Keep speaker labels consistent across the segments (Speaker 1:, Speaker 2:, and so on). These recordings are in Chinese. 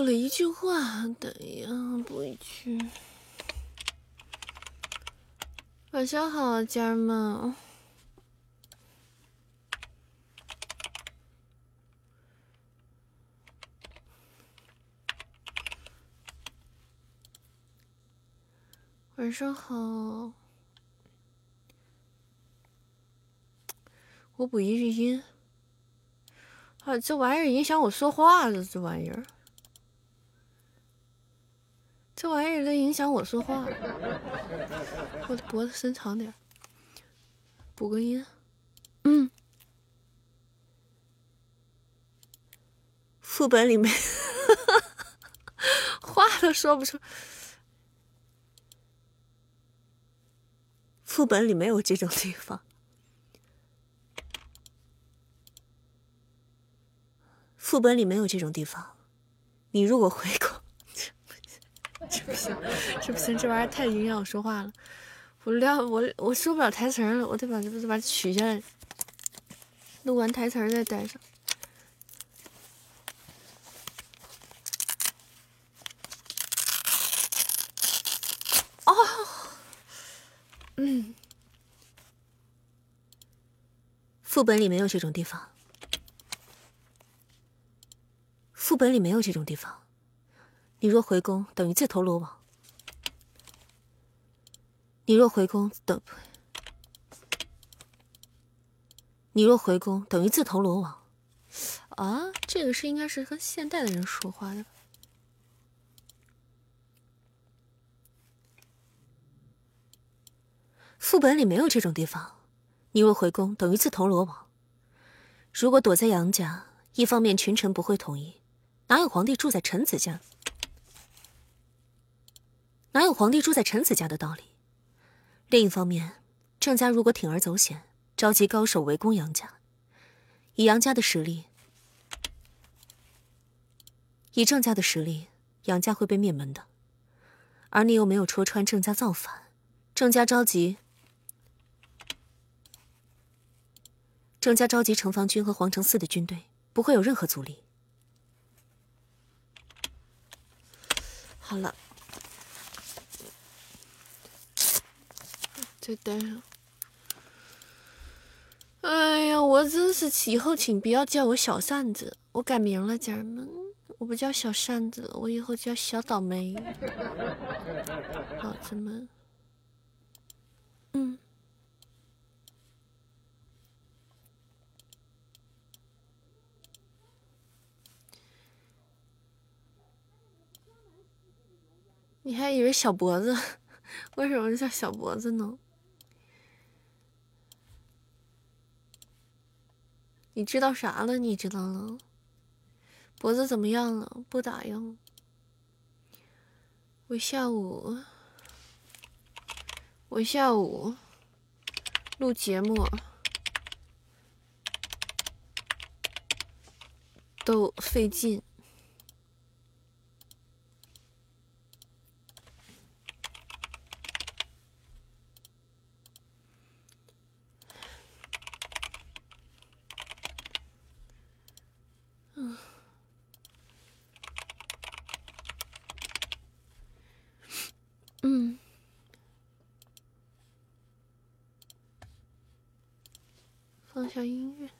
Speaker 1: 补了一句话，等一下补一句。晚上好，家人们。晚上好。我补一句音。啊，这玩意儿影响我说话了，这玩意儿。这玩意儿都影响我说话。我的脖子伸长点，补个音。嗯。副本里面，话都说不出。副本里没有这种地方。副本里没有这种地方。你如果回国。这不行，这不行，这玩意儿太影响我说话了。我撂我我说不了台词了，我得把这把它取下来，录完台词再带上。哦，嗯，副本里没有这种地方，副本里没有这种地方。你若回宫，等于自投罗网。你若回宫，等你若回宫，等于自投罗网。啊，这个是应该是和现代的人说话的。副本里没有这种地方。你若回宫，等于自投罗网。如果躲在杨家，一方面群臣不会同意，哪有皇帝住在臣子家？哪有皇帝住在臣子家的道理？另一方面，郑家如果铤而走险，召集高手围攻杨家，以杨家的实力，以郑家的实力，杨家会被灭门的。而你又没有戳穿郑家造反，郑家召集郑家召集城防军和皇城寺的军队，不会有任何阻力。好了。再带上。哎呀，我真是以后请不要叫我小扇子，我改名了，家人们，我不叫小扇子，我以后叫小倒霉。老子们，嗯，你还以为小脖子？为什么叫小脖子呢？你知道啥了？你知道了？脖子怎么样了？不咋样。我下午，我下午录节目都费劲。放下音乐。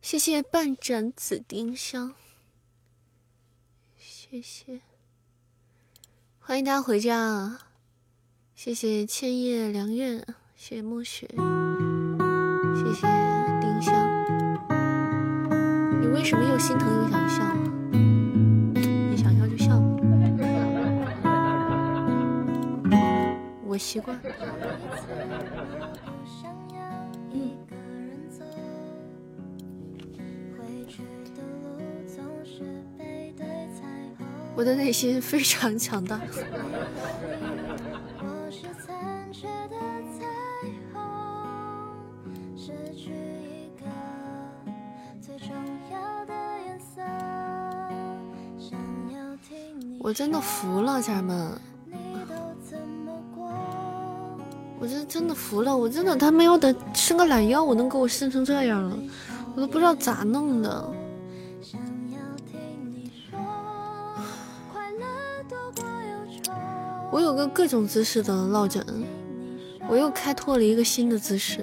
Speaker 1: 谢谢半盏紫丁香，谢谢，欢迎大家回家啊！谢谢千叶良月，谢谢暮雪，谢谢丁香。你为什么又心疼又想笑？习惯。我的内心非常强大。我真的服了，家人们。真的服了，我真的他喵的伸个懒腰我能给我伸成这样了，我都不知道咋弄的。我有个各种姿势的落枕，我又开拓了一个新的姿势，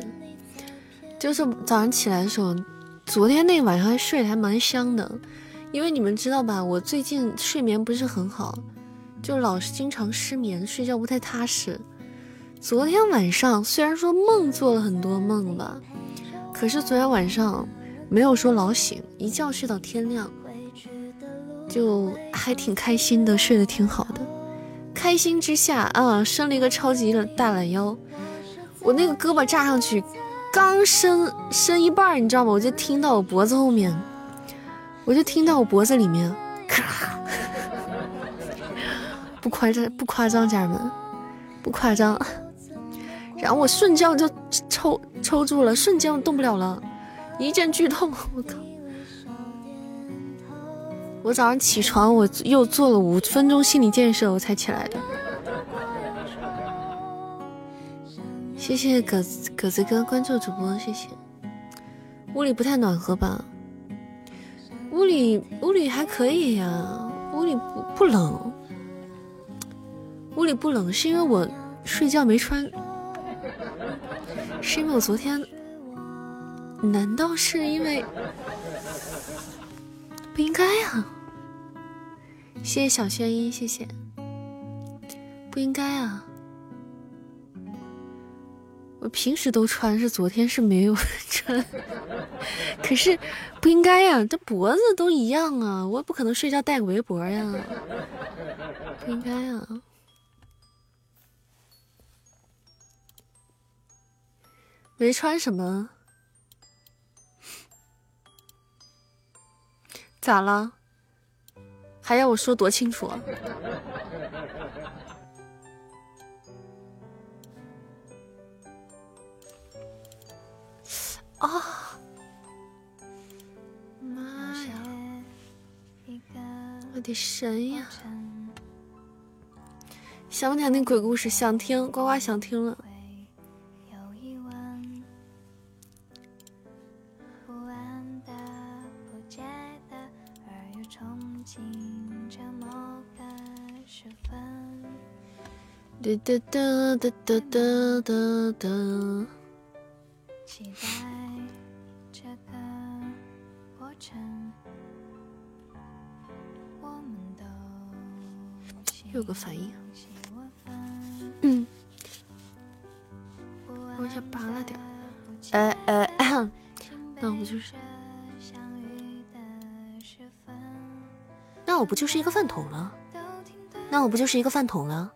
Speaker 1: 就是早上起来的时候，昨天那晚上还睡得还蛮香的，因为你们知道吧，我最近睡眠不是很好，就老是经常失眠，睡觉不太踏实。昨天晚上虽然说梦做了很多梦吧，可是昨天晚上没有说老醒，一觉睡到天亮。就还挺开心的，睡得挺好的。开心之下啊，伸了一个超级的大懒腰。我那个胳膊扎上去，刚伸伸一半，你知道吗？我就听到我脖子后面，我就听到我脖子里面，咔！不夸张，不夸张，家人们，不夸张。然后我瞬间就抽抽住了，瞬间我动不了了，一阵剧痛，我靠！我早上起床，我又做了五分钟心理建设，我才起来的。谢谢葛子葛子哥关注主播，谢谢。屋里不太暖和吧？屋里屋里还可以呀，屋里不不冷。屋里不冷是因为我睡觉没穿，是因为我昨天？难道是因为？不应该呀。谢谢小轩一，谢谢。不应该啊，我平时都穿，是昨天是没有穿。可是不应该呀，这脖子都一样啊，我也不可能睡觉戴个围脖呀。不应该啊，没穿什么？咋了？还要我说多清楚？啊！妈呀！我的神呀！想不想听鬼故事？想听，呱呱想听了。哒哒哒哒哒哒哒哒。有个反应。嗯。往下拔了点。哎哎，那我不就是？那我不就是一个饭桶了？那我不就是一个饭桶了？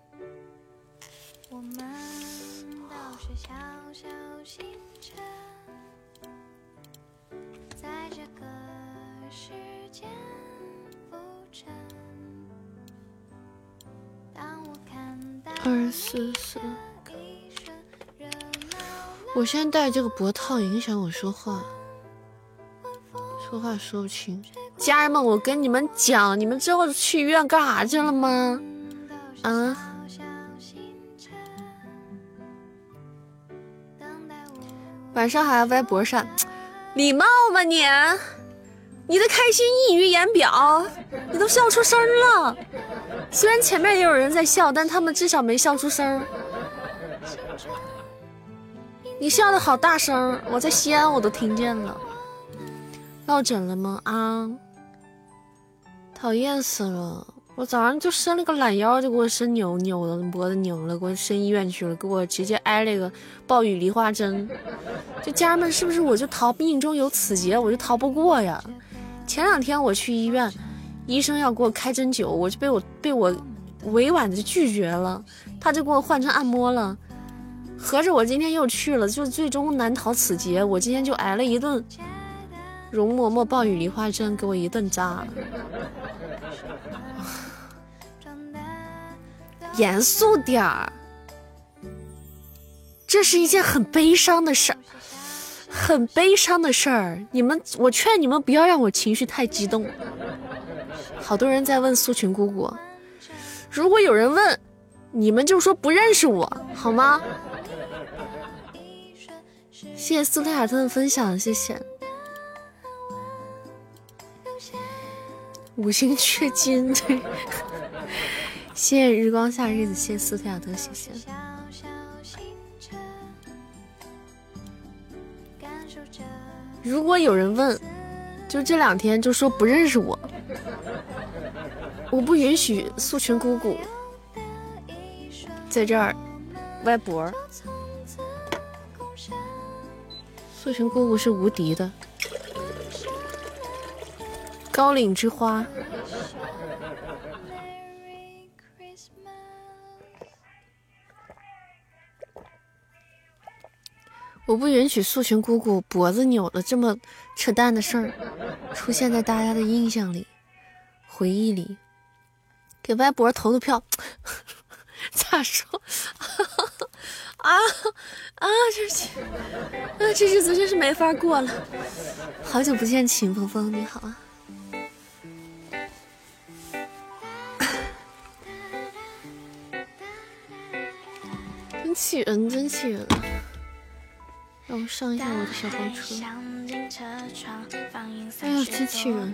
Speaker 1: 二四四，我现在戴这个脖套影响我说话，说话说不清。家人们，我跟你们讲，你们知道去医院干啥去了吗？啊？晚上还要歪脖扇，礼貌吗你？你的开心溢于言表，你都笑出声了。虽然前面也有人在笑，但他们至少没笑出声儿。你笑的好大声，我在西安我都听见了。落枕了吗？啊？讨厌死了！我早上就伸了个懒腰，就给我伸扭扭的脖子扭了，给我伸医院去了，给我直接挨了一个暴雨梨花针。就家人们，是不是我就逃命中有此劫，我就逃不过呀？前两天我去医院，医生要给我开针灸，我就被我被我委婉的拒绝了，他就给我换成按摩了。合着我今天又去了，就最终难逃此劫，我今天就挨了一顿。容嬷嬷暴雨梨花针给我一顿扎，严肃点儿，这是一件很悲伤的事儿，很悲伤的事儿。你们，我劝你们不要让我情绪太激动。好多人在问苏群姑姑，如果有人问，你们就说不认识我好吗？谢谢苏特尔特的分享，谢谢。五星缺金，对
Speaker 2: 谢谢日光下日子，谢谢斯特亚特，谢谢。如果有人问，就这两天就说不认识我，我不允许素群姑姑在这儿歪脖。素群姑姑是无敌的，高岭之花。我不允许素群姑姑脖子扭了这么扯淡的事儿出现在大家的印象里、回忆里。给歪脖投个票，咋说？啊啊！这是啊，这日子真是没法过了。好久不见，秦风风，你好啊！真气人，真气人。让我上一下我的小黄车。哎呀，机器人！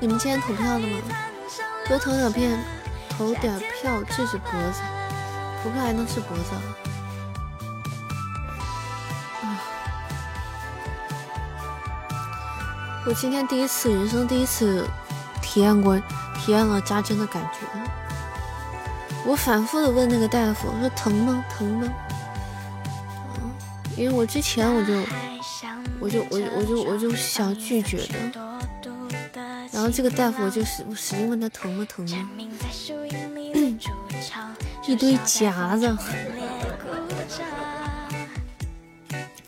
Speaker 2: 你们今天投票了吗？多投点票。投点票治治脖子，投票还能治脖子。我今天第一次，人生第一次体验过，体验了扎针的感觉。我反复的问那个大夫，说疼吗？疼吗？因为我之前我就，我就，我就，我就，我就想拒绝的。这个大夫，我就使使劲问他疼不？疼啊？一堆夹子。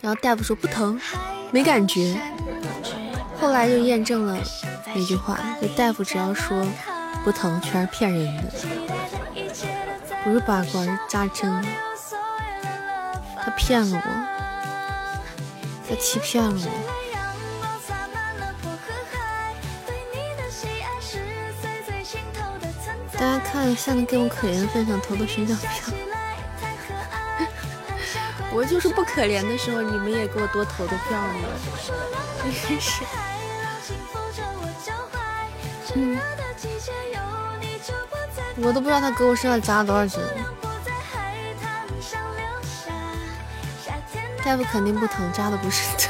Speaker 2: 然后大夫说不疼，没感觉。后来就验证了那句话：就大夫只要说不疼，全是骗人的，不是拔罐，是扎针。他骗了我，他欺骗了我。大家看，下面给我可怜的分享投个寻找票。我就是不可怜的时候，你们也给我多投的票呢。真是。嗯。我都不知道他给我身上扎了多少针。大夫肯定不疼，扎的不是针。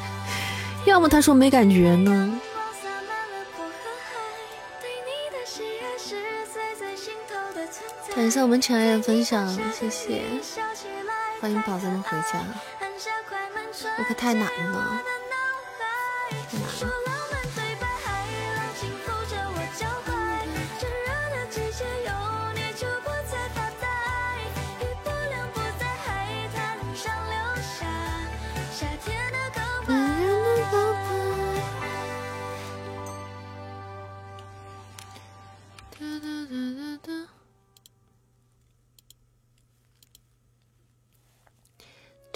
Speaker 2: 要么他说没感觉呢。感谢我们尘埃的分享，谢谢，欢迎宝子们回家，我可太难了，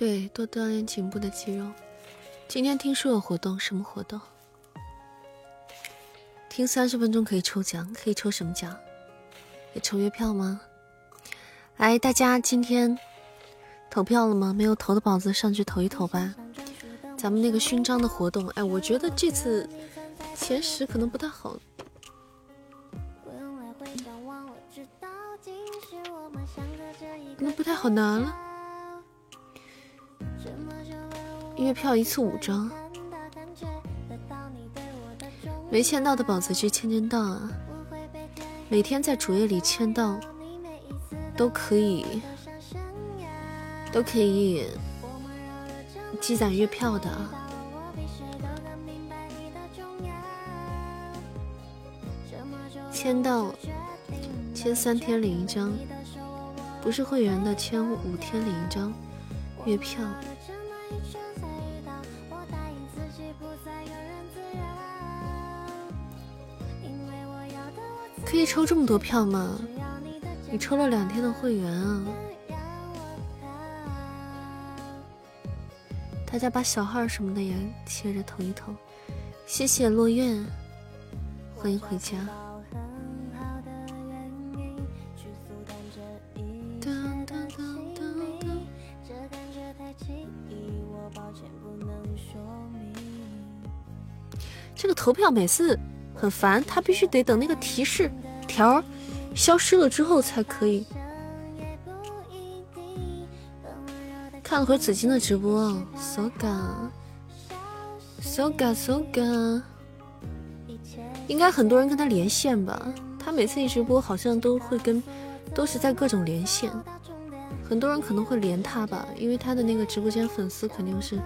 Speaker 2: 对，多锻炼颈部的肌肉。今天听说有活动，什么活动？听三十分钟可以抽奖，可以抽什么奖？可以抽月票吗？来，大家今天投票了吗？没有投的宝子上去投一投吧。咱们那个勋章的活动，哎，我觉得这次前十可能不太好，可能不太好拿了。月票一次五张，没签到的宝子去签签到啊。每天在主页里签到都可以，都可以积攒月票的。
Speaker 1: 签到签三天领一张，不是会员的签五天领一张。月票。可以抽这么多票吗？你抽了两天的会员啊！大家把小号什么的也切着投一投，谢谢落月，欢迎回家。这个投票每次很烦，他必须得等那个提示条消失了之后才可以。看了会紫金的直播，so good，so good，so good，应该很多人跟他连线吧？他每次一直播好像都会跟，都是在各种连线，很多人可能会连他吧，因为他的那个直播间粉丝肯定是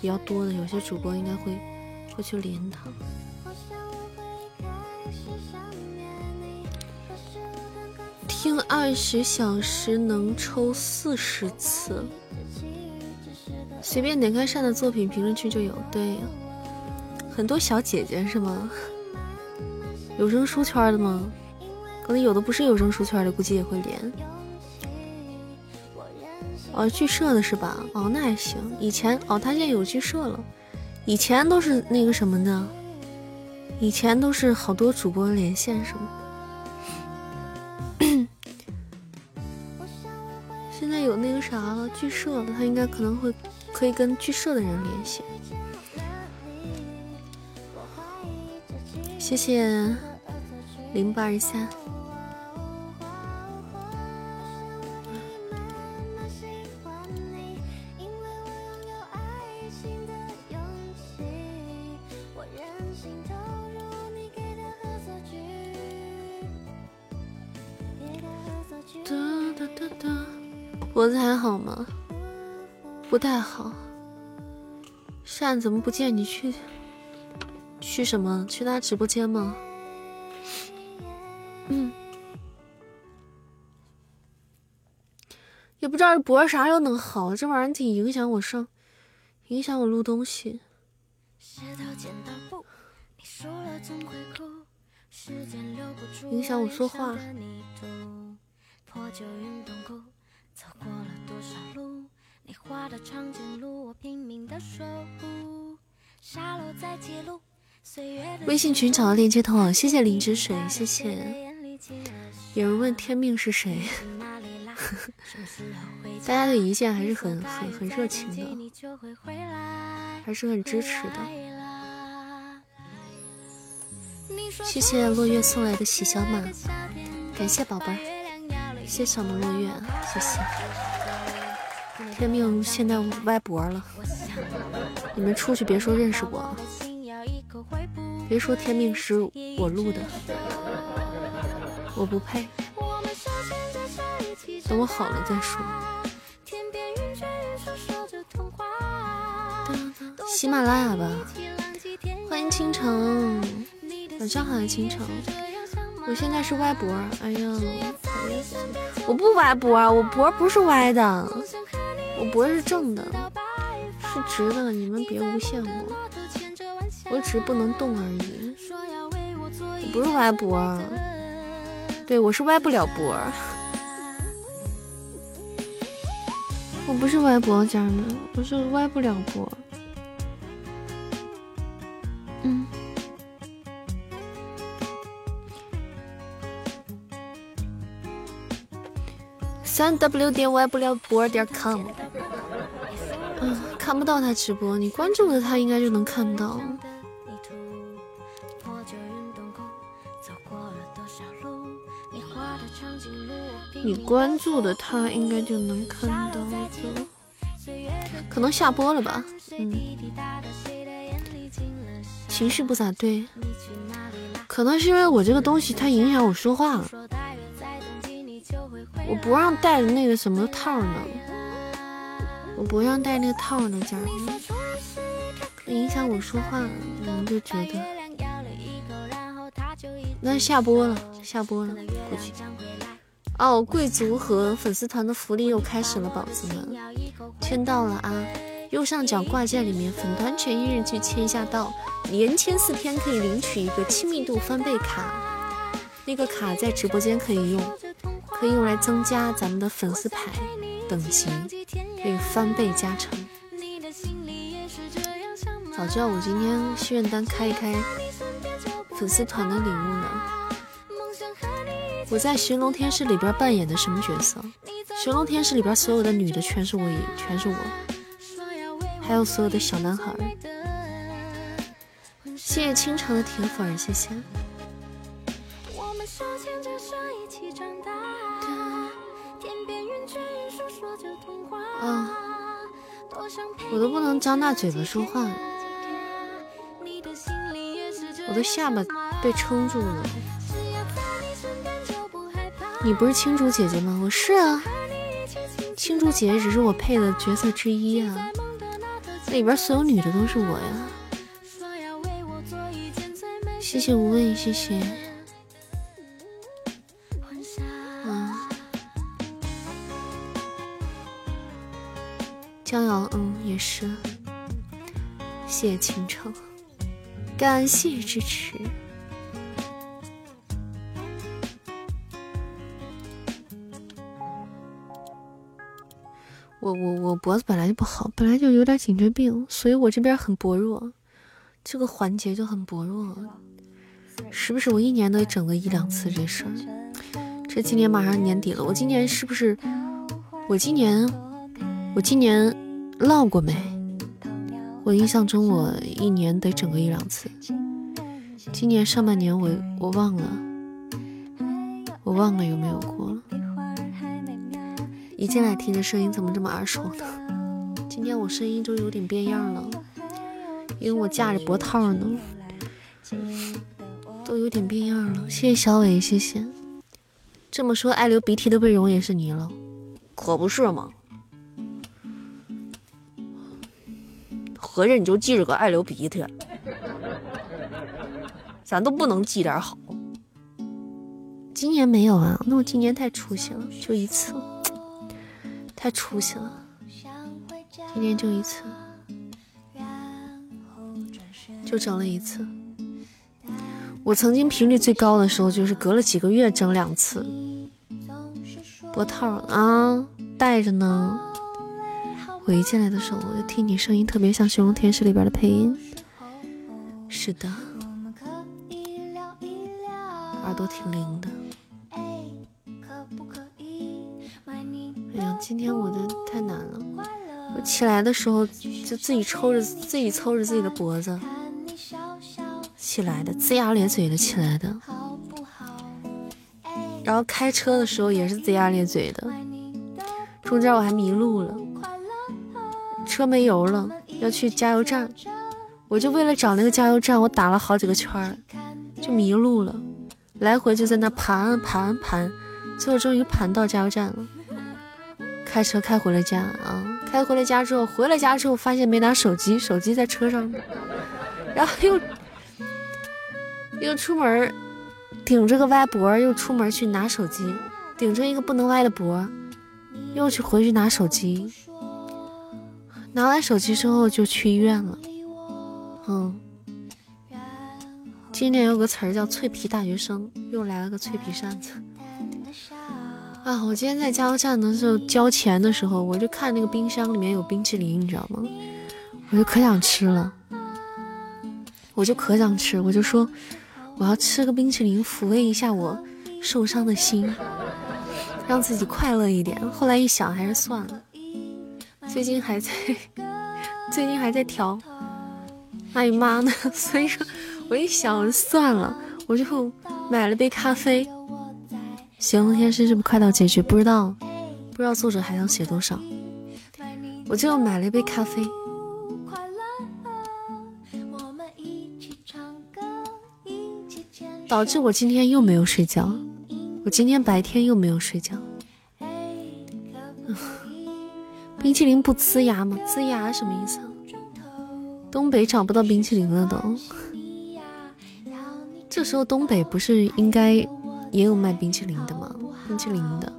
Speaker 1: 比较多的，有些主播应该会我去连他。听二十小时能抽四十次。随便点开善的作品评论区就有，对，很多小姐姐是吗？有声书圈的吗？可能有的不是有声书圈的，估计也会连。哦，剧社的是吧？哦，那还行。以前哦，他现在有剧社了，以前都是那个什么的，以前都是好多主播连线什么。现在有那个啥了，剧社了，他应该可能会。可以跟剧社的人联系。谢谢零八二三。好吗？不太好，善怎么不见你去？去什么？去他直播间吗？嗯，也不知道脖啥时候能好，这玩意儿挺影响我上，影响我录东西。影响我说话。微信群找到链接通往，谢谢林之水，谢谢。有人问天命是谁？大家对一见还是很很很热情的，还是很支持的。谢谢落月送来的喜小马，感谢宝贝儿，谢谢我们落月，谢谢。天命现在歪脖了，你们出去别说认识我，别说天命是我录的，我不配。等我好了再说。喜马拉雅吧，欢迎倾城，晚上好，倾城。我现在是歪脖，哎呀，我不歪脖，我脖不是歪的。我脖是正的，是直的，你们别诬陷我，我只是不能动而已。我不是歪脖，对我是歪不了脖，我不是歪脖，家人们，我是歪不了脖。嗯，三 w 点歪不了脖点 com 嗯。看不到他直播，你关注了他应该就能看到。你关注的他应该就能看到，可能下播了吧？嗯，情绪不咋对，可能是因为我这个东西它影响我说话了，我不让带的那个什么套呢。我不让戴那个套呢，家人们，影响我说话，你们就觉得那下播了，下播了，估计。哦，贵族和粉丝团的福利又开始了，宝子们，签到了啊！右上角挂件里面，粉团权益日记签一下到，连签四天可以领取一个亲密度翻倍卡，那个卡在直播间可以用，可以用来增加咱们的粉丝牌等级，可以翻倍加成。早知道我今天心愿单开一开粉丝团的礼物呢。我在《寻龙天师》里边扮演的什么角色？《寻龙天师》里边所有的女的全是我，全是我，还有所有的小男孩。谢谢倾城的铁粉，谢谢。啊，我都不能张大嘴巴说话了，我的下巴被撑住了。你不是青竹姐姐吗？我是啊，青竹姐姐只是我配的角色之一啊，里边所有女的都是我呀。谢谢无畏，谢谢。是。谢谢倾城，感谢支持。我我我脖子本来就不好，本来就有点颈椎病，所以我这边很薄弱，这个环节就很薄弱，是不是？我一年都整个一两次这事儿。这今年马上年底了，我今年是不是？我今年我今年唠过没？我印象中我一年得整个一两次。今年上半年我我忘了，我忘了有没有过了。一进来听的声音怎么这么耳熟呢？今天我声音就有点变样了，因为我架着脖套呢，都有点变样了。谢谢小伟，谢谢。这么说，爱流鼻涕的魏荣也是你了？可不是嘛！合着你就记着个爱流鼻涕，咱都不能记点好。今年没有啊？那我今年太出息了，就一次。太出息了，今年就一次，就整了一次。我曾经频率最高的时候，就是隔了几个月整两次。脖套啊，戴着呢。我一进来的时候，我就听你声音特别像《寻龙天使》里边的配音。是的，耳朵挺灵的。哎呀，今天我的太难了。我起来的时候就自己抽着自己抽着自己的脖子起来的，龇牙咧嘴的起来的。然后开车的时候也是龇牙咧嘴的。中间我还迷路了，车没油了，要去加油站。我就为了找那个加油站，我打了好几个圈儿，就迷路了，来回就在那盘盘盘，最后终于盘到加油站了。开车开回了家啊！开回了家之后，回了家之后发现没拿手机，手机在车上，然后又又出门，顶着个歪脖，又出门去拿手机，顶着一个不能歪的脖，又去回去拿手机。拿完手机之后就去医院了。嗯，今年有个词儿叫“脆皮大学生”，又来了个脆皮扇子。啊！我今天在加油站的时候交钱的时候，我就看那个冰箱里面有冰淇淋，你知道吗？我就可想吃了，我就可想吃，我就说我要吃个冰淇淋抚慰一下我受伤的心，让自己快乐一点。后来一想，还是算了。最近还在，最近还在调。哎呀妈呢！所以说，我一想算了，我就买了杯咖啡。《寻龙天师》是不是快到结局？不知道，不知道作者还想写多少。我就买了一杯咖啡，导致我今天又没有睡觉。我今天白天又没有睡觉。冰淇淋不呲牙吗？呲牙什么意思？东北找不到冰淇淋了都。这时候东北不是应该？也有卖冰淇淋的吗？冰淇淋的，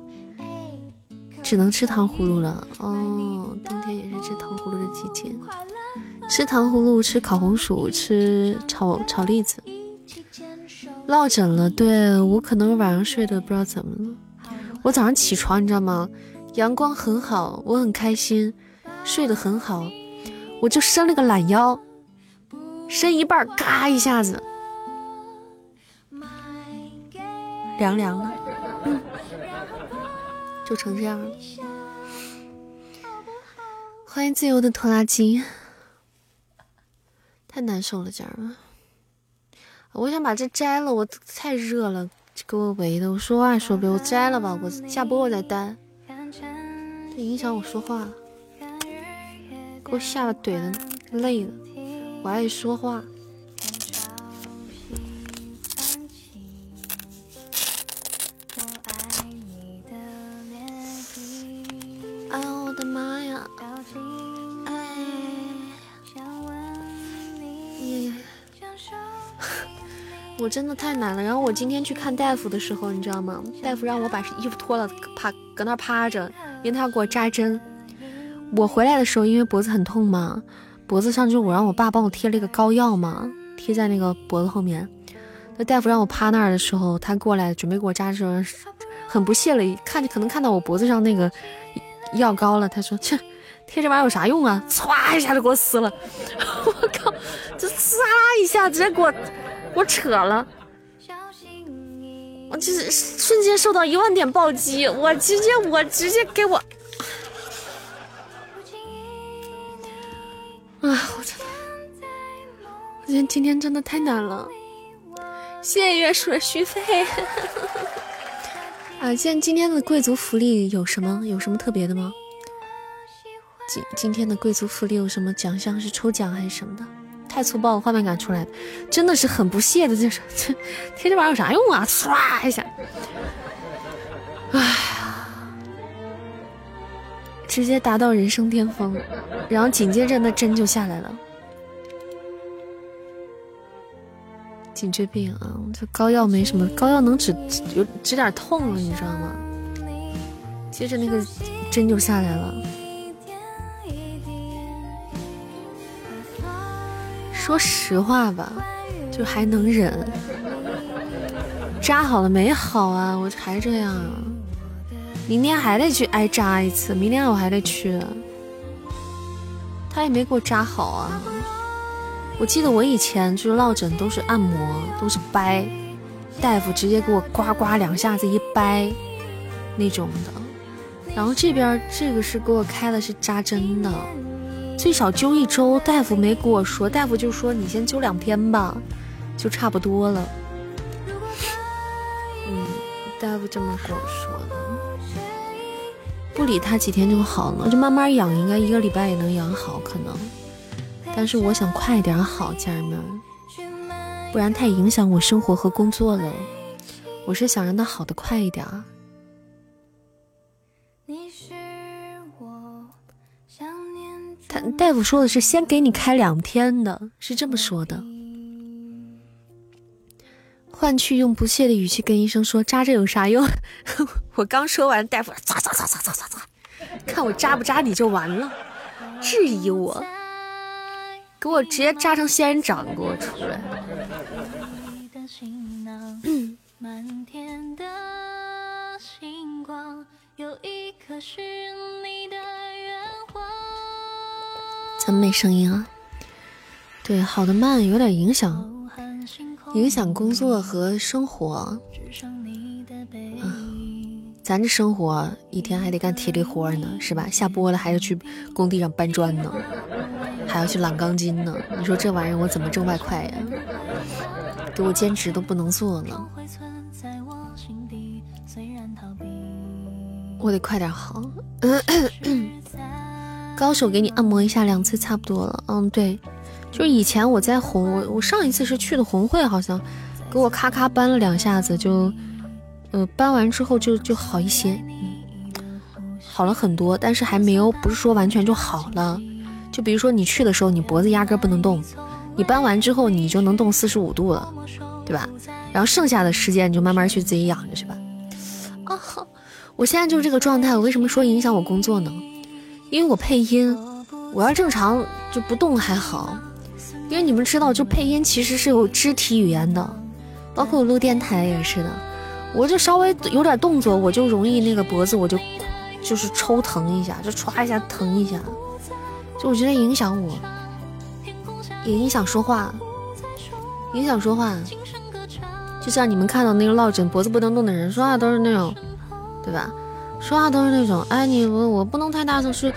Speaker 1: 只能吃糖葫芦了。哦，冬天也是吃糖葫芦的季节，吃糖葫芦，吃烤红薯，吃炒炒栗子。落枕了，对我可能晚上睡的不知道怎么了。我早上起床，你知道吗？阳光很好，我很开心，睡得很好，我就伸了个懒腰，伸一半，嘎一下子，凉凉的，就成这样了。欢迎自由的拖拉机，太难受了，家人们。我想把这摘了，我太热了，给我围的，我说话说不了，我摘了吧，我下播我再单影响我说话，给我吓得怼的累了，我爱说话。哎呦我的妈呀！哎，我真的太难了。然后我今天去看大夫的时候，你知道吗？大夫让我把衣服脱了，趴搁那趴着。因为他给我扎针，我回来的时候因为脖子很痛嘛，脖子上就我让我爸帮我贴了一个膏药嘛，贴在那个脖子后面。那大夫让我趴那儿的时候，他过来准备给我扎针，很不屑了，看可能看到我脖子上那个药膏了，他说：“切，贴这玩意有啥用啊？”唰一下就给我撕了，我靠，这唰一下直接给我我扯了。我就是瞬间受到一万点暴击，我直接我直接给我，啊！我真的，我觉得今天真的太难了。谢谢月水续费。啊，现今天的贵族福利有什么？有什么特别的吗？今今天的贵族福利有什么奖项？是抽奖还是什么的？太粗暴了，画面感出来，真的是很不屑的，就是这贴这玩意儿有啥用啊？唰一下，哎呀，直接达到人生巅峰，然后紧接着那针就下来了。颈椎病啊，这膏药没什么，膏药能止有止点痛了，你知道吗？接着那个针就下来了。说实话吧，就还能忍。扎好了没好啊？我还这样？明天还得去挨扎一次，明天我还得去。他也没给我扎好啊。我记得我以前就是落枕都是按摩，都是掰，大夫直接给我呱呱两下子一掰那种的。然后这边这个是给我开的是扎针的。最少灸一周，大夫没跟我说，大夫就说你先灸两天吧，就差不多了。嗯，大夫这么跟我说的。不理他几天就好了，就慢慢养，应该一个礼拜也能养好，可能。但是我想快点好，家人们，不然太影响我生活和工作了。我是想让他好的快一点。大夫说的是先给你开两天的，是这么说的。换去用不屑的语气跟医生说扎这有啥用？我刚说完，大夫唰唰唰唰唰唰唰，看我扎不扎你就完了，质疑我，给我直接扎成仙人掌给我出来。怎么没声音啊？对，好的慢有点影响，影响工作和生活。嗯，咱这生活一天还得干体力活呢，是吧？下播了还要去工地上搬砖呢，还要去揽钢筋呢。你说这玩意儿我怎么挣外快呀？给我兼职都不能做了，我得快点好。高手给你按摩一下，两次差不多了。嗯，对，就是以前我在红，我我上一次是去的红会，好像给我咔咔搬了两下子，就，呃，搬完之后就就好一些，嗯，好了很多，但是还没有，不是说完全就好了。就比如说你去的时候，你脖子压根不能动，你搬完之后你就能动四十五度了，对吧？然后剩下的时间你就慢慢去自己养着去吧。啊，我现在就是这个状态，我为什么说影响我工作呢？因为我配音，我要正常就不动还好，因为你们知道，就配音其实是有肢体语言的，包括我录电台也是的，我就稍微有点动作，我就容易那个脖子我就就是抽疼一下，就歘一下疼一下，就我觉得影响我，也影响说话，影响说话，就像你们看到那个落枕脖子不能动的人，说话都是那种，对吧？说话都是那种，哎，你我我不能太大声，是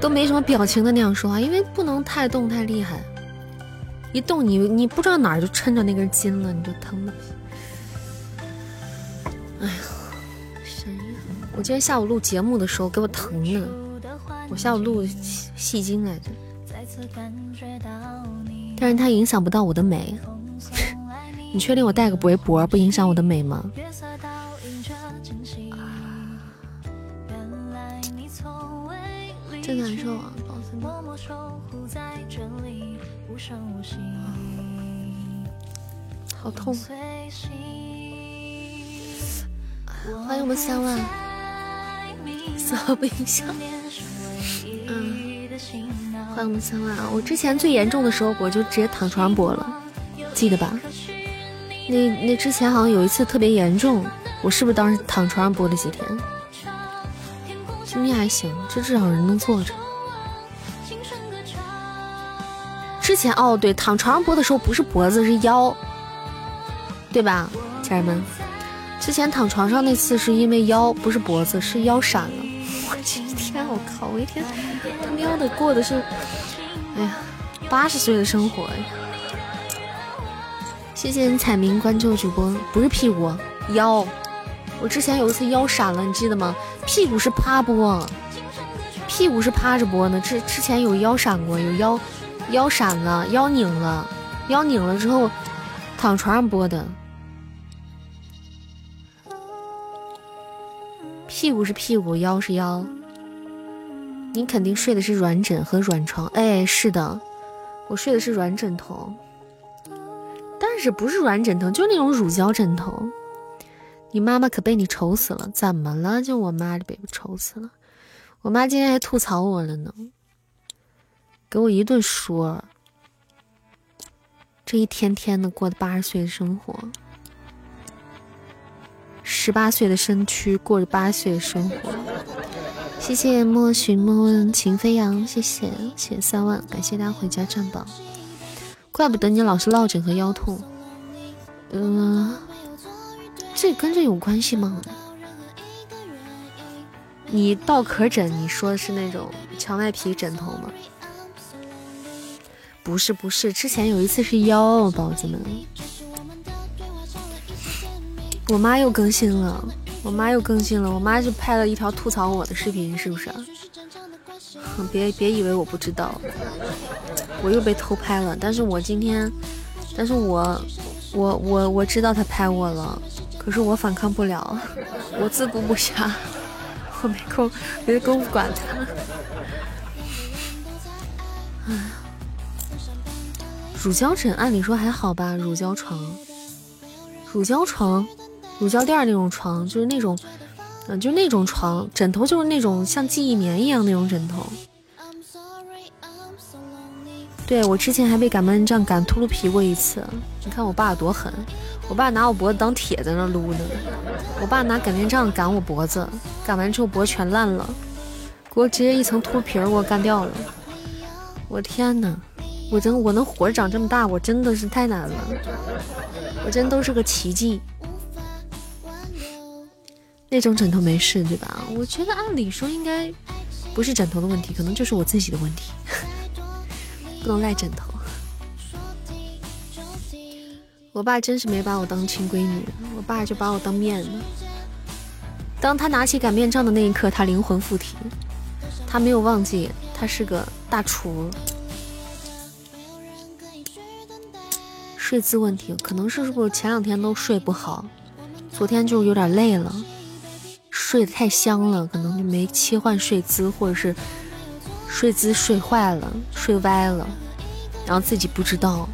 Speaker 1: 都没什么表情的那样说话，因为不能太动太厉害，一动你你不知道哪儿就抻着那根筋了，你就疼了。哎呀，谁呀？我今天下午录节目的时候给我疼的，我下午录戏精来着，但是它影响不到我的美。你确定我戴个围脖不影响我的美吗？真难受啊，宝子们！好痛！欢迎我们三万，丝毫不影响。嗯，欢迎我们三万啊！我之前最严重的时候，我就直接躺床上播了，记得吧？那那之前好像有一次特别严重，我是不是当时躺床上播了几天？今天还行，这至少人能坐着。之前哦，对，躺床上播的时候不是脖子是腰，对吧，家人们？之前躺床上那次是因为腰，不是脖子，是腰闪了。我今天我靠，我一天他喵的过的是，哎呀，八十岁的生活呀！谢谢你彩明关注主播，不是屁股腰。我之前有一次腰闪了，你记得吗？屁股是趴播，屁股是趴着播呢。之之前有腰闪过，有腰腰闪了，腰拧了，腰拧了之后躺床上播的。屁股是屁股，腰是腰。你肯定睡的是软枕和软床，哎，是的，我睡的是软枕头，但是不是软枕头，就那种乳胶枕头。你妈妈可被你愁死了，怎么了？就我妈就被我愁死了。我妈今天还吐槽我了呢，给我一顿说。这一天天的过的八十岁的生活，十八岁的身躯过着八岁的生活。谢谢莫寻莫问情飞扬，谢谢谢谢三万，感谢大家回家占榜。怪不得你老是落枕和腰痛，嗯。这跟这有关系吗？你稻壳枕，你说的是那种荞麦皮枕头吗？不是不是，之前有一次是腰，宝子们。我妈又更新了，我妈又更新了，我妈就拍了一条吐槽我的视频，是不是？别别以为我不知道，我又被偷拍了。但是我今天，但是我我我我知道她拍我了。可是我反抗不了，我自顾不暇，我没空，没工夫管他。乳胶枕按理说还好吧，乳胶床，乳胶床，乳胶垫那种床，就是那种，嗯，就那种床，枕头就是那种像记忆棉一样那种枕头。对我之前还被擀面杖擀秃噜皮过一次，你看我爸多狠。我爸拿我脖子当铁在那撸呢，我爸拿擀面杖擀我脖子，擀完之后脖子全烂了，给我直接一层脱皮儿给我干掉了。我天哪，我真我能活着长这么大，我真的是太难了，我真都是个奇迹。那种枕头没事对吧？我觉得按理说应该不是枕头的问题，可能就是我自己的问题，不能赖枕头。我爸真是没把我当亲闺女，我爸就把我当面呢。当他拿起擀面杖的那一刻，他灵魂附体，他没有忘记他是个大厨。睡姿问题，可能是是不是前两天都睡不好，昨天就有点累了，睡得太香了，可能就没切换睡姿，或者是睡姿睡坏了，睡歪了，然后自己不知道。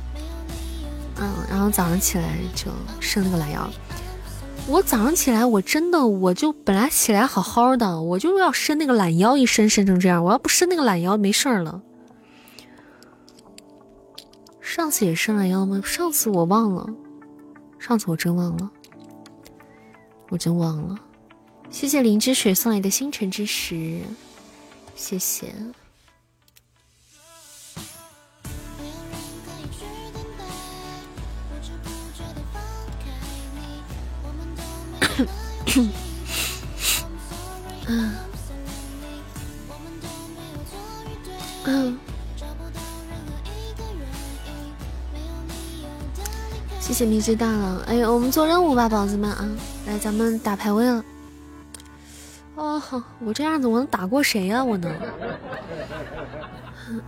Speaker 1: 嗯，然后早上起来就伸那个懒腰。我早上起来，我真的我就本来起来好好的，我就要伸那个懒腰，一伸伸成这样。我要不伸那个懒腰，没事儿了。上次也伸懒腰吗？上次我忘了，上次我真忘了，我真忘了。谢谢林之水送来的星辰之石，谢谢。嗯，嗯，谢谢迷之大佬。哎呦，我们做任务吧，宝子们啊！来，咱们打排位了。哦，我这样子我能打过谁呀？我能？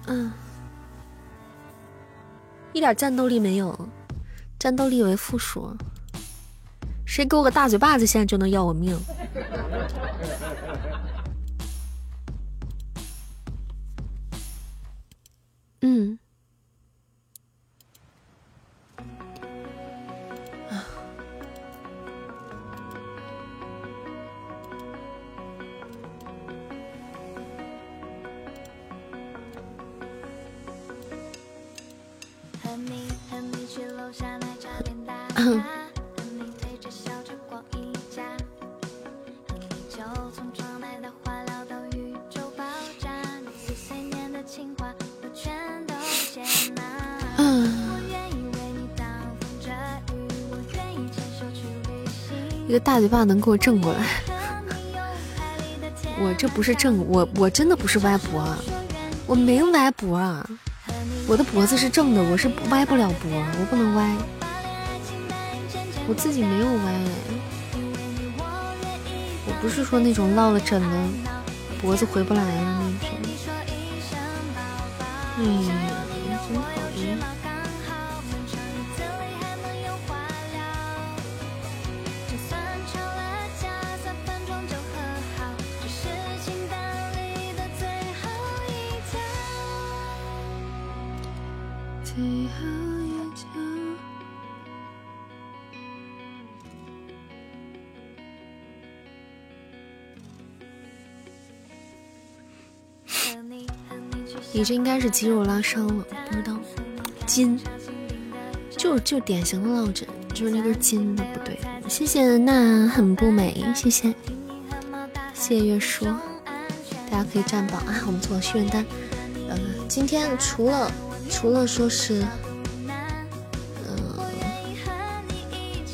Speaker 1: 嗯，一点战斗力没有，战斗力为负数。谁给我个大嘴巴子，现在就能要我命。嗯。一个大嘴巴能给我正过来，我这不是正，我我真的不是歪脖，我没歪脖啊，我的脖子是正的，我是歪不了脖，我不能歪，我自己没有歪，我不是说那种落了枕的脖子回不来的那种，嗯。你这应该是肌肉拉伤了，不知道，筋，就就典型的落枕，就是那根筋的不对。谢谢那很不美，谢谢，谢谢月叔，大家可以占榜啊，我们做心愿单。呃，今天除了除了说是。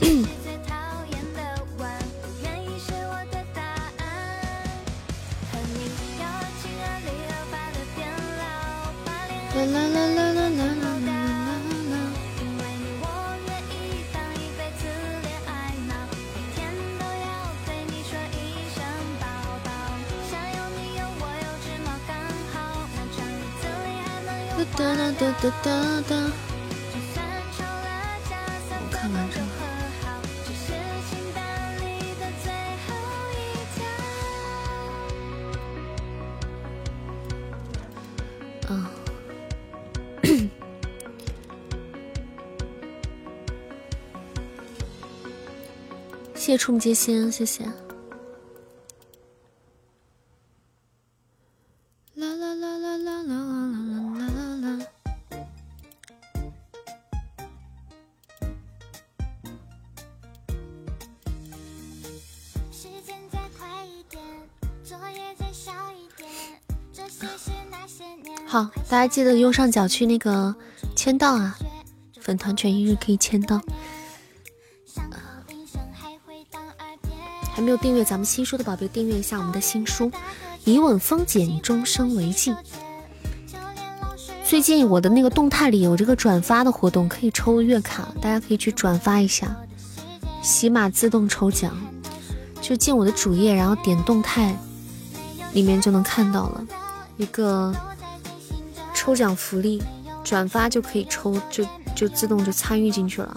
Speaker 1: 嗯啦啦啦啦啦啦啦啦啦啦！
Speaker 2: 因为你，
Speaker 1: 我愿意当一辈
Speaker 2: 子恋爱脑，每天都要对你说一声“抱抱”，想有你，有我，有只猫，刚好。
Speaker 1: 哒哒哒哒哒哒。谢谢触目皆心，谢谢啦啦啦啦啦啦啦啦啦啦啦时间再快一点作业再少一点好。大家记得右上角去那个签到啊，粉团权益日可以签到。还没有订阅咱们新书的宝贝，订阅一下我们的新书《以吻封缄，终生为敬》。最近我的那个动态里有这个转发的活动，可以抽月卡，大家可以去转发一下。喜马自动抽奖，就进我的主页，然后点动态，里面就能看到了一个。抽奖福利，转发就可以抽，就就自动就参与进去了。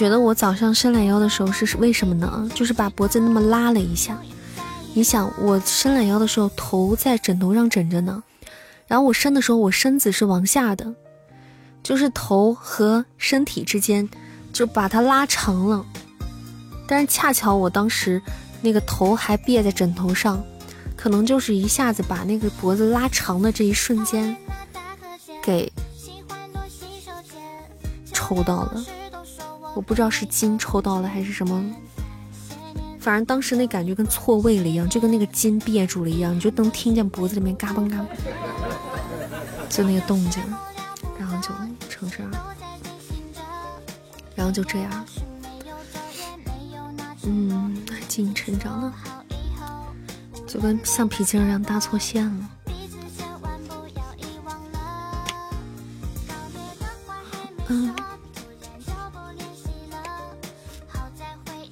Speaker 1: 觉得我早上伸懒腰的时候是为什么呢？就是把脖子那么拉了一下。你想，我伸懒腰的时候，头在枕头上枕着呢，然后我伸的时候，我身子是往下的，就是头和身体之间就把它拉长了。但是恰巧我当时那个头还别在枕头上，可能就是一下子把那个脖子拉长的这一瞬间给抽到了。我不知道是筋抽到了还是什么，反正当时那感觉跟错位了一样，就跟那个筋憋住了一样，你就能听见脖子里面嘎嘣嘎嘣，就那个动静，然后就成这样，然后就这样，嗯，基因成长了，就跟橡皮筋一样搭错线了，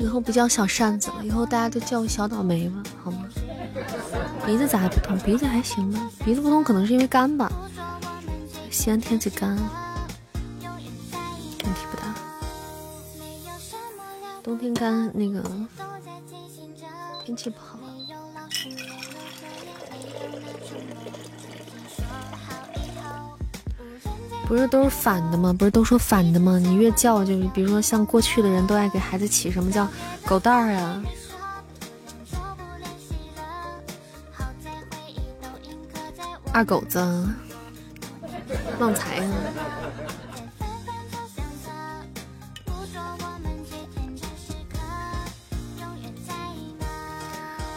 Speaker 1: 以后不叫小扇子了，以后大家都叫我小倒霉吧，好吗？鼻子咋还不通？鼻子还行吧，鼻子不通可能是因为干吧。西安天气干，问题不大。冬天干那个天气不好。不是都是反的吗？不是都说反的吗？你越叫就，比如说像过去的人都爱给孩子起什么叫狗蛋儿啊，二狗子，旺财啊，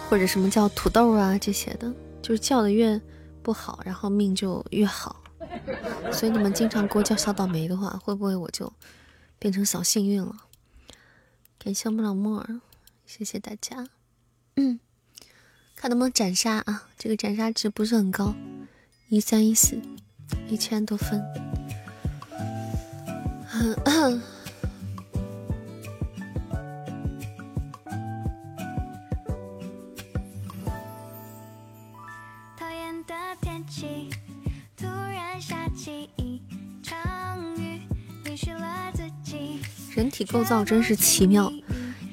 Speaker 1: 或者什么叫土豆啊这些的，就是叫的越不好，然后命就越好。所以你们经常给我叫小倒霉的话，会不会我就变成小幸运了？感谢我们老莫儿，谢谢大家。嗯，看能不能斩杀啊？这个斩杀值不是很高，一三一四，一千多分。人体构造真是奇妙，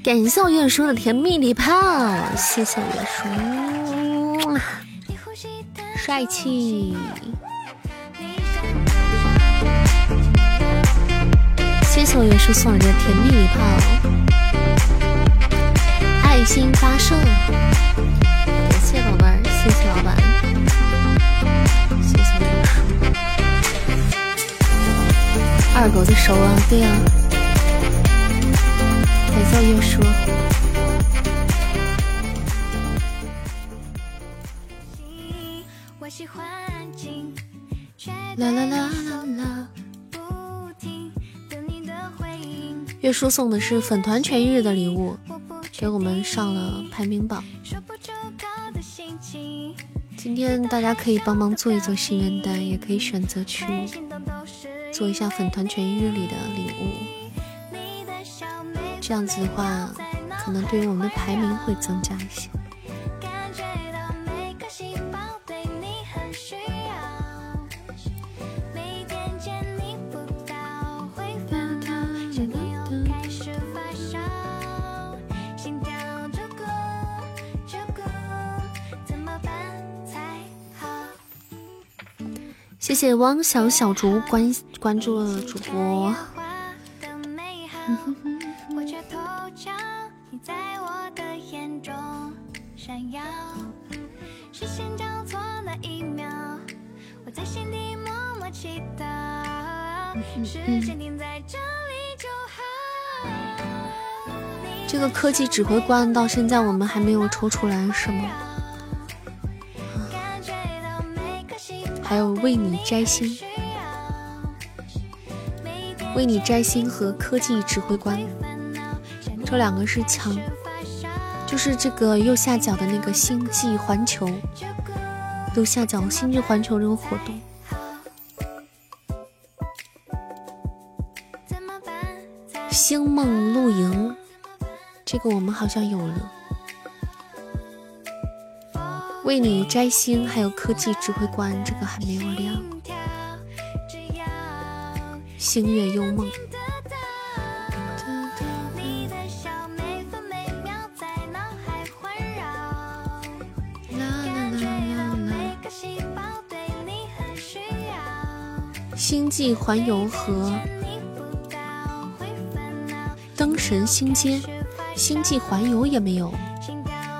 Speaker 1: 感谢我月叔的甜蜜礼炮，谢谢月叔，帅气，谢谢我月叔送来的甜蜜礼炮，爱心发射，感谢宝贝，谢谢老板，谢谢月叔，二狗子熟啊，对呀。感谢月叔。啦啦啦啦啦！月叔送的是粉团痊愈日的礼物，给我们上了排名榜。今天大家可以帮忙做一做心愿单，也可以选择去做一下粉团痊愈日里的礼物。这样子的话，可能对于我们的排名会增加一些。谢谢汪小小竹关关注了主播。科技指挥官到现在我们还没有抽出来，是吗？还有为你摘星，为你摘星和科技指挥官，这两个是强，就是这个右下角的那个星际环球，右下角星际环球这个活动。星梦露营，这个我们好像有了。为你摘星，还有科技指挥官，这个还没有亮。星月幽梦。星际环游和灯神星街。星际环游也没有。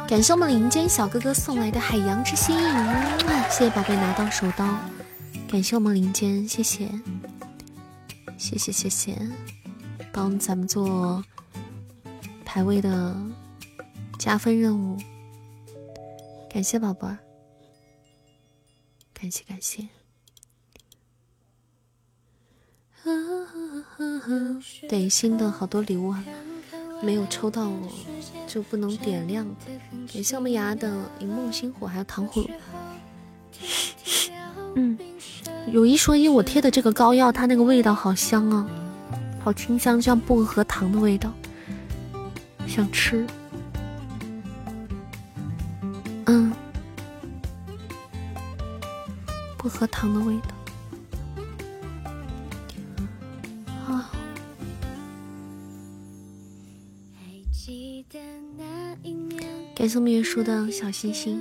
Speaker 1: 感谢我们林间小哥哥送来的海洋之心，谢谢宝贝拿到手刀。感谢我们林间，谢谢，谢谢谢谢，帮咱们做排位的加分任务。感谢宝贝儿，感谢感谢。对，新的好多礼物啊，没有抽到我就不能点亮。感谢我们牙的银梦星火，还有糖葫芦。嗯，有一说一，我贴的这个膏药，它那个味道好香啊，好清香，像薄荷糖的味道，想吃。嗯，薄荷糖的味道。感谢我们月叔的小心心。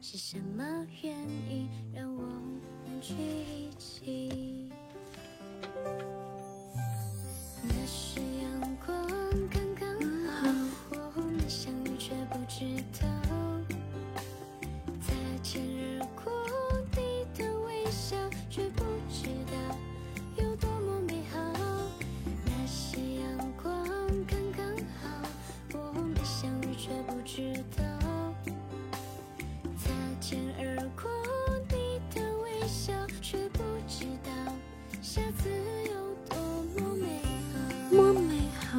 Speaker 1: 是什么原因让我们聚一起？多么美好。多么美好。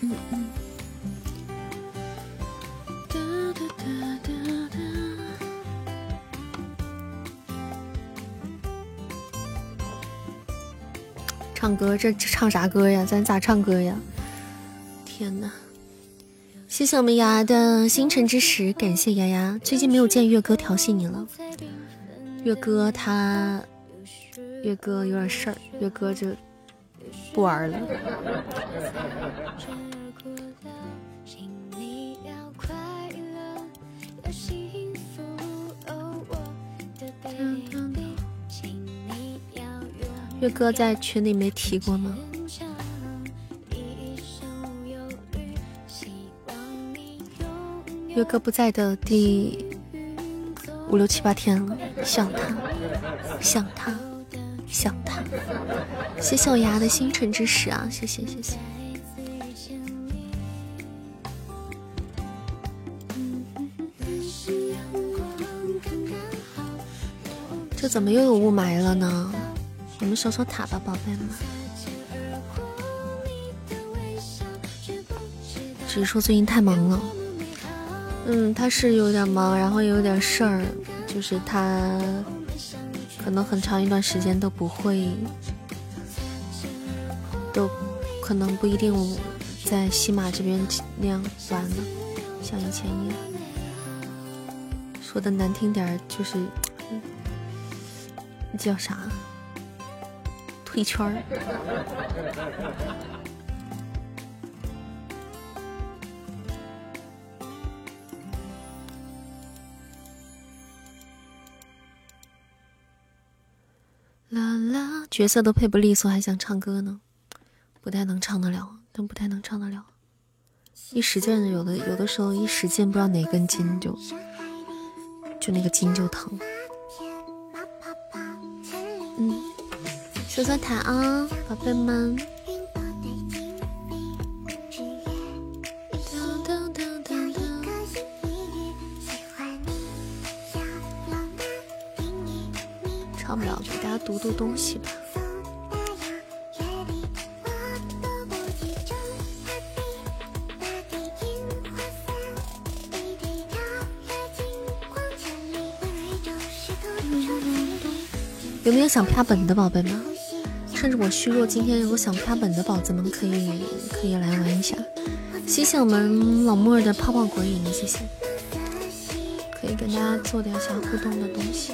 Speaker 1: 嗯嗯。唱歌，这唱啥歌呀？咱咋唱歌呀？天哪！谢谢我们牙的星辰之石，感谢牙牙。最近没有见月哥调戏你了，月哥他，月哥有点事儿，月哥就不玩了。月哥在群里没提过吗？月哥不在的第五六七八天了，想他，想他，想他。谢谢我牙的星辰之石啊，谢谢谢谢。这怎么又有雾霾了呢？我们守守塔吧，宝贝们。只是说最近太忙了。嗯，他是有点忙，然后也有点事儿，就是他可能很长一段时间都不会，都可能不一定在西马这边那样玩了，像以前一样。说的难听点就是，叫啥？一圈儿。啦啦，角色都配不利索，还想唱歌呢？不太能唱得了，真不太能唱得了。一使劲，有的有的时候一使劲，不知道哪根筋就就那个筋就疼。嗯，守守塔啊，宝贝们。唱不了，给大家读读东西吧。有没有想啪本的宝贝们？趁着我虚弱，今天如果想啪本的宝子们可以可以来玩一下。谢谢我们老莫的泡泡果影，谢谢，可以跟大家做点小互动的东西。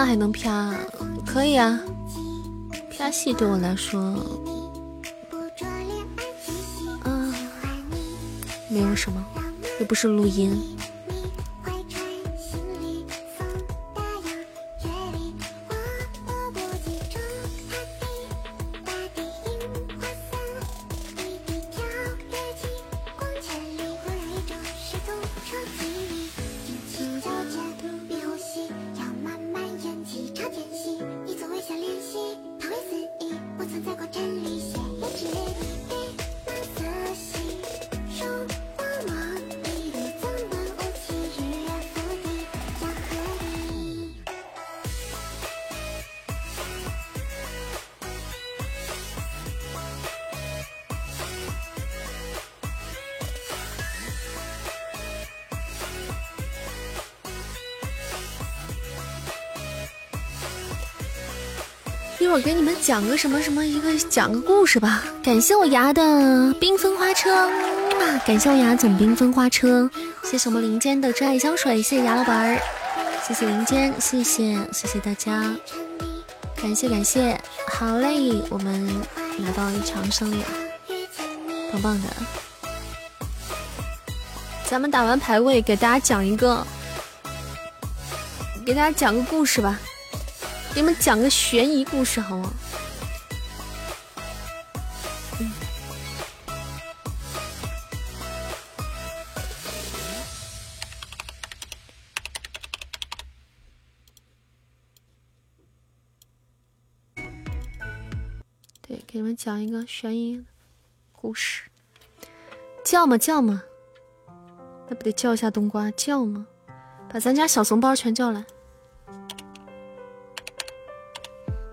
Speaker 1: 那还能啪？可以啊，啪戏对我来说，嗯，没有什么，又不是录音。一会给你们讲个什么什么一个讲个故事吧。感谢我牙的缤纷花车，感谢我牙总缤纷花车，谢谢我们林间的真爱香水，谢谢牙老板儿，谢谢林间，谢谢谢谢大家，感谢感谢，好嘞，我们拿到一场胜利，棒棒的。咱们打完排位，给大家讲一个，给大家讲个故事吧。给你们讲个悬疑故事，好吗？对，给你们讲一个悬疑故事。叫吗？叫吗？那不得叫一下冬瓜？叫吗？把咱家小怂包全叫来。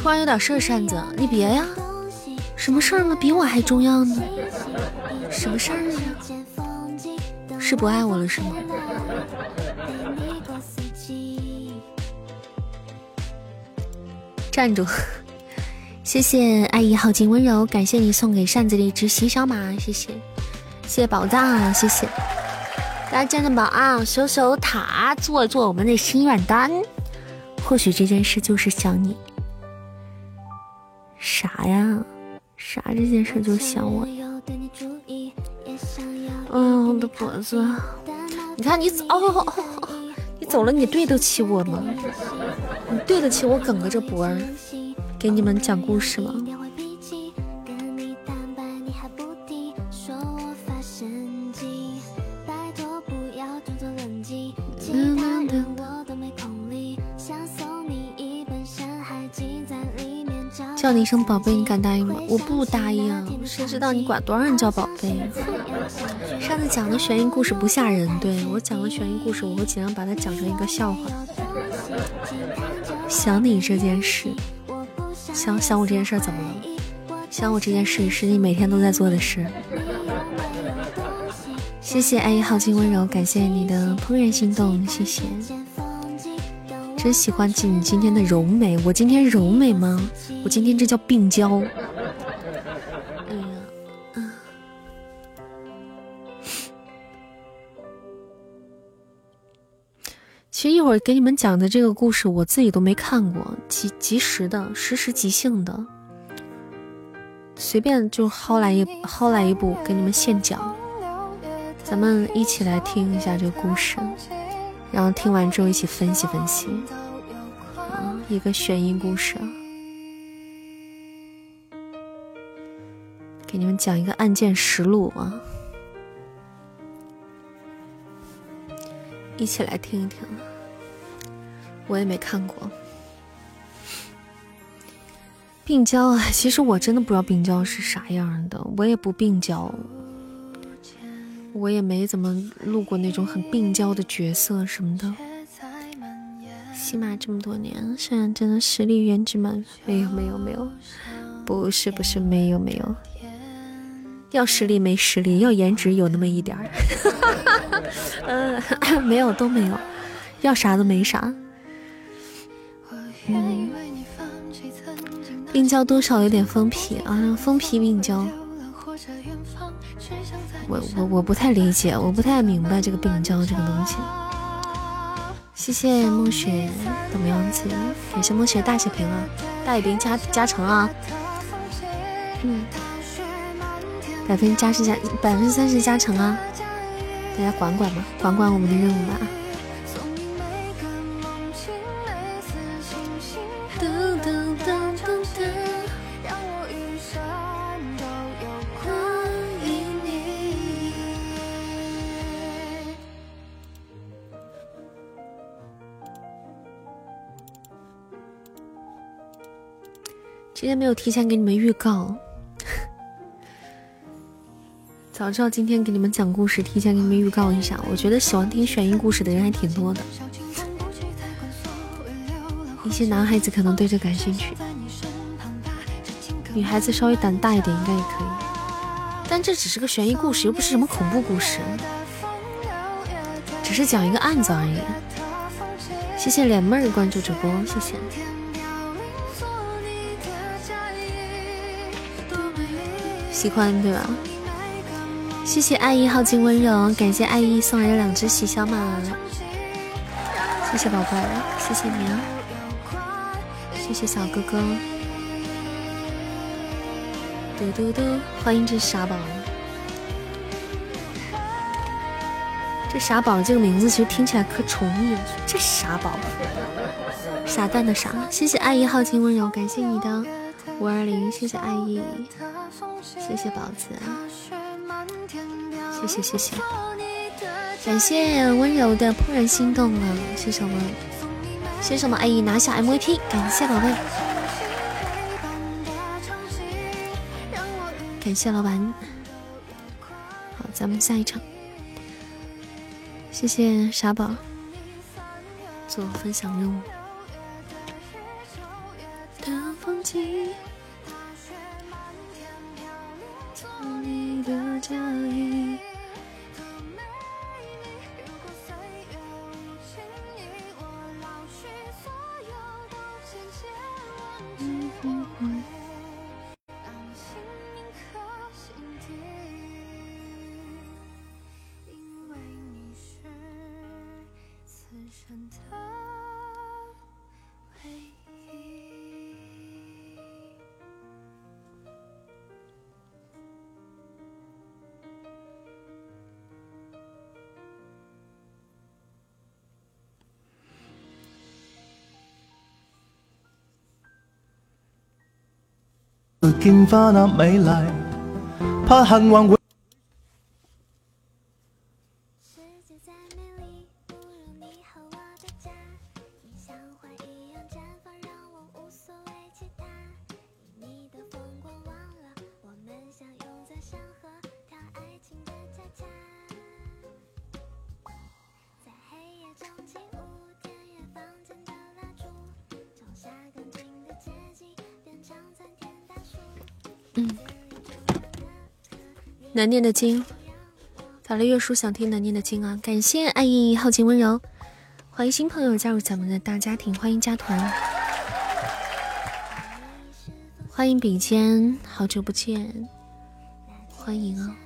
Speaker 1: 突然有点事儿，扇子，你别呀！什么事儿吗？比我还重要呢？什么事儿啊？是不爱我了是吗？站住！谢谢爱意耗尽温柔，感谢你送给扇子的一只喜小马，谢谢，谢谢宝藏，谢谢大家站站宝啊，守守塔，做做我们的心愿单。或许这件事就是想你。啥呀？啥这件事就想我？嗯，我的脖子，你看你哦，你走了，你对得起我吗？你对得起我梗着这脖儿给你们讲故事吗？叫你一声宝贝，你敢答应吗？我不答应，谁知道你管多少人叫宝贝？上次讲的悬疑故事不吓人，对我讲的悬疑故事，我会尽量把它讲成一个笑话。想你这件事，想想我这件事怎么了？想我这件事是你每天都在做的事。谢谢爱一耗尽温柔，感谢你的怦然心动，谢谢。真喜欢你今天的柔美，我今天柔美吗？我今天这叫病娇。哎呀，其实一会儿给你们讲的这个故事，我自己都没看过，即即时的，实时即兴的，随便就薅来一薅来一部给你们现讲，咱们一起来听一下这个故事。然后听完之后一起分析分析，啊，一个悬疑故事，给你们讲一个案件实录啊，一起来听一听。我也没看过病娇啊，其实我真的不知道病娇是啥样的，我也不病娇。我也没怎么录过那种很病娇的角色什么的。起码这么多年，现在真的实力颜值满，没有没有没有，不是不是没有没有，要实力没实力，要颜值有那么一点儿，嗯，没有都没有，要啥都没啥。嗯，病娇多少有点疯皮啊，疯皮病娇。我我我不太理解，我不太明白这个病娇这个东西。谢谢梦雪的样子，感谢梦雪大血瓶啊，大血瓶加加成啊，嗯，百分之加十加百分之三十加成啊，大家管管吧，管管我们的任务吧。今天没有提前给你们预告，早知道今天给你们讲故事，提前给你们预告一下。我觉得喜欢听悬疑故事的人还挺多的，一些男孩子可能对这感兴趣，女孩子稍微胆大一点应该也可以。但这只是个悬疑故事，又不是什么恐怖故事，只是讲一个案子而已。谢谢脸妹儿关注主播，谢谢。喜欢对吧？谢谢爱意耗尽温柔，感谢爱意送来的两只喜小马，谢谢宝贝儿，谢谢你啊，谢谢小哥哥，嘟嘟嘟，欢迎这傻宝，这傻宝这个名字其实听起来可宠溺了，这傻宝，傻蛋的傻，谢谢爱意耗尽温柔，感谢你的五二零，谢谢爱意。谢谢宝子，谢谢谢谢，感谢温柔的怦然心动啊！谢谢我们，谢谢我们爱意拿下 MVP，感谢宝贝，感谢老板。好，咱们下一场，谢谢傻宝做分享任务。风景大雪漫天
Speaker 2: 飘零做
Speaker 1: 你的嫁衣多美
Speaker 2: 丽如果岁月无情你我老去所有都渐渐忘记
Speaker 1: 我会把
Speaker 2: 你姓名刻心底因为你是此生的
Speaker 1: 见花那美丽，怕幸运会。难念的经，法律月书想听难念的经啊！感谢爱意耗尽温柔，欢迎新朋友加入咱们的大家庭，欢迎加团，欢迎笔尖，好久不见，欢迎啊！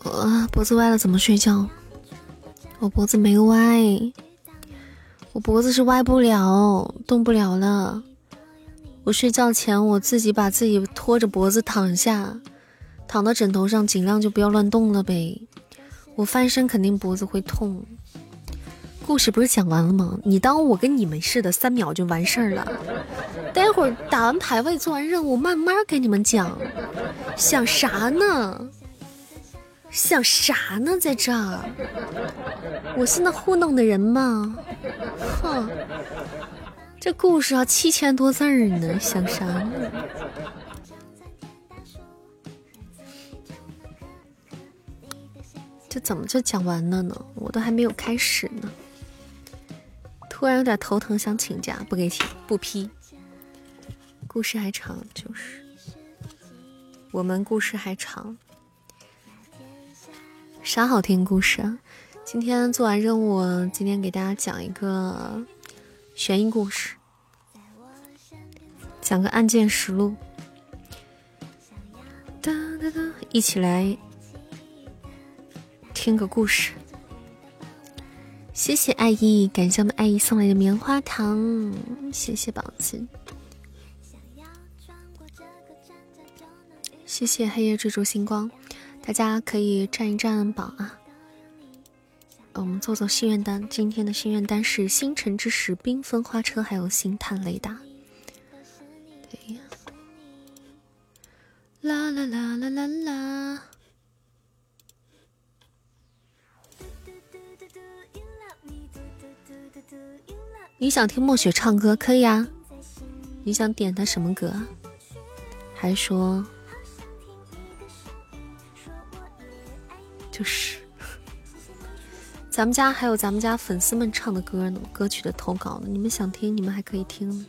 Speaker 1: 我脖子歪了，怎么睡觉？我脖子没歪，我脖子是歪不了，动不了了。我睡觉前我自己把自己拖着脖子躺下，躺到枕头上，尽量就不要乱动了呗。我翻身肯定脖子会痛。故事不是讲完了吗？你当我跟你们似的，三秒就完事儿了？待会儿打完排位，做完任务，慢慢给你们讲。想啥呢？想啥呢？在这儿，我是那糊弄的人吗？这故事要七千多字儿呢，想啥呢？这怎么就讲完了呢？我都还没有开始呢。突然有点头疼，想请假，不给请，不批。故事还长，就是我们故事还长。啥好听故事啊？今天做完任务，今天给大家讲一个悬疑故事，讲个案件实录。一起来听个故事。谢谢爱意，感谢我们爱意送来的棉花糖，谢谢宝子，谢谢黑夜追逐星光，大家可以占一占榜啊。我们做做心愿单，今天的心愿单是星辰之石、缤纷花车，还有星探雷达。对呀，啦啦啦啦啦啦。你想听墨雪唱歌可以啊？你想点他什么歌？还说就是，咱们家还有咱们家粉丝们唱的歌呢，歌曲的投稿呢。你们想听，你们还可以听。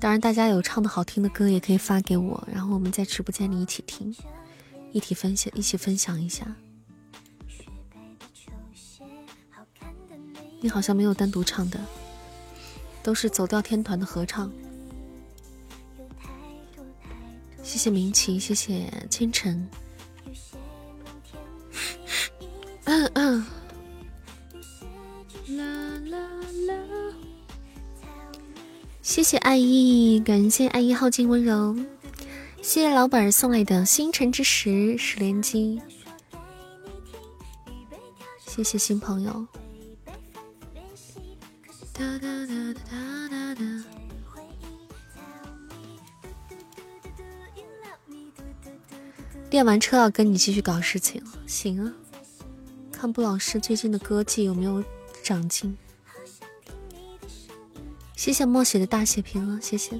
Speaker 1: 当然，大家有唱的好听的歌，也可以发给我，然后我们在直播间里一起听，一起分享，一起分享一下。你好像没有单独唱的，都是走调天团的合唱。谢谢明奇，谢谢清晨。嗯嗯。啦啦啦。谢谢爱意，感谢爱意耗尽温柔。谢谢老板送来的星辰之石十连击。谢谢新朋友。哒哒哒哒哒哒。练完车要跟你继续搞事情，行啊。看布老师最近的歌技有没有长进？谢谢默写的大血瓶啊，谢谢，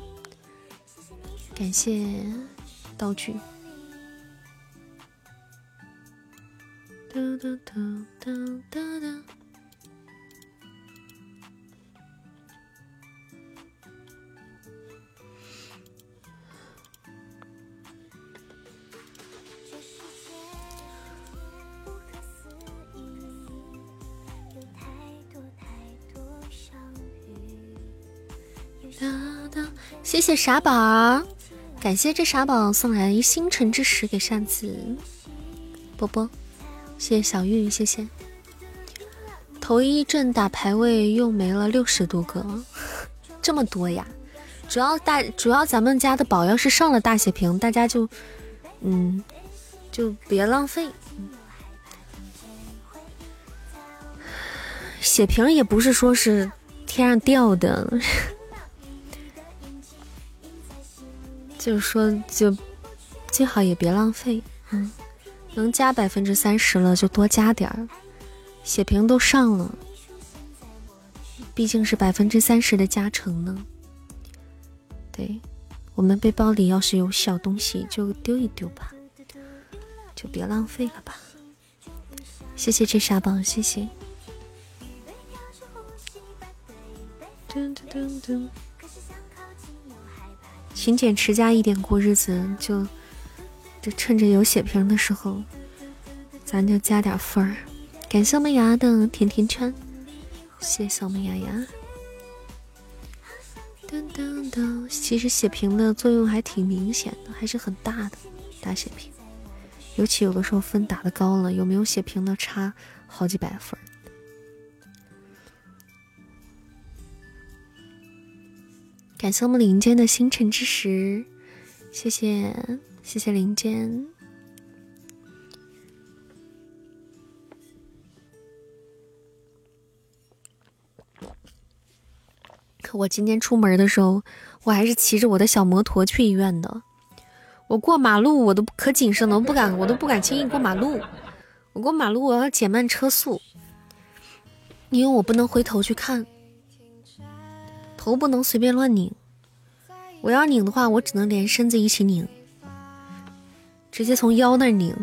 Speaker 1: 感谢道具。哒哒哒哒哒哒。谢谢傻宝，感谢这傻宝送来星辰之石给扇子，波波，谢谢小玉，谢谢。头一阵打排位又没了六十多个，这么多呀！主要大主要咱们家的宝要是上了大血瓶，大家就嗯就别浪费。血瓶也不是说是天上掉的，就是说就最好也别浪费，嗯，能加百分之三十了就多加点儿，血瓶都上了，毕竟是百分之三十的加成呢。对我们背包里要是有小东西就丢一丢吧，就别浪费了吧。谢谢这傻宝，谢谢。噔噔噔噔，勤俭持家一点过日子，就就趁着有血瓶的时候，咱就加点分儿。感谢我们牙的甜甜圈，谢谢我们牙牙。噔噔噔，其实血瓶的作用还挺明显的，还是很大的。打血瓶，尤其有的时候分打的高了，有没有血瓶的差好几百分。感谢我们林间的星辰之石，谢谢谢谢林间。可我今天出门的时候，我还是骑着我的小摩托去医院的。我过马路我都可谨慎了，我不敢，我都不敢轻易过马路。我过马路我要减慢车速，因为我不能回头去看。头不能随便乱拧，我要拧的话，我只能连身子一起拧，直接从腰那拧。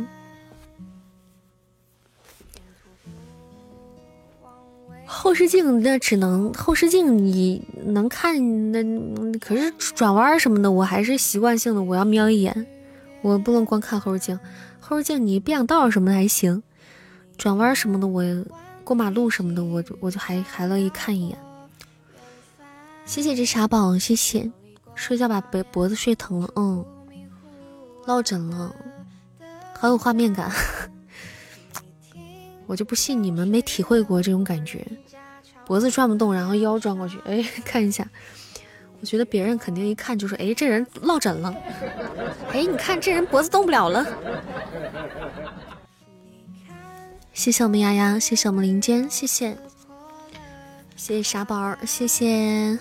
Speaker 1: 后视镜那只能后视镜你能看那，可是转弯什么的，我还是习惯性的我要瞄一眼，我不能光看后视镜。后视镜你变道什么的还行，转弯什么的我过马路什么的我我就还还乐意看一眼。谢谢这傻宝，谢谢。睡觉把脖脖子睡疼了，嗯，落枕了，好有画面感。我就不信你们没体会过这种感觉，脖子转不动，然后腰转过去，哎，看一下。我觉得别人肯定一看就说，哎，这人落枕了。哎，你看这人脖子动不了了。谢谢我们丫丫，谢谢我们林间，谢谢，谢谢傻宝，谢谢。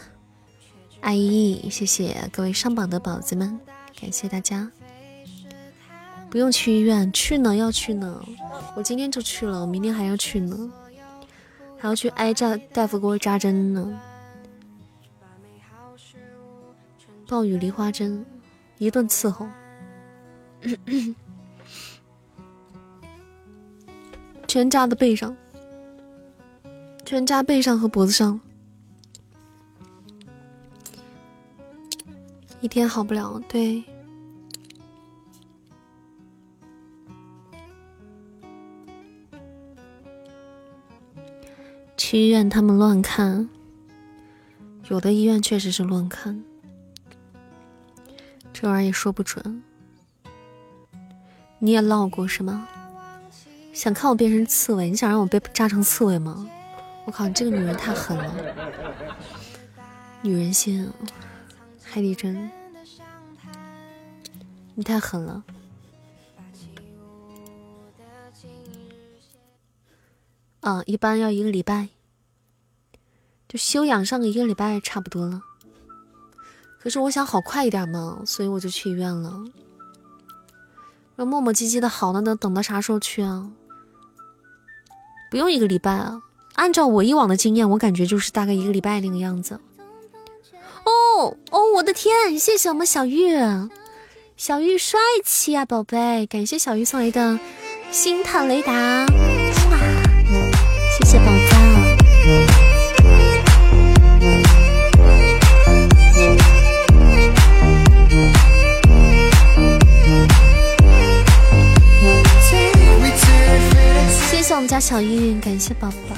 Speaker 1: 阿姨，谢谢各位上榜的宝子们，感谢大家。不用去医院，去呢，要去呢。我今天就去了，我明天还要去呢，还要去挨扎大夫给我扎针呢。暴雨梨花针，一顿伺候。全扎的背上，全扎背上和脖子上。一天好不了，对。去医院他们乱看，有的医院确实是乱看，这玩意儿也说不准。你也唠过是吗？想看我变成刺猬？你想让我被扎成刺猬吗？我靠，你这个女人太狠了，女人心。海底针，你太狠了。啊，一般要一个礼拜，就休养上个一个礼拜差不多了。可是我想好快一点嘛，所以我就去医院了。那磨磨唧唧的好，那能等到啥时候去啊？不用一个礼拜啊，按照我以往的经验，我感觉就是大概一个礼拜那个样子。哦哦，我的天！谢谢我们小玉，小玉帅气啊，宝贝！感谢小玉送来的星探雷达，哇！谢谢宝藏。谢谢我们家小玉，感谢宝宝，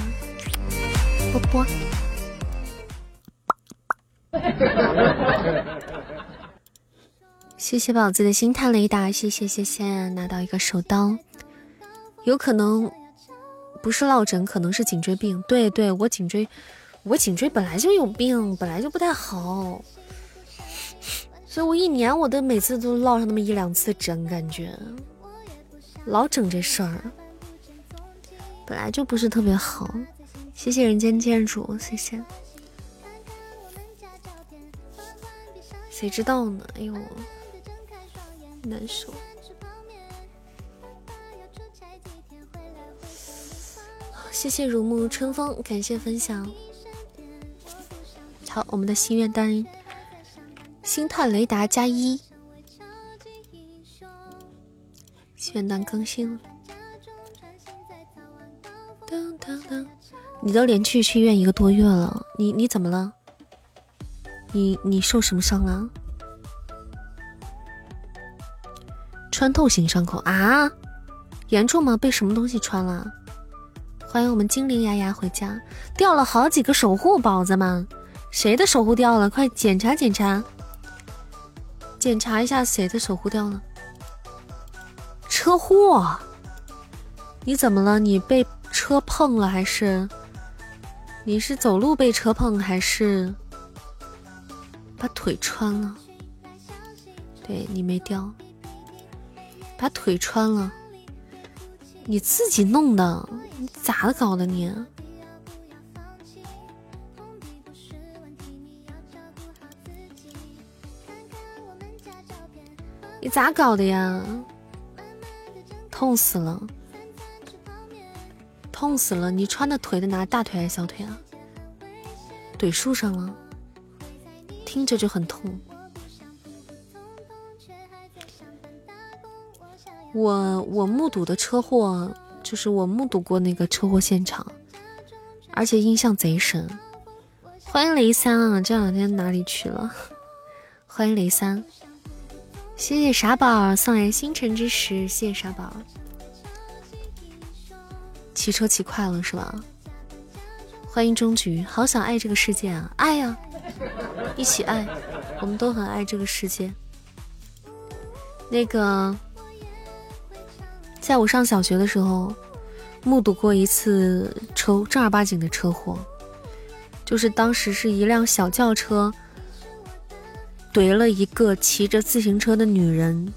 Speaker 1: 波波。谢谢宝子的星探雷达，谢谢谢谢，拿到一个手刀，有可能不是落枕，可能是颈椎病。对对，我颈椎，我颈椎本来就有病，本来就不太好，所以我一年我都每次都落上那么一两次枕，感觉老整这事儿，本来就不是特别好。谢谢人间建筑，谢谢。谁知道呢？哎呦，难受。谢谢如沐春风，感谢分享。好，我们的心愿单，星探雷达加一，心愿单更新了。当当当，你都连续去医院一个多月了，你你怎么了？你你受什么伤了？穿透型伤口啊？严重吗？被什么东西穿了？欢迎我们精灵牙牙回家，掉了好几个守护宝子吗？谁的守护掉了？快检查检查，检查一下谁的守护掉了？车祸？你怎么了？你被车碰了还是？你是走路被车碰还是把腿穿了？对你没掉，把腿穿了，你自己弄的。你咋的搞的你？你咋搞的呀？痛死了！痛死了！你穿的腿的哪？大腿还是小腿啊？怼树上了，听着就很痛。我我目睹的车祸。就是我目睹过那个车祸现场，而且印象贼深。欢迎雷三啊，这两天哪里去了？欢迎雷三，谢谢傻宝送来星辰之石，谢谢傻宝。骑车骑快了是吧？欢迎终局，好想爱这个世界啊，爱呀，一起爱，我们都很爱这个世界。那个。在我上小学的时候，目睹过一次车正儿八经的车祸，就是当时是一辆小轿车怼了一个骑着自行车的女人，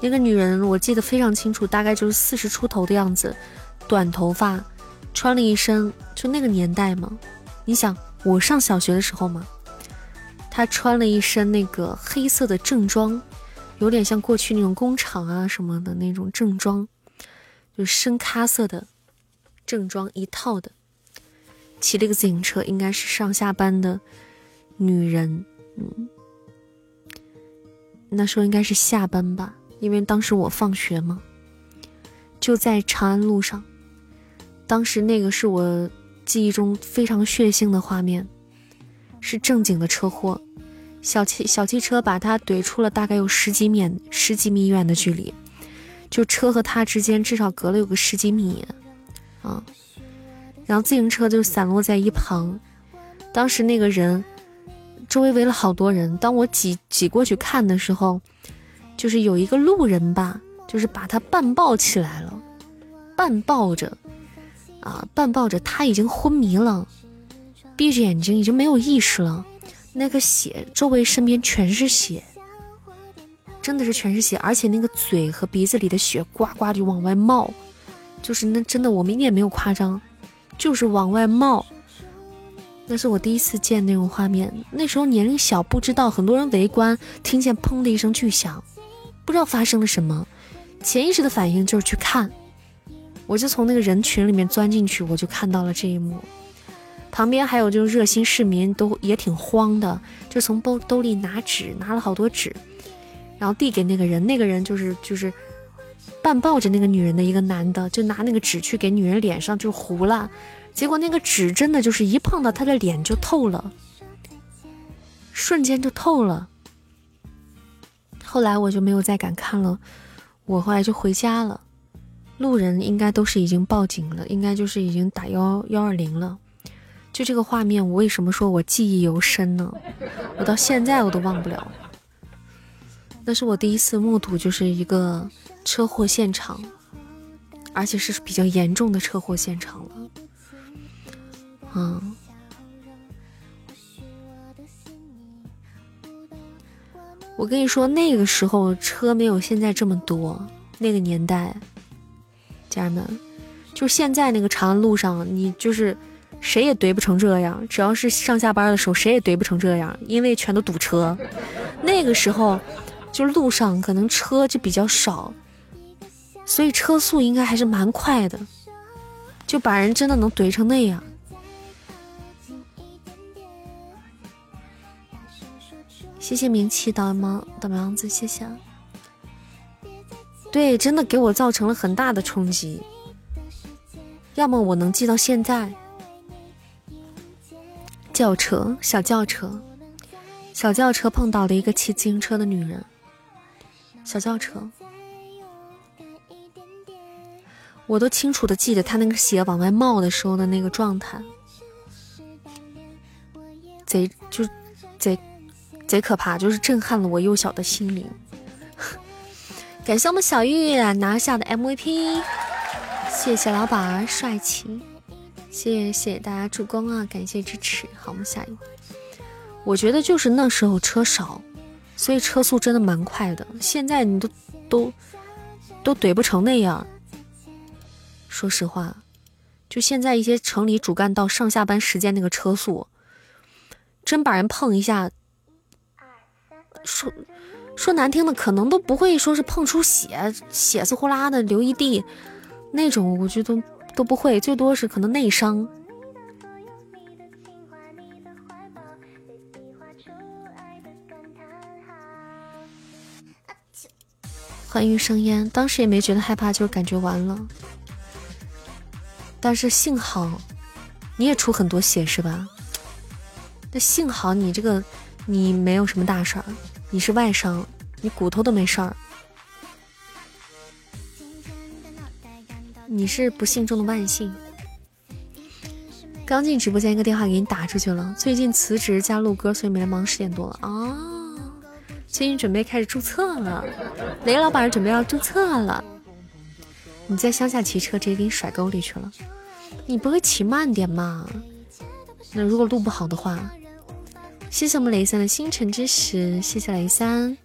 Speaker 1: 那个女人我记得非常清楚，大概就是四十出头的样子，短头发，穿了一身就那个年代嘛，你想我上小学的时候嘛，她穿了一身那个黑色的正装。有点像过去那种工厂啊什么的那种正装，就深咖色的正装一套的，骑了个自行车，应该是上下班的女人，嗯，那时候应该是下班吧，因为当时我放学嘛，就在长安路上，当时那个是我记忆中非常血腥的画面，是正经的车祸。小汽小汽车把他怼出了大概有十几米十几米远的距离，就车和他之间至少隔了有个十几米，啊，然后自行车就散落在一旁。当时那个人周围围了好多人，当我挤挤过去看的时候，就是有一个路人吧，就是把他半抱起来了，半抱着，啊，半抱着，他已经昏迷了，闭着眼睛已经没有意识了。那个血，周围身边全是血，真的是全是血，而且那个嘴和鼻子里的血呱呱就往外冒，就是那真的，我们一点没有夸张，就是往外冒。那是我第一次见那种画面，那时候年龄小，不知道，很多人围观，听见砰的一声巨响，不知道发生了什么，潜意识的反应就是去看，我就从那个人群里面钻进去，我就看到了这一幕。旁边还有就是热心市民都也挺慌的，就从兜兜里拿纸，拿了好多纸，然后递给那个人。那个人就是就是半抱着那个女人的一个男的，就拿那个纸去给女人脸上就糊了。结果那个纸真的就是一碰到他的脸就透了，瞬间就透了。后来我就没有再敢看了，我后来就回家了。路人应该都是已经报警了，应该就是已经打幺幺二零了。就这个画面，我为什么说我记忆犹深呢？我到现在我都忘不了。那是我第一次目睹，就是一个车祸现场，而且是比较严重的车祸现场了。嗯，我跟你说，那个时候车没有现在这么多，那个年代，家人们，就现在那个长安路上，你就是。谁也怼不成这样。只要是上下班的时候，谁也怼不成这样，因为全都堵车。那个时候，就路上可能车就比较少，所以车速应该还是蛮快的，就把人真的能怼成那样。谢谢名气导盲导盲子，谢谢。对，真的给我造成了很大的冲击。要么我能记到现在。轿车，小轿车，小轿车碰到了一个骑自行车的女人。小轿车，我都清楚的记得他那个血往外冒的时候的那个状态，贼就贼。贼可怕，就是震撼了我幼小的心灵。感谢我们小玉拿下的 MVP，谢谢老板帅气，谢谢大家助攻啊，感谢支持。好，我们下一个。我觉得就是那时候车少，所以车速真的蛮快的。现在你都都都怼不成那样。说实话，就现在一些城里主干道上下班时间那个车速，真把人碰一下。说说难听的，可能都不会说是碰出血，血丝呼啦的流一地那种，我觉得都不会，最多是可能内伤。欢迎生烟，当时也没觉得害怕，就是感觉完了。但是幸好你也出很多血是吧？那幸好你这个你没有什么大事儿。你是外伤，你骨头都没事儿。你是不幸中的万幸。刚进直播间，一个电话给你打出去了。最近辞职加录歌，所以没来忙十点多了啊。最近准备开始注册了，雷老板准备要注册了。你在乡下骑车，直接给你甩沟里去了。你不会骑慢点吗？那如果路不好的话。谢谢我们雷三的星辰之石，谢谢雷三，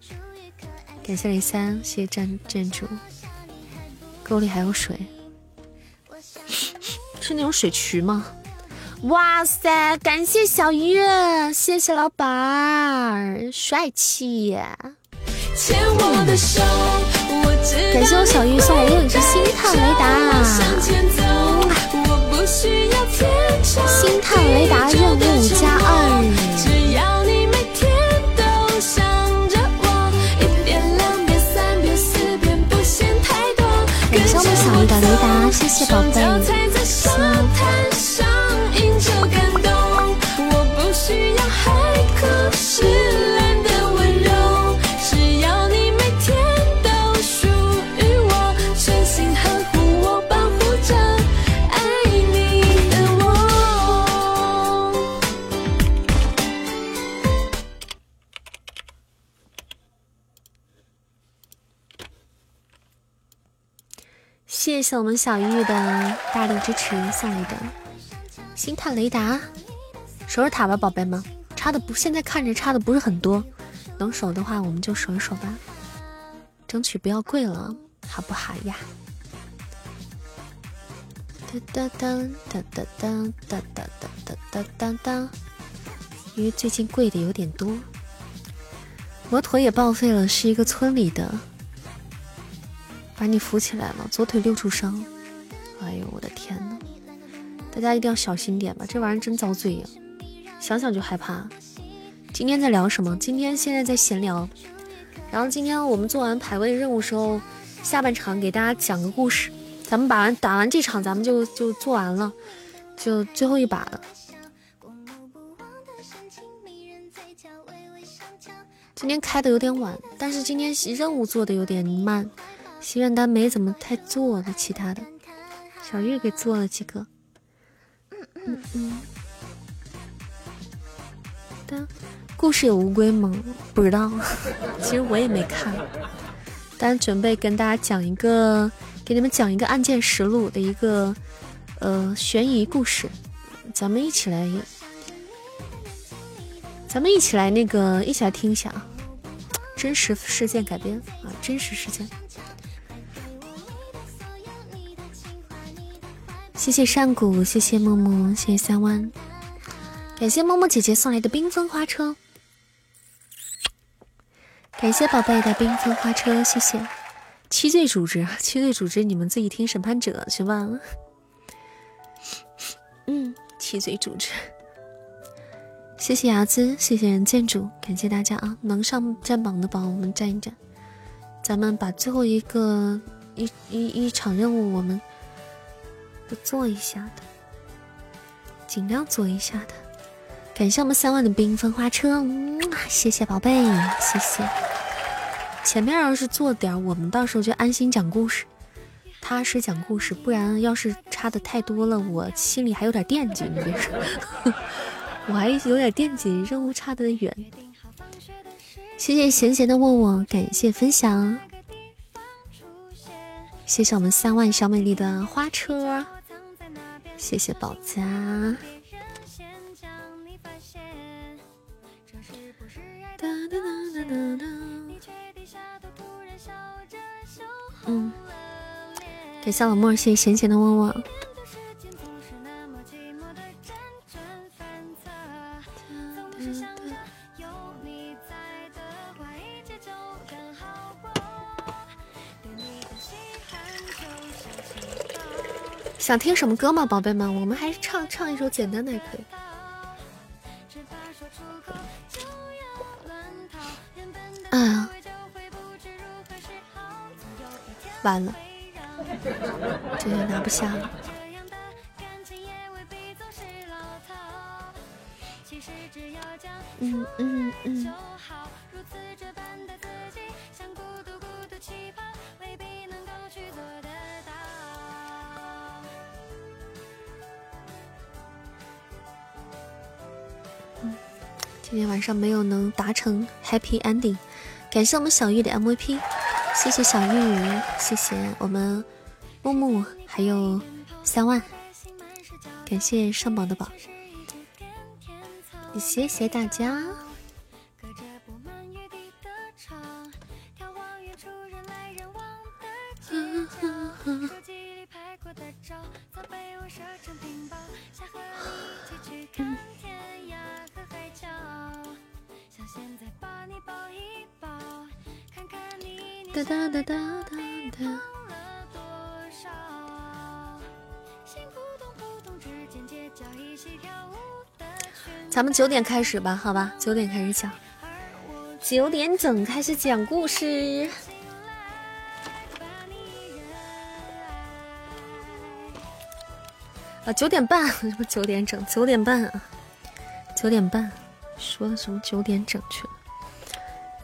Speaker 1: 感谢雷三，谢谢站站主。沟里还有水，是那种水渠吗？哇塞，感谢小鱼，谢谢老板儿，帅气。感谢我小鱼送来的一只星探雷达，星探雷达任务加二。谢谢宝贝。谢我们小玉的大力支持送来的星探雷达，守守塔吧，宝贝们，差的不，现在看着差的不是很多，能守的话我们就守一守吧，争取不要跪了，好不好呀？哒哒哒哒哒哒哒哒哒哒哒哒，因为最近跪的有点多，摩托也报废了，是一个村里的。把你扶起来了，左腿六处伤。哎呦，我的天呐！大家一定要小心点吧，这玩意儿真遭罪呀，想想就害怕。今天在聊什么？今天现在在闲聊。然后今天我们做完排位任务时候，下半场给大家讲个故事。咱们把完打完这场，咱们就就做完了，就最后一把了。今天开的有点晚，但是今天任务做的有点慢。心愿单没怎么太做的，其他的小玉给做了几个。嗯嗯嗯。但故事有乌龟吗？不知道，其实我也没看。但准备跟大家讲一个，给你们讲一个案件实录的一个呃悬疑故事，咱们一起来，咱们一起来那个一起来听一下啊，真实事件改编啊，真实事件。谢谢山谷，谢谢默默，谢谢三湾，感谢默默姐姐送来的缤纷花车，感谢宝贝的缤纷花车，谢谢。七罪组织，七罪组织，你们自己听审判者是吧？嗯，七罪组织。谢谢牙子，谢谢人建筑，感谢大家啊！能上占榜的榜，我们占一占。咱们把最后一个一一一场任务，我们做一下的，尽量做一下的。感谢我们三万的缤纷花车，谢谢宝贝，谢谢。前面要是做点，我们到时候就安心讲故事，踏实讲故事。不然要是差的太多了，我心里还有点惦记。你别说。我还有点惦记，任务差的远。谢谢闲闲的问我，感谢分享。谢谢我们三万小美丽的花车，谢谢宝家。嗯，感谢老莫，谢谢闲闲的问我。想听什么歌吗，宝贝们？我们还是唱唱一首简单的也可以。啊，完了，这就拿不下了。嗯嗯嗯。今天晚上没有能达成 happy ending，感谢我们小玉的 MVP，谢谢小玉，谢谢我们木木，还有三万，感谢上榜的宝，谢谢大家。哒哒哒哒哒哒。咱们九点开始吧，好吧，九点开始讲，九点整开始讲故事。啊，九点半，什么九点整？九点半啊，九点半，说的什么九点整去了？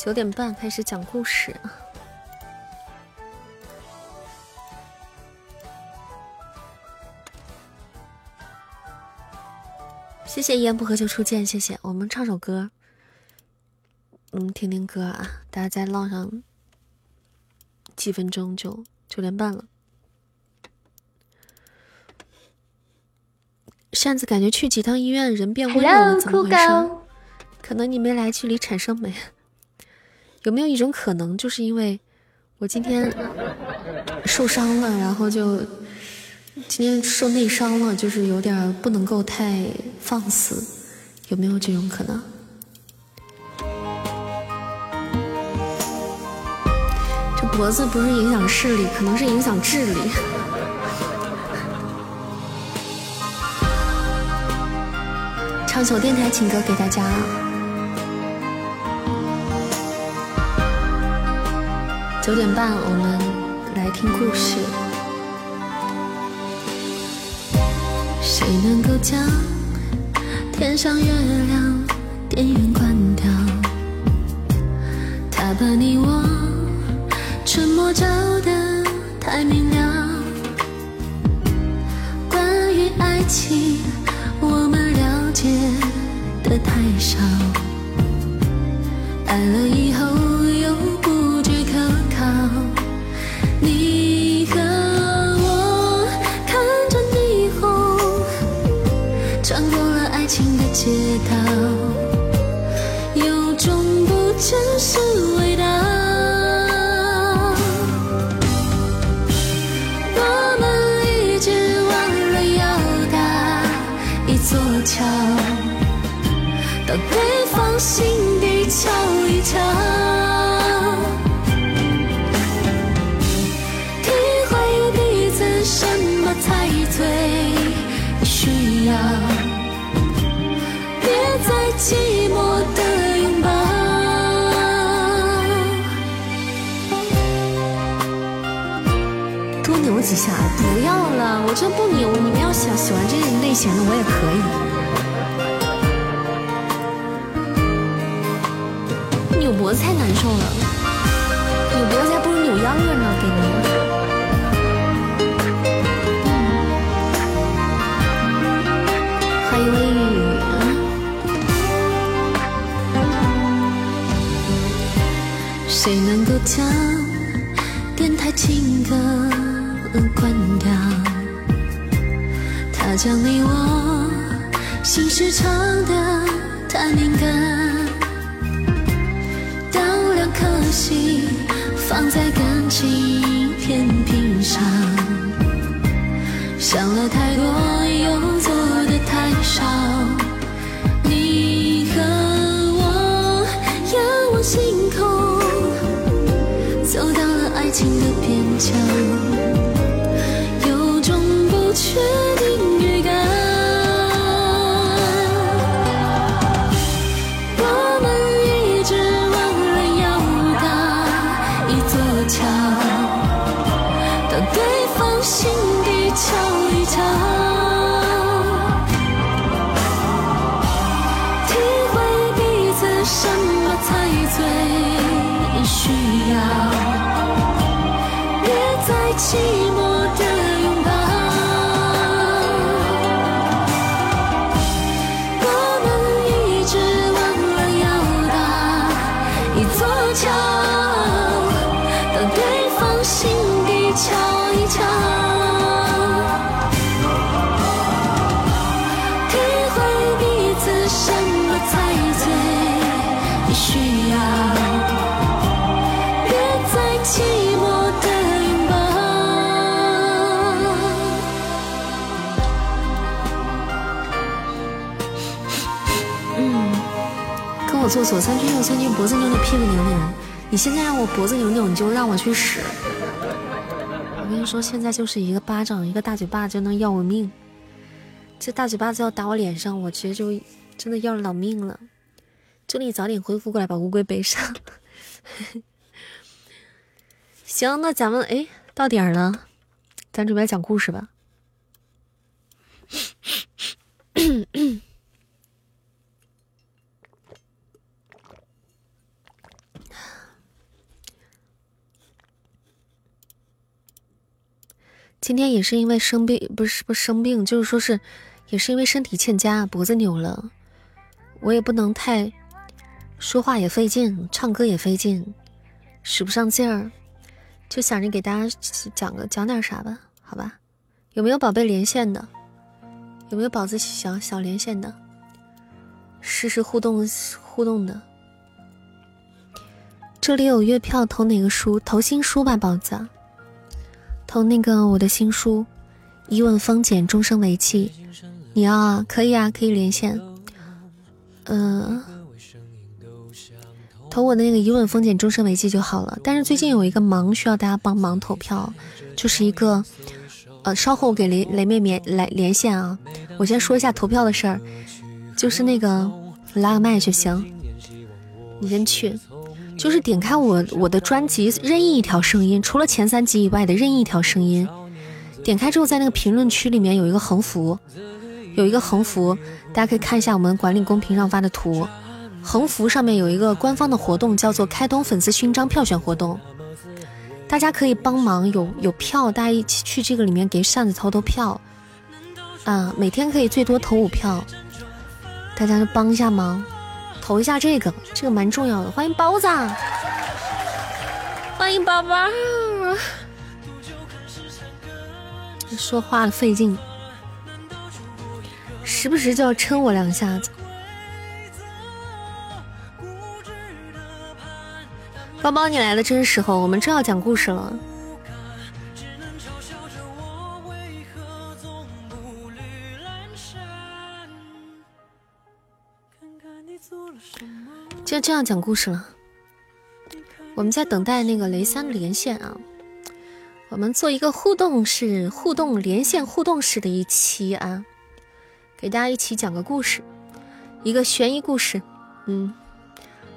Speaker 1: 九点半开始讲故事啊！谢谢一言不合就出剑，谢谢。我们唱首歌，嗯，听听歌啊！大家再唠上几分钟就九点半了。扇子感觉去几趟医院人变温柔了，怎么回事？可能你没来距离产生美。有没有一种可能，就是因为我今天受伤了，然后就今天受内伤了，就是有点不能够太放肆，有没有这种可能？这脖子不是影响视力，可能是影响智力。唱首电台情歌给大家。九点半，我们来听故事。谁能够将天上月亮电源关掉？他把你我沉默照得太明了。关于爱情，我们了解的太少。爱了以后道有种不真实味道。我们一直忘了要搭一座桥到对方心底瞧一瞧我这不扭。你们要想喜欢这种类型的，我也可以。扭脖子太难受了，扭脖子还不如扭秧歌呢，给你。欢迎微雨。谁能够将电台情歌关掉？他将你我心事唱得太敏感，当两颗心放在感情天平上，想了太多又做的太少。你和我仰望星空，走到了爱情的边疆，跟我做左三圈右三圈，脖子扭扭，屁股扭扭。你现在让我脖子扭扭，你就让我去使。我跟你说，现在就是一个巴掌，一个大嘴巴就能要我命。这大嘴巴子要打我脸上，我直接就真的要了老命了。祝你早点恢复过来，把乌龟背上。行，那咱们哎到点儿了，咱准备讲故事吧。今天也是因为生病，不是不是生病，就是说是，也是因为身体欠佳，脖子扭了，我也不能太说话也费劲，唱歌也费劲，使不上劲儿，就想着给大家讲个讲点啥吧，好吧？有没有宝贝连线的？有没有宝子想想连线的？实时互动互动的？这里有月票，投哪个书？投新书吧，宝子。投那个我的新书《一吻封缄，终生为妻》，你要啊？可以啊，可以连线。嗯、投我的那个《一吻封缄，终生为妻》就好了。但是最近有一个忙需要大家帮忙投票，就是一个呃，稍后我给雷雷妹妹来连线啊。我先说一下投票的事儿，就是那个拉个麦就行，你先去。就是点开我我的专辑任意一条声音，除了前三集以外的任意一条声音，点开之后在那个评论区里面有一个横幅，有一个横幅，大家可以看一下我们管理公屏上发的图，横幅上面有一个官方的活动，叫做开通粉丝勋章票选活动，大家可以帮忙有有票，大家一起去这个里面给扇子投投票，啊，每天可以最多投五票，大家就帮一下忙。投一下这个，这个蛮重要的。欢迎包子，欢迎宝宝。说话费劲，时不时就要撑我两下子。包包，你来的真时候，我们正要讲故事了。就这样讲故事了。我们在等待那个雷三的连线啊。我们做一个互动式、互动连线、互动式的一期啊，给大家一起讲个故事，一个悬疑故事，嗯，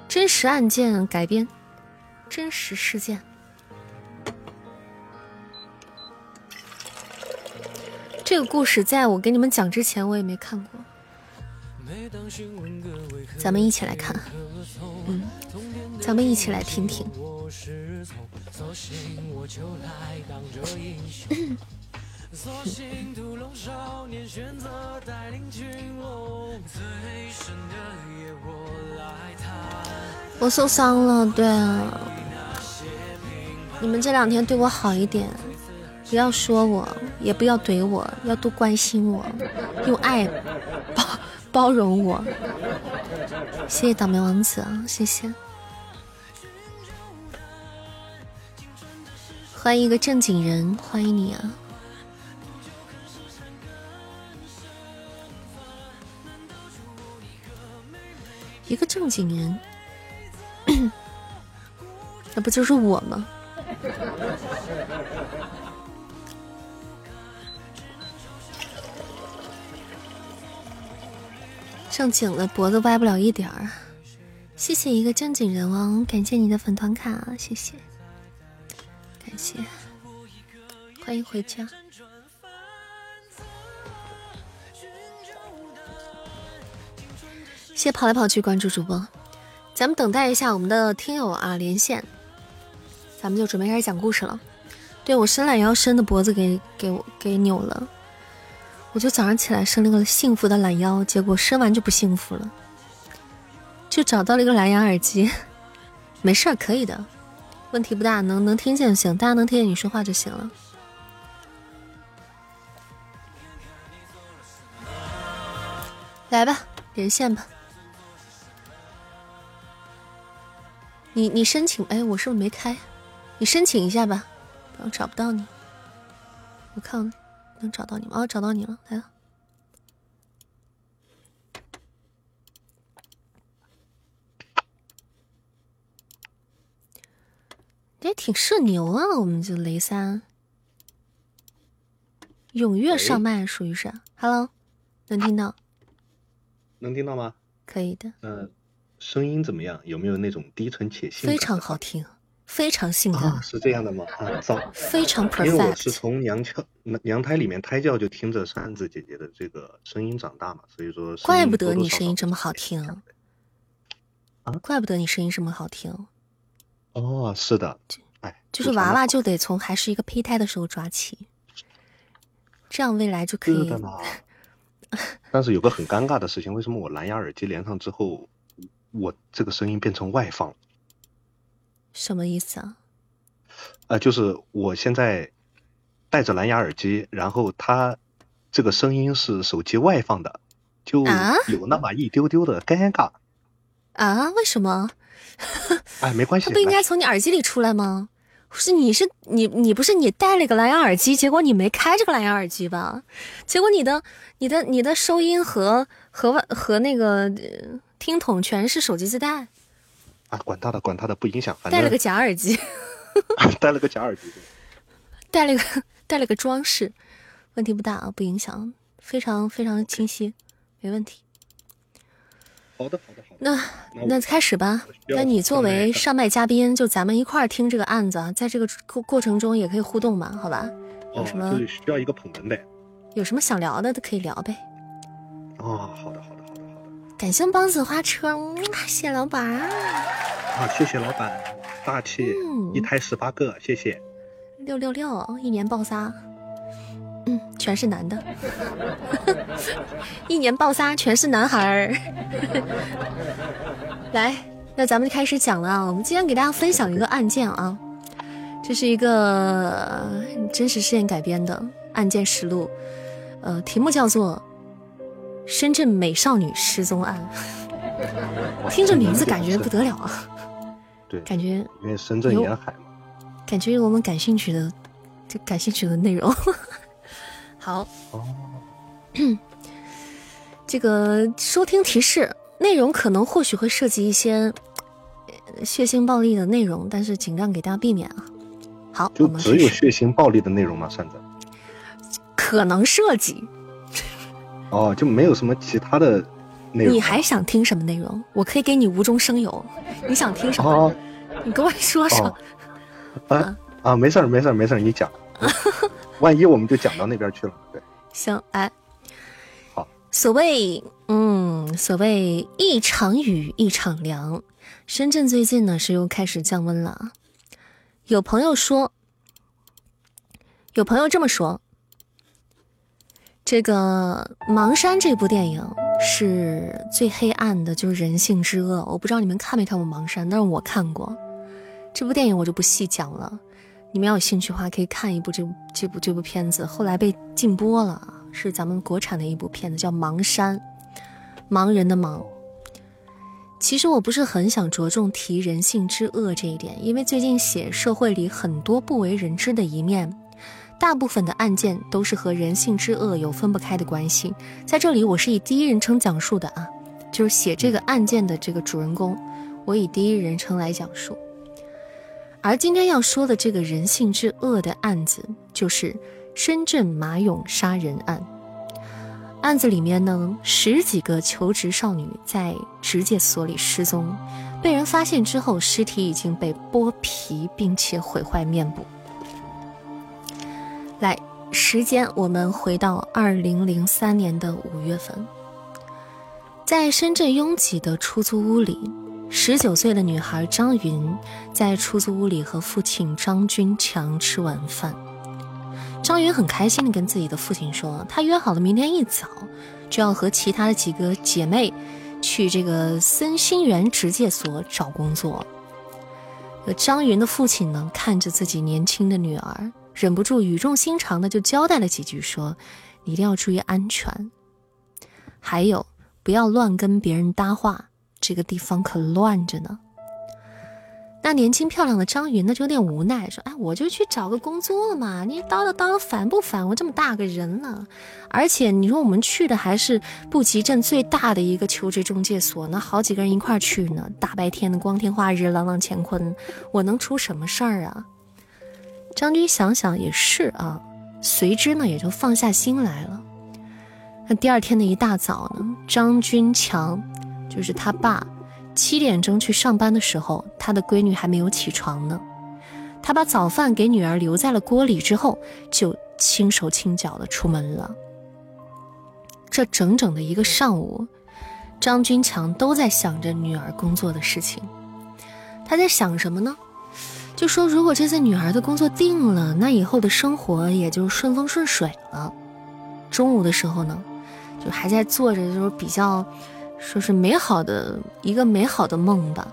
Speaker 1: 真实案件改编，真实事件。这个故事在我给你们讲之前，我也没看过。咱们一起来看，嗯，咱们一起来听听。我受伤了，对啊，你们这两天对我好一点，不要说我，也不要怼我，要多关心我，用爱包包容我。谢谢倒霉王子啊，谢谢。欢迎一个正经人，欢迎你啊！一个正经人，那不就是我吗？正经了，脖子歪不了一点儿。谢谢一个正经人王，感谢你的粉团卡，谢谢。感谢，欢迎回家。谢谢跑来跑去关注主播，咱们等待一下我们的听友啊连线，咱们就准备开始讲故事了。对我伸懒腰伸的脖子给给我给扭了，我就早上起来伸了个幸福的懒腰，结果伸完就不幸福了，就找到了一个蓝牙耳机，没事儿，可以的。问题不大，能能听见就行，大家能听见你说话就行了。来吧，连线吧。你你申请，哎，我是不是没开？你申请一下吧，我找不到你。我看能找到你吗？哦，找到你了，来了。也挺社牛啊，我们这雷三踊跃上麦，属于是。Hello，能听到？
Speaker 3: 能听到吗？
Speaker 1: 可以的。
Speaker 3: 嗯，声音怎么样？有没有那种低沉且性
Speaker 1: 非常好听，非常性感。
Speaker 3: 是这样的吗？啊，糟。
Speaker 1: 非常 perfect。
Speaker 3: 因为我是从娘腔、娘胎里面胎教就听着扇子姐姐的这个声音长大嘛，所以说。
Speaker 1: 怪不得你声音这么好听。啊，怪不得你声音这么好听。
Speaker 3: 哦，是的，哎，
Speaker 1: 就是娃娃就得从还是一个胚胎的时候抓起，这样未来就可以。
Speaker 3: 但是有个很尴尬的事情，为什么我蓝牙耳机连上之后，我这个声音变成外放？
Speaker 1: 什么意思啊？
Speaker 3: 呃，就是我现在戴着蓝牙耳机，然后它这个声音是手机外放的，就有那么一丢丢的尴尬。
Speaker 1: 啊？为什么？
Speaker 3: 哎，没关系。
Speaker 1: 不应该从你耳机里出来吗？是你是你你不是你戴了个蓝牙耳机，结果你没开这个蓝牙耳机吧？结果你的你的你的收音和和和那个听筒全是手机自带。
Speaker 3: 啊，管他的，管他的，不影响。
Speaker 1: 戴了个假耳机。
Speaker 3: 戴了个假耳机。
Speaker 1: 戴了个戴了个装饰，问题不大啊，不影响，非常非常清晰，没问题。
Speaker 3: 好的，好的。
Speaker 1: 好的那那开始吧。那你作为上麦嘉宾，就咱们一块儿听这个案子，在这个过过程中也可以互动嘛，好吧？有什么
Speaker 3: 需要一个捧哏呗？
Speaker 1: 有什么想聊的都可以聊呗。
Speaker 3: 哦，好的，好的。
Speaker 1: 感谢帮子花车，谢谢老板。
Speaker 3: 啊，谢谢老板，大气，一胎十八个，谢谢。
Speaker 1: 六六六，一年爆仨。嗯，全是男的，一年爆仨，全是男孩儿。来，那咱们就开始讲了啊！我们今天给大家分享一个案件啊，这是一个真实事件改编的案件实录，呃，题目叫做《深圳美少女失踪案》。听这名字感觉不得了啊！
Speaker 3: 对，
Speaker 1: 感觉
Speaker 3: 因为深圳沿海嘛，
Speaker 1: 感觉我们感兴趣的，就感兴趣的内容。好，这个收听提示：内容可能或许会涉及一些血腥暴力的内容，但是尽量给大家避免啊。好，
Speaker 3: 就只有血腥暴力的内容吗？算着，
Speaker 1: 可能涉及。
Speaker 3: 哦，就没有什么其他的内容。
Speaker 1: 你还想听什么内容？我可以给你无中生有。你想听什么？你跟我说说。
Speaker 3: 啊啊，没事儿没事儿没事儿，你讲。万一我们就讲到那边去了，对。
Speaker 1: 行，哎。
Speaker 3: 好。
Speaker 1: 所谓，嗯，所谓一场雨一场凉。深圳最近呢是又开始降温了。有朋友说，有朋友这么说，这个《盲山》这部电影是最黑暗的，就是人性之恶。我不知道你们看没看过《盲山》，但是我看过这部电影，我就不细讲了。你们要有兴趣的话，可以看一部这这部这部片子，后来被禁播了，是咱们国产的一部片子，叫《盲山》，盲人的盲。其实我不是很想着重提人性之恶这一点，因为最近写社会里很多不为人知的一面，大部分的案件都是和人性之恶有分不开的关系。在这里，我是以第一人称讲述的啊，就是写这个案件的这个主人公，我以第一人称来讲述。而今天要说的这个人性之恶的案子，就是深圳马勇杀人案。案子里面呢，十几个求职少女在职介所里失踪，被人发现之后，尸体已经被剥皮，并且毁坏面部。来，时间我们回到二零零三年的五月份，在深圳拥挤的出租屋里，十九岁的女孩张云在出租屋里和父亲张军强吃晚饭。张云很开心地跟自己的父亲说，他约好了明天一早就要和其他的几个姐妹去这个森新园职介所找工作。张云的父亲呢，看着自己年轻的女儿，忍不住语重心长的就交代了几句，说：“你一定要注意安全，还有不要乱跟别人搭话，这个地方可乱着呢。”那年轻漂亮的张云呢，就有点无奈，说：“哎，我就去找个工作嘛，你叨叨叨烦不烦？我这么大个人了，而且你说我们去的还是布吉镇最大的一个求职中介所，那好几个人一块去呢，大白天的光天化日，朗朗乾坤，我能出什么事儿啊？”张军想想也是啊，随之呢也就放下心来了。那第二天的一大早呢，张军强就是他爸。七点钟去上班的时候，他的闺女还没有起床呢。他把早饭给女儿留在了锅里之后，就轻手轻脚的出门了。这整整的一个上午，张军强都在想着女儿工作的事情。他在想什么呢？就说如果这次女儿的工作定了，那以后的生活也就顺风顺水了。中午的时候呢，就还在做着就是比较。说是美好的一个美好的梦吧。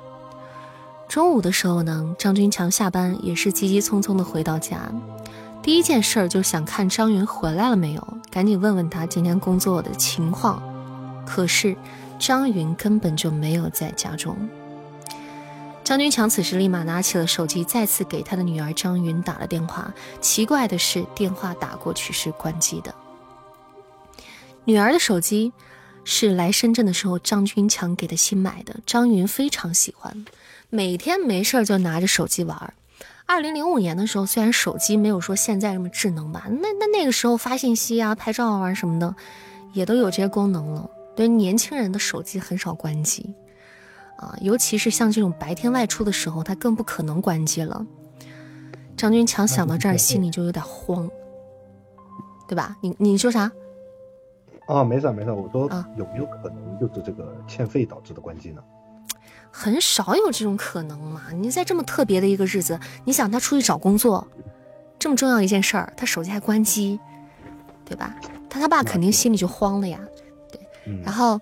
Speaker 1: 中午的时候呢，张军强下班也是急急匆匆的回到家，第一件事就是想看张云回来了没有，赶紧问问他今天工作的情况。可是张云根本就没有在家中。张军强此时立马拿起了手机，再次给他的女儿张云打了电话。奇怪的是，电话打过去是关机的。女儿的手机。是来深圳的时候，张军强给她新买的。张云非常喜欢，每天没事就拿着手机玩。二零零五年的时候，虽然手机没有说现在这么智能吧，那那那个时候发信息啊、拍照啊什么的，也都有这些功能了。对年轻人的手机很少关机啊，尤其是像这种白天外出的时候，他更不可能关机了。张军强想到这儿，心里就有点慌，对吧？你你说啥？
Speaker 3: 啊，没事没事，我说有没有可能就是这个欠费导致的关机呢？
Speaker 1: 很少有这种可能嘛！你在这么特别的一个日子，你想他出去找工作，这么重要一件事儿，他手机还关机，对吧？他他爸肯定心里就慌了呀，对。然后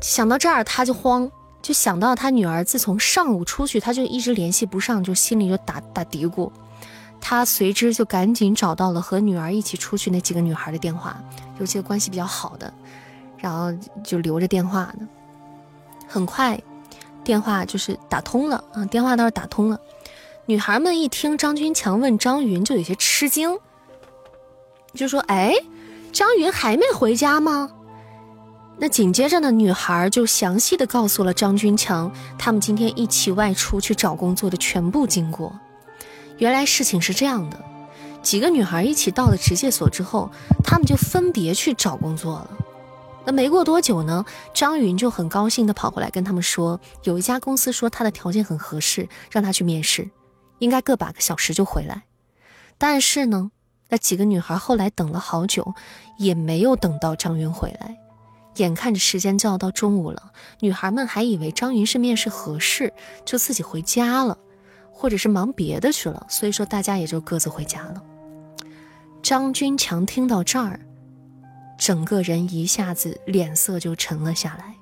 Speaker 1: 想到这儿他就慌，就想到他女儿自从上午出去，他就一直联系不上，就心里就打打嘀咕。他随之就赶紧找到了和女儿一起出去那几个女孩的电话，尤其关系比较好的，然后就留着电话呢。很快，电话就是打通了啊，电话倒是打通了。女孩们一听张军强问张云，就有些吃惊，就说：“哎，张云还没回家吗？”那紧接着呢，女孩就详细的告诉了张军强他们今天一起外出去找工作的全部经过。原来事情是这样的，几个女孩一起到了职介所之后，她们就分别去找工作了。那没过多久呢，张云就很高兴的跑过来跟他们说，有一家公司说他的条件很合适，让他去面试，应该个把个小时就回来。但是呢，那几个女孩后来等了好久，也没有等到张云回来。眼看着时间就要到中午了，女孩们还以为张云是面试合适，就自己回家了，或者是忙别的去了，所以说大家也就各自回家了。张军强听到这儿，整个人一下子脸色就沉了下来，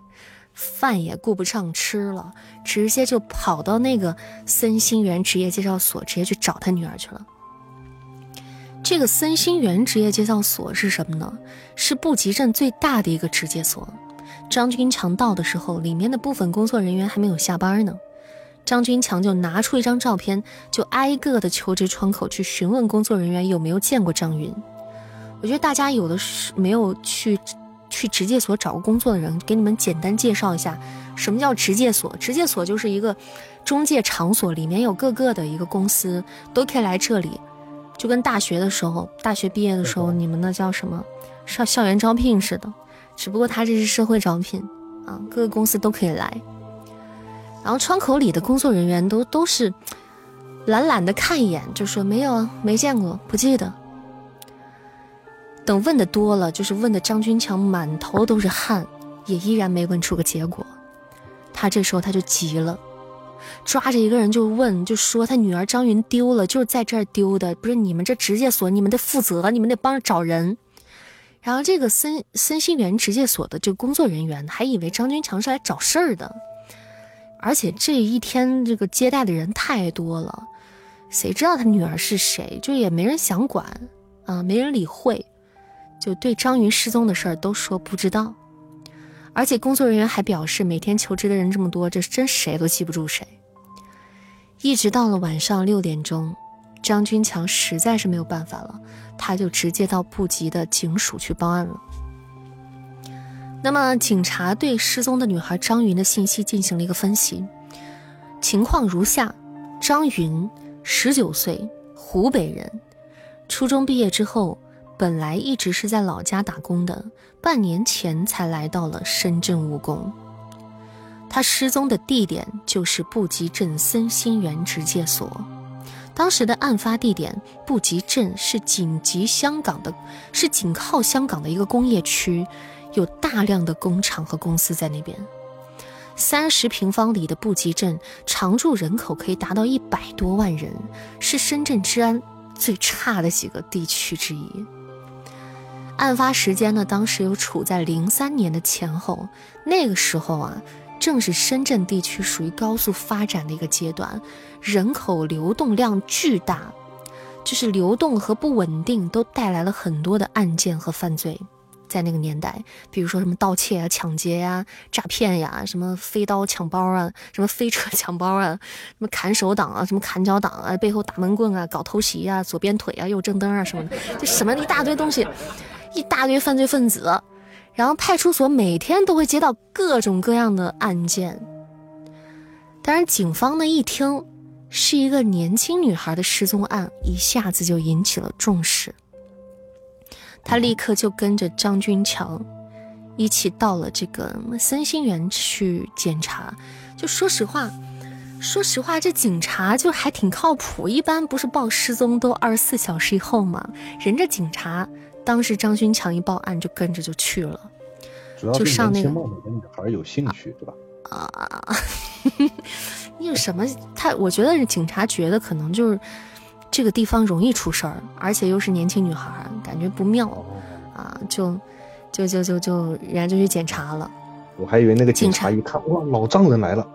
Speaker 1: 饭也顾不上吃了，直接就跑到那个森新源职业介绍所，直接去找他女儿去了。这个森新源职业介绍所是什么呢？是布吉镇最大的一个职介所。张军强到的时候，里面的部分工作人员还没有下班呢。张军强就拿出一张照片，就挨个的求职窗口去询问工作人员有没有见过张云。我觉得大家有的是没有去去职介所找过工作的人，给你们简单介绍一下什么叫职介所。职介所就是一个中介场所，里面有各个的一个公司都可以来这里。就跟大学的时候，大学毕业的时候，你们那叫什么校校园招聘似的，只不过他这是社会招聘啊，各个公司都可以来。然后窗口里的工作人员都都是懒懒的看一眼，就说没有啊，没见过，不记得。等问的多了，就是问的张军强满头都是汗，也依然没问出个结果。他这时候他就急了。抓着一个人就问，就说他女儿张云丢了，就是在这儿丢的，不是你们这职介所，你们得负责，你们得帮着找人。然后这个森森新园职介所的这个工作人员还以为张军强是来找事儿的，而且这一天这个接待的人太多了，谁知道他女儿是谁，就也没人想管啊，没人理会，就对张云失踪的事儿都说不知道。而且工作人员还表示，每天求职的人这么多，这真谁都记不住谁。一直到了晚上六点钟，张军强实在是没有办法了，他就直接到布吉的警署去报案了。那么，警察对失踪的女孩张云的信息进行了一个分析，情况如下：张云，十九岁，湖北人，初中毕业之后。本来一直是在老家打工的，半年前才来到了深圳务工。他失踪的地点就是布吉镇森新园职介所。当时的案发地点，布吉镇是紧急香港的，是紧靠香港的一个工业区，有大量的工厂和公司在那边。三十平方里的布吉镇常住人口可以达到一百多万人，是深圳治安最差的几个地区之一。案发时间呢，当时又处在零三年的前后，那个时候啊，正是深圳地区属于高速发展的一个阶段，人口流动量巨大，就是流动和不稳定都带来了很多的案件和犯罪，在那个年代，比如说什么盗窃啊、抢劫呀、诈骗呀，什么飞刀抢包啊，什么飞车抢包啊，什么砍手党啊，什么砍脚党啊，背后打闷棍啊，搞偷袭啊，左边腿啊，右正蹬啊什么的，就什么一大堆东西。一大堆犯罪分子，然后派出所每天都会接到各种各样的案件。当然，警方呢一听是一个年轻女孩的失踪案，一下子就引起了重视。他立刻就跟着张军强一起到了这个森新园去检查。就说实话，说实话，这警察就还挺靠谱。一般不是报失踪都二十四小时以后吗？人这警察。当时张军强一报案，就跟着就去了，就上那个
Speaker 3: 女孩有兴趣，对吧？
Speaker 1: 啊，你有什么？他我觉得警察觉得可能就是这个地方容易出事儿，而且又是年轻女孩，感觉不妙啊，就就就就就人家就去检查了。
Speaker 3: 我还以为那个警察一看，哇，老丈人来了。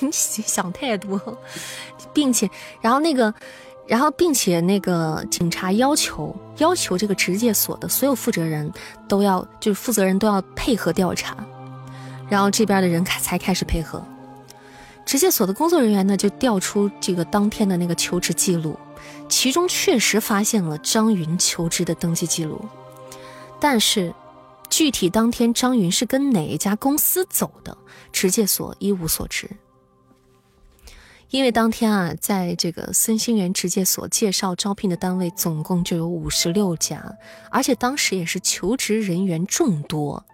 Speaker 1: 你 想太多，并且然后那个。然后，并且那个警察要求要求这个职介所的所有负责人都要，就是负责人都要配合调查，然后这边的人开才开始配合。职介所的工作人员呢，就调出这个当天的那个求职记录，其中确实发现了张云求职的登记记录，但是具体当天张云是跟哪一家公司走的，职介所一无所知。因为当天啊，在这个森星园直界所介绍招聘的单位总共就有五十六家，而且当时也是求职人员众多，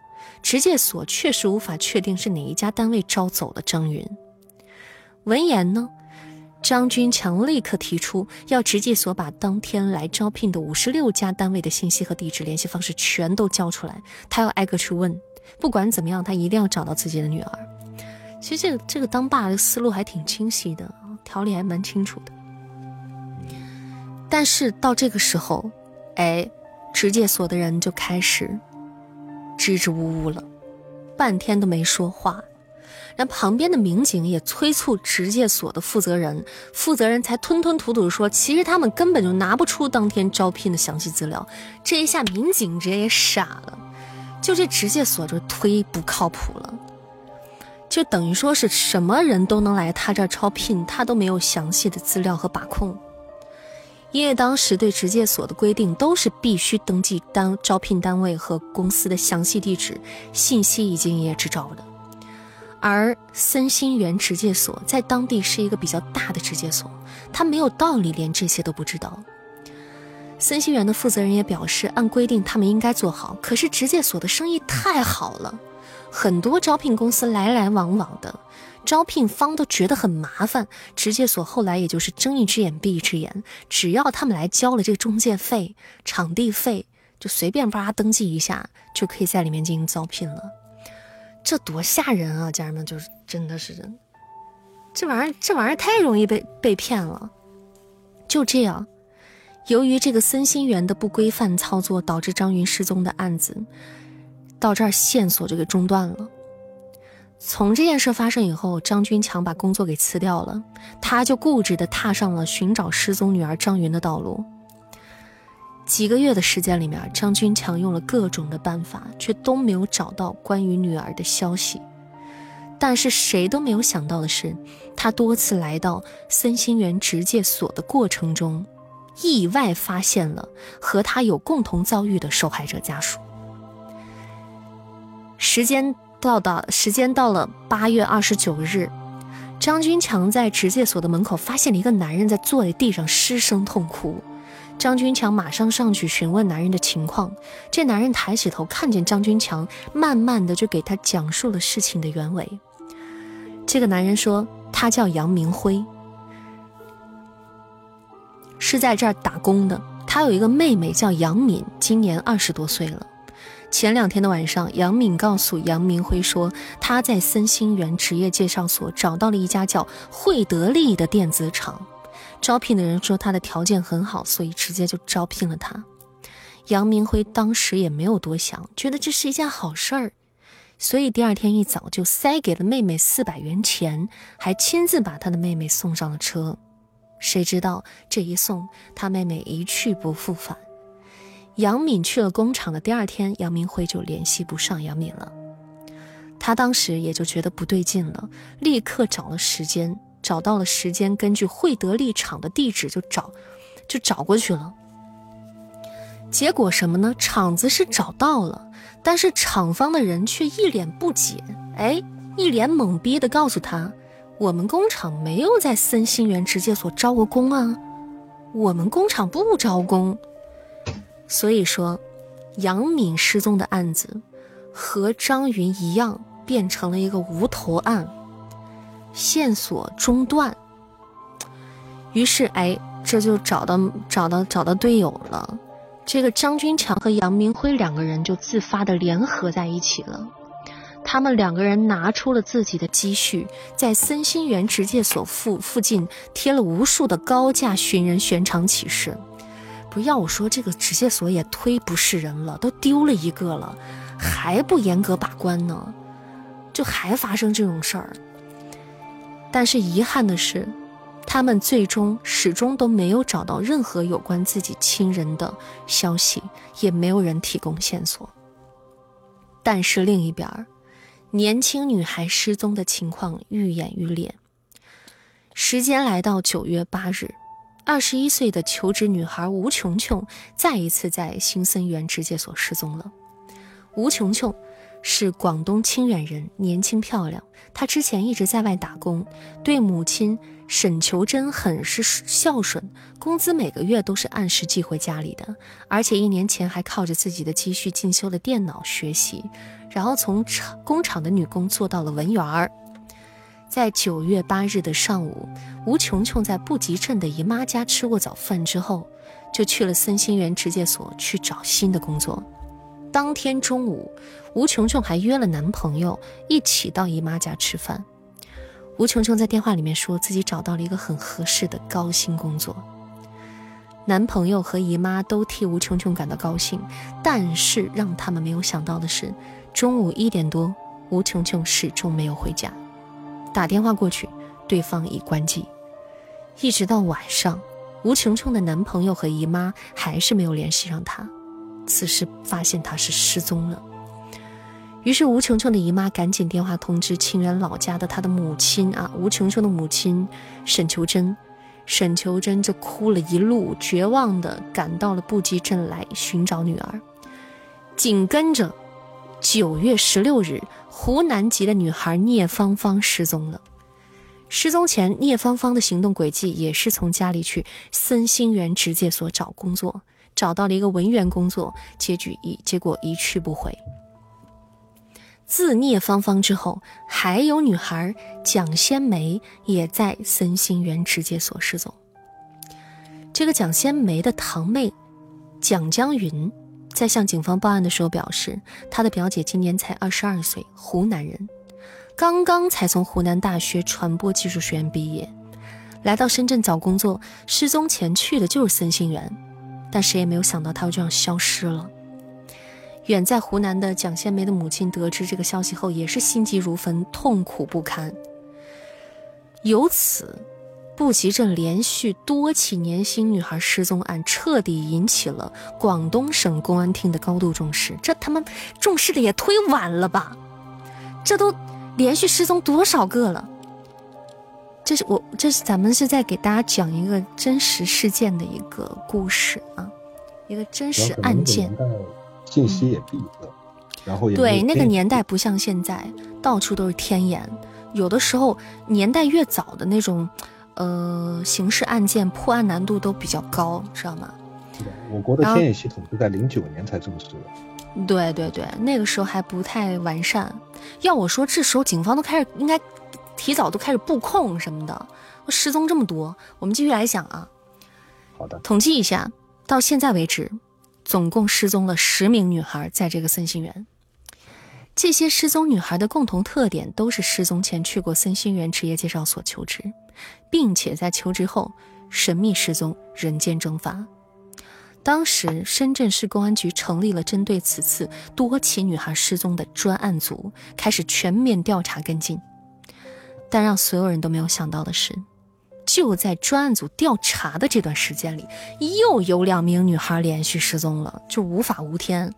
Speaker 1: 职介所确实无法确定是哪一家单位招走了张云。闻言呢，张军强立刻提出要直界所把当天来招聘的五十六家单位的信息和地址、联系方式全都交出来，他要挨个去问，不管怎么样，他一定要找到自己的女儿。其实这个这个当爸的思路还挺清晰的，条理还蛮清楚的。但是到这个时候，哎，职介所的人就开始支支吾吾了，半天都没说话。然后旁边的民警也催促职介所的负责人，负责人才吞吞吐吐说，其实他们根本就拿不出当天招聘的详细资料。这一下民警直接也傻了，就这职介所就忒不靠谱了。就等于说是什么人都能来他这儿招聘，他都没有详细的资料和把控。因为当时对职介所的规定都是必须登记单招聘单位和公司的详细地址信息以及营业执照的，而森新源职介所在当地是一个比较大的职介所，他没有道理连这些都不知道。森新源的负责人也表示，按规定他们应该做好，可是职介所的生意太好了。很多招聘公司来来往往的，招聘方都觉得很麻烦。直接所后来也就是睁一只眼闭一只眼，只要他们来交了这个中介费、场地费，就随便吧登记一下，就可以在里面进行招聘了。这多吓人啊！家人们，就是真的是真，这玩意儿这玩意儿太容易被被骗了。就这样，由于这个森新源的不规范操作，导致张云失踪的案子。到这儿线索就给中断了。从这件事发生以后，张军强把工作给辞掉了，他就固执地踏上了寻找失踪女儿张云的道路。几个月的时间里面，张军强用了各种的办法，却都没有找到关于女儿的消息。但是谁都没有想到的是，他多次来到森新园直界所的过程中，意外发现了和他有共同遭遇的受害者家属。时间到到时间到了八月二十九日，张军强在直界所的门口发现了一个男人在坐在地上失声痛哭。张军强马上上去询问男人的情况。这男人抬起头看见张军强，慢慢的就给他讲述了事情的原委。这个男人说，他叫杨明辉，是在这儿打工的。他有一个妹妹叫杨敏，今年二十多岁了。前两天的晚上，杨敏告诉杨明辉说，他在森星园职业介绍所找到了一家叫惠德利的电子厂，招聘的人说他的条件很好，所以直接就招聘了他。杨明辉当时也没有多想，觉得这是一件好事儿，所以第二天一早就塞给了妹妹四百元钱，还亲自把他的妹妹送上了车。谁知道这一送，他妹妹一去不复返。杨敏去了工厂的第二天，杨明辉就联系不上杨敏了。他当时也就觉得不对劲了，立刻找了时间，找到了时间，根据惠德利厂的地址就找，就找过去了。结果什么呢？厂子是找到了，但是厂方的人却一脸不解，哎，一脸懵逼的告诉他：“我们工厂没有在森新园直接所招过工啊，我们工厂不招工。”所以说，杨敏失踪的案子和张云一样，变成了一个无头案，线索中断。于是，哎，这就找到找到找到队友了。这个张军强和杨明辉两个人就自发的联合在一起了。他们两个人拿出了自己的积蓄，在森新园直界所附附近贴了无数的高价寻人悬赏启事。不要我说，这个直接所也忒不是人了，都丢了一个了，还不严格把关呢，就还发生这种事儿。但是遗憾的是，他们最终始终都没有找到任何有关自己亲人的消息，也没有人提供线索。但是另一边，年轻女孩失踪的情况愈演愈烈。时间来到九月八日。二十一岁的求职女孩吴琼琼再一次在新森园直接所失踪了。吴琼琼是广东清远人，年轻漂亮。她之前一直在外打工，对母亲沈求珍很是孝顺，工资每个月都是按时寄回家里的。而且一年前还靠着自己的积蓄进修了电脑学习，然后从厂工厂的女工做到了文员儿。在九月八日的上午，吴琼琼在布吉镇的姨妈家吃过早饭之后，就去了森心园职介所去找新的工作。当天中午，吴琼琼还约了男朋友一起到姨妈家吃饭。吴琼琼在电话里面说自己找到了一个很合适的高薪工作。男朋友和姨妈都替吴琼琼感到高兴，但是让他们没有想到的是，中午一点多，吴琼琼始终没有回家。打电话过去，对方已关机。一直到晚上，吴琼琼的男朋友和姨妈还是没有联系上她。此时发现他是失踪了，于是吴琼琼的姨妈赶紧电话通知清远老家的她的母亲啊，吴琼琼的母亲沈秋珍，沈秋珍就哭了一路，绝望的赶到了布吉镇来寻找女儿。紧跟着，九月十六日，湖南籍的女孩聂芳芳失踪了。失踪前，聂芳芳的行动轨迹也是从家里去森心园职介所找工作。找到了一个文员工作，结局一结果一去不回。自聂芳芳之后，还有女孩蒋先梅也在森心园职介所失踪。这个蒋先梅的堂妹蒋江云，在向警方报案的时候表示，她的表姐今年才二十二岁，湖南人，刚刚才从湖南大学传播技术学院毕业，来到深圳找工作，失踪前去的就是森心园。但谁也没有想到，他就这样消失了。远在湖南的蒋先梅的母亲得知这个消息后，也是心急如焚，痛苦不堪。由此，布吉镇连续多起年轻女孩失踪案，彻底引起了广东省公安厅的高度重视。这他妈重视的也忒晚了吧？这都连续失踪多少个了？这是我，这是咱们是在给大家讲一个真实事件的一个故事啊，一个真实案件。
Speaker 3: 信息也闭塞，然后
Speaker 1: 对那个年代不像现在，到处都是天眼。有的时候年代越早的那种，呃，刑事案件破案难度都比较高，知道吗？
Speaker 3: 我国的天眼系统是在零九年才正式的。
Speaker 1: 对对对，那个时候还不太完善。要我说，这时候警方都开始应该。提早都开始布控什么的，失踪这么多，我们继续来讲啊。
Speaker 3: 好的，
Speaker 1: 统计一下，到现在为止，总共失踪了十名女孩在这个森心园。这些失踪女孩的共同特点都是失踪前去过森心园职业介绍所求职，并且在求职后神秘失踪，人间蒸发。当时，深圳市公安局成立了针对此次多起女孩失踪的专案组，开始全面调查跟进。但让所有人都没有想到的是，就在专案组调查的这段时间里，又有两名女孩连续失踪了，就无法无天。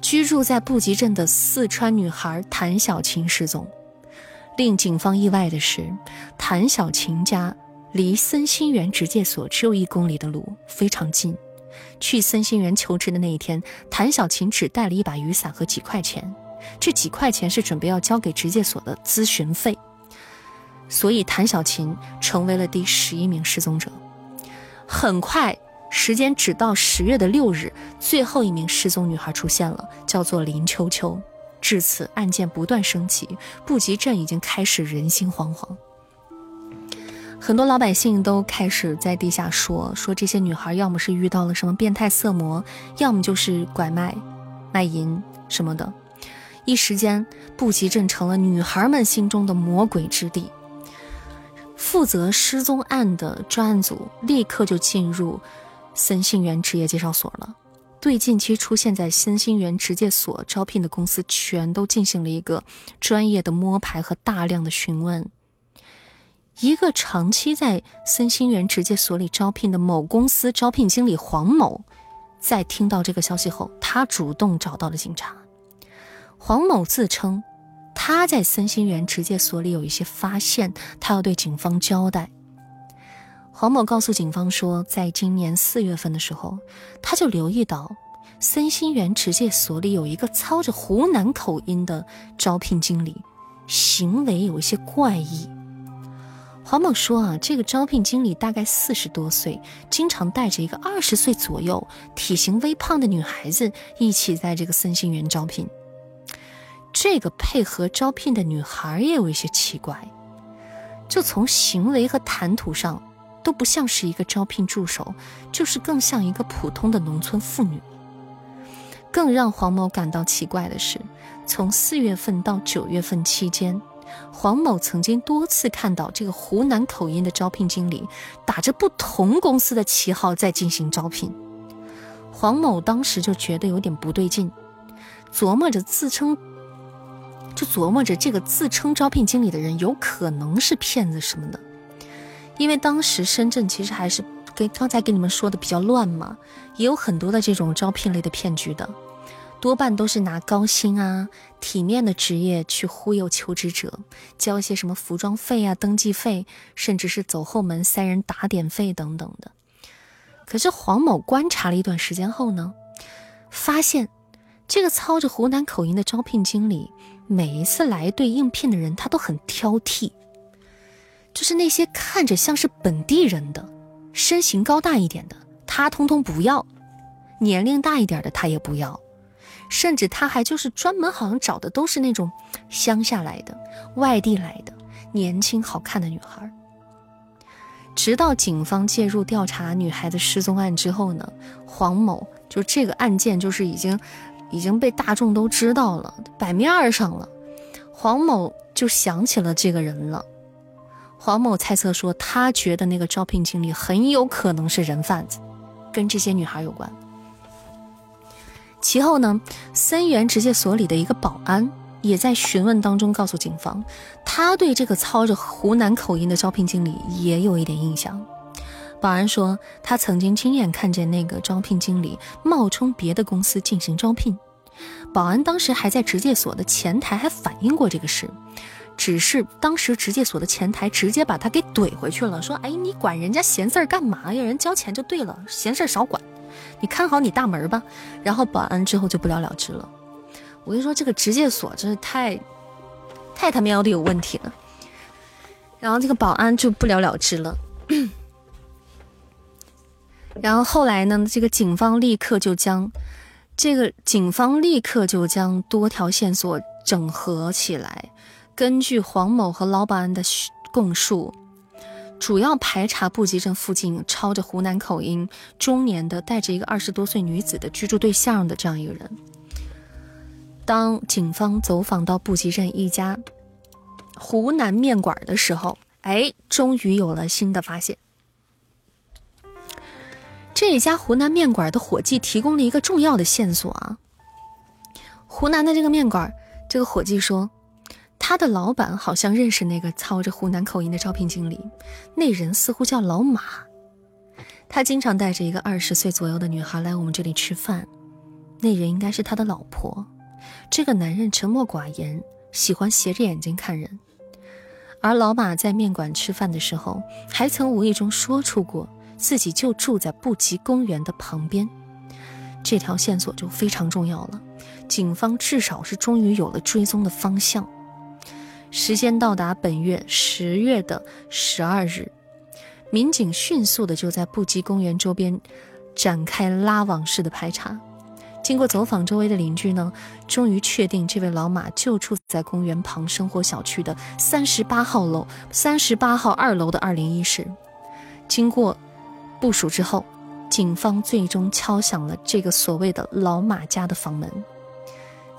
Speaker 1: 居住在布吉镇的四川女孩谭小琴失踪。令警方意外的是，谭小琴家离森心园直介所只有一公里的路，非常近。去森心园求职的那一天，谭小琴只带了一把雨伞和几块钱，这几块钱是准备要交给直介所的咨询费。所以，谭小琴成为了第十一名失踪者。很快，时间只到十月的六日，最后一名失踪女孩出现了，叫做林秋秋。至此，案件不断升级，布吉镇已经开始人心惶惶。很多老百姓都开始在地下说：说这些女孩要么是遇到了什么变态色魔，要么就是拐卖、卖淫什么的。一时间，布吉镇成了女孩们心中的魔鬼之地。负责失踪案的专案组立刻就进入森信园职业介绍所了，对近期出现在森信园职业所招聘的公司全都进行了一个专业的摸排和大量的询问。一个长期在森信园职业所里招聘的某公司招聘经理黄某，在听到这个消息后，他主动找到了警察。黄某自称。他在森心园职介所里有一些发现，他要对警方交代。黄某告诉警方说，在今年四月份的时候，他就留意到森心园职介所里有一个操着湖南口音的招聘经理，行为有一些怪异。黄某说啊，这个招聘经理大概四十多岁，经常带着一个二十岁左右、体型微胖的女孩子一起在这个森心园招聘。这个配合招聘的女孩也有一些奇怪，就从行为和谈吐上都不像是一个招聘助手，就是更像一个普通的农村妇女。更让黄某感到奇怪的是，从四月份到九月份期间。黄某曾经多次看到这个湖南口音的招聘经理打着不同公司的旗号在进行招聘，黄某当时就觉得有点不对劲，琢磨着自称，就琢磨着这个自称招聘经理的人有可能是骗子什么的，因为当时深圳其实还是跟刚才跟你们说的比较乱嘛，也有很多的这种招聘类的骗局的。多半都是拿高薪啊、体面的职业去忽悠求职者，交一些什么服装费啊、登记费，甚至是走后门塞人打点费等等的。可是黄某观察了一段时间后呢，发现这个操着湖南口音的招聘经理，每一次来对应聘的人，他都很挑剔，就是那些看着像是本地人的、身形高大一点的，他通通不要；年龄大一点的，他也不要。甚至他还就是专门好像找的都是那种乡下来的、外地来的年轻好看的女孩。直到警方介入调查女孩子失踪案之后呢，黄某就这个案件就是已经已经被大众都知道了，摆面上了。黄某就想起了这个人了。黄某猜测说，他觉得那个招聘经理很有可能是人贩子，跟这些女孩有关。其后呢，森源职介所里的一个保安也在询问当中告诉警方，他对这个操着湖南口音的招聘经理也有一点印象。保安说，他曾经亲眼看见那个招聘经理冒充别的公司进行招聘。保安当时还在职介所的前台还反映过这个事，只是当时职介所的前台直接把他给怼回去了，说：“哎，你管人家闲事儿干嘛呀？人交钱就对了，闲事儿少管。”你看好你大门吧，然后保安之后就不了了之了。我跟你说，这个职介所真是太，太他喵的有问题了。然后这个保安就不了了之了。然后后来呢，这个警方立刻就将这个警方立刻就将多条线索整合起来，根据黄某和老保安的供述。主要排查布吉镇附近操着湖南口音、中年的带着一个二十多岁女子的居住对象的这样一个人。当警方走访到布吉镇一家湖南面馆的时候，哎，终于有了新的发现。这一家湖南面馆的伙计提供了一个重要的线索啊！湖南的这个面馆，这个伙计说。他的老板好像认识那个操着湖南口音的招聘经理，那人似乎叫老马。他经常带着一个二十岁左右的女孩来我们这里吃饭，那人应该是他的老婆。这个男人沉默寡言，喜欢斜着眼睛看人。而老马在面馆吃饭的时候，还曾无意中说出过自己就住在布吉公园的旁边。这条线索就非常重要了，警方至少是终于有了追踪的方向。时间到达本月十月的十二日，民警迅速的就在布吉公园周边展开拉网式的排查。经过走访周围的邻居呢，终于确定这位老马就住在公园旁生活小区的三十八号楼三十八号二楼的二零一室。经过部署之后，警方最终敲响了这个所谓的老马家的房门。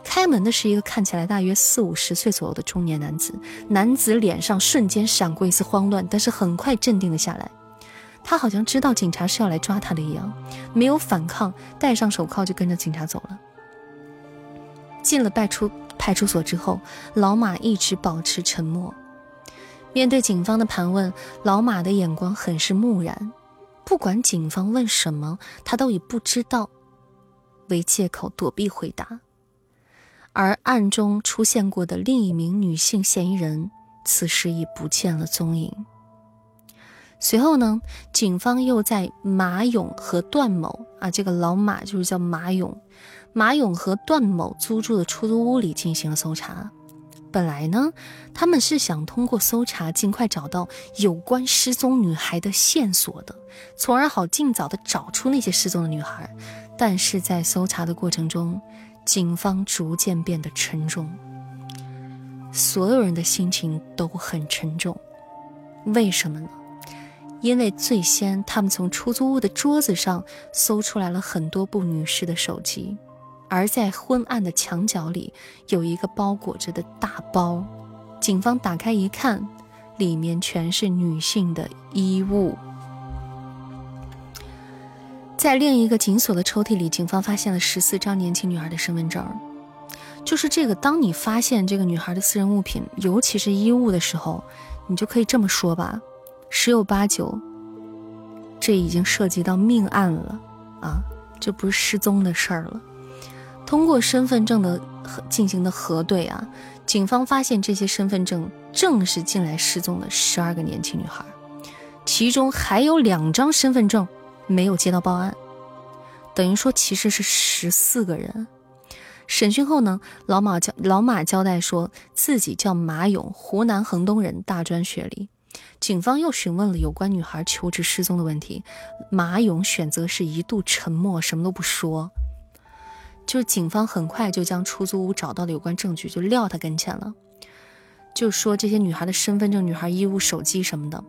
Speaker 1: 开门的是一个看起来大约四五十岁左右的中年男子，男子脸上瞬间闪过一丝慌乱，但是很快镇定了下来。他好像知道警察是要来抓他的一样，没有反抗，戴上手铐就跟着警察走了。进了派出派出所之后，老马一直保持沉默。面对警方的盘问，老马的眼光很是木然，不管警方问什么，他都以不知道为借口躲避回答。而案中出现过的另一名女性嫌疑人，此时已不见了踪影。随后呢，警方又在马勇和段某啊，这个老马就是叫马勇，马勇和段某租住的出租屋里进行了搜查。本来呢，他们是想通过搜查尽快找到有关失踪女孩的线索的，从而好尽早的找出那些失踪的女孩。但是在搜查的过程中，警方逐渐变得沉重，所有人的心情都很沉重。为什么呢？因为最先他们从出租屋的桌子上搜出来了很多部女士的手机。而在昏暗的墙角里，有一个包裹着的大包。警方打开一看，里面全是女性的衣物。在另一个紧锁的抽屉里，警方发现了十四张年轻女孩的身份证。就是这个，当你发现这个女孩的私人物品，尤其是衣物的时候，你就可以这么说吧：十有八九，这已经涉及到命案了啊！这不是失踪的事儿了。通过身份证的进行的核对啊，警方发现这些身份证正是近来失踪的十二个年轻女孩，其中还有两张身份证没有接到报案，等于说其实是十四个人。审讯后呢，老马交老马交代说自己叫马勇，湖南衡东人，大专学历。警方又询问了有关女孩求职失踪的问题，马勇选择是一度沉默，什么都不说。就警方很快就将出租屋找到了有关证据，就撂他跟前了。就说这些女孩的身份证、女孩衣物、手机什么的。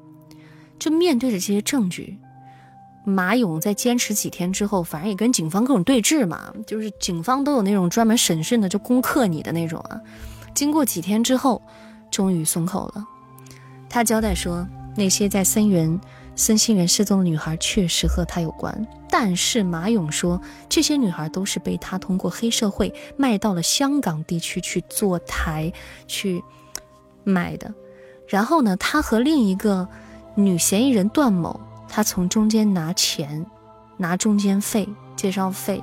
Speaker 1: 就面对着这些证据，马勇在坚持几天之后，反正也跟警方各种对峙嘛。就是警方都有那种专门审讯的，就攻克你的那种啊。经过几天之后，终于松口了。他交代说，那些在森源。孙欣媛失踪的女孩确实和他有关，但是马勇说，这些女孩都是被他通过黑社会卖到了香港地区去做台去卖的。然后呢，他和另一个女嫌疑人段某，他从中间拿钱，拿中间费、介绍费。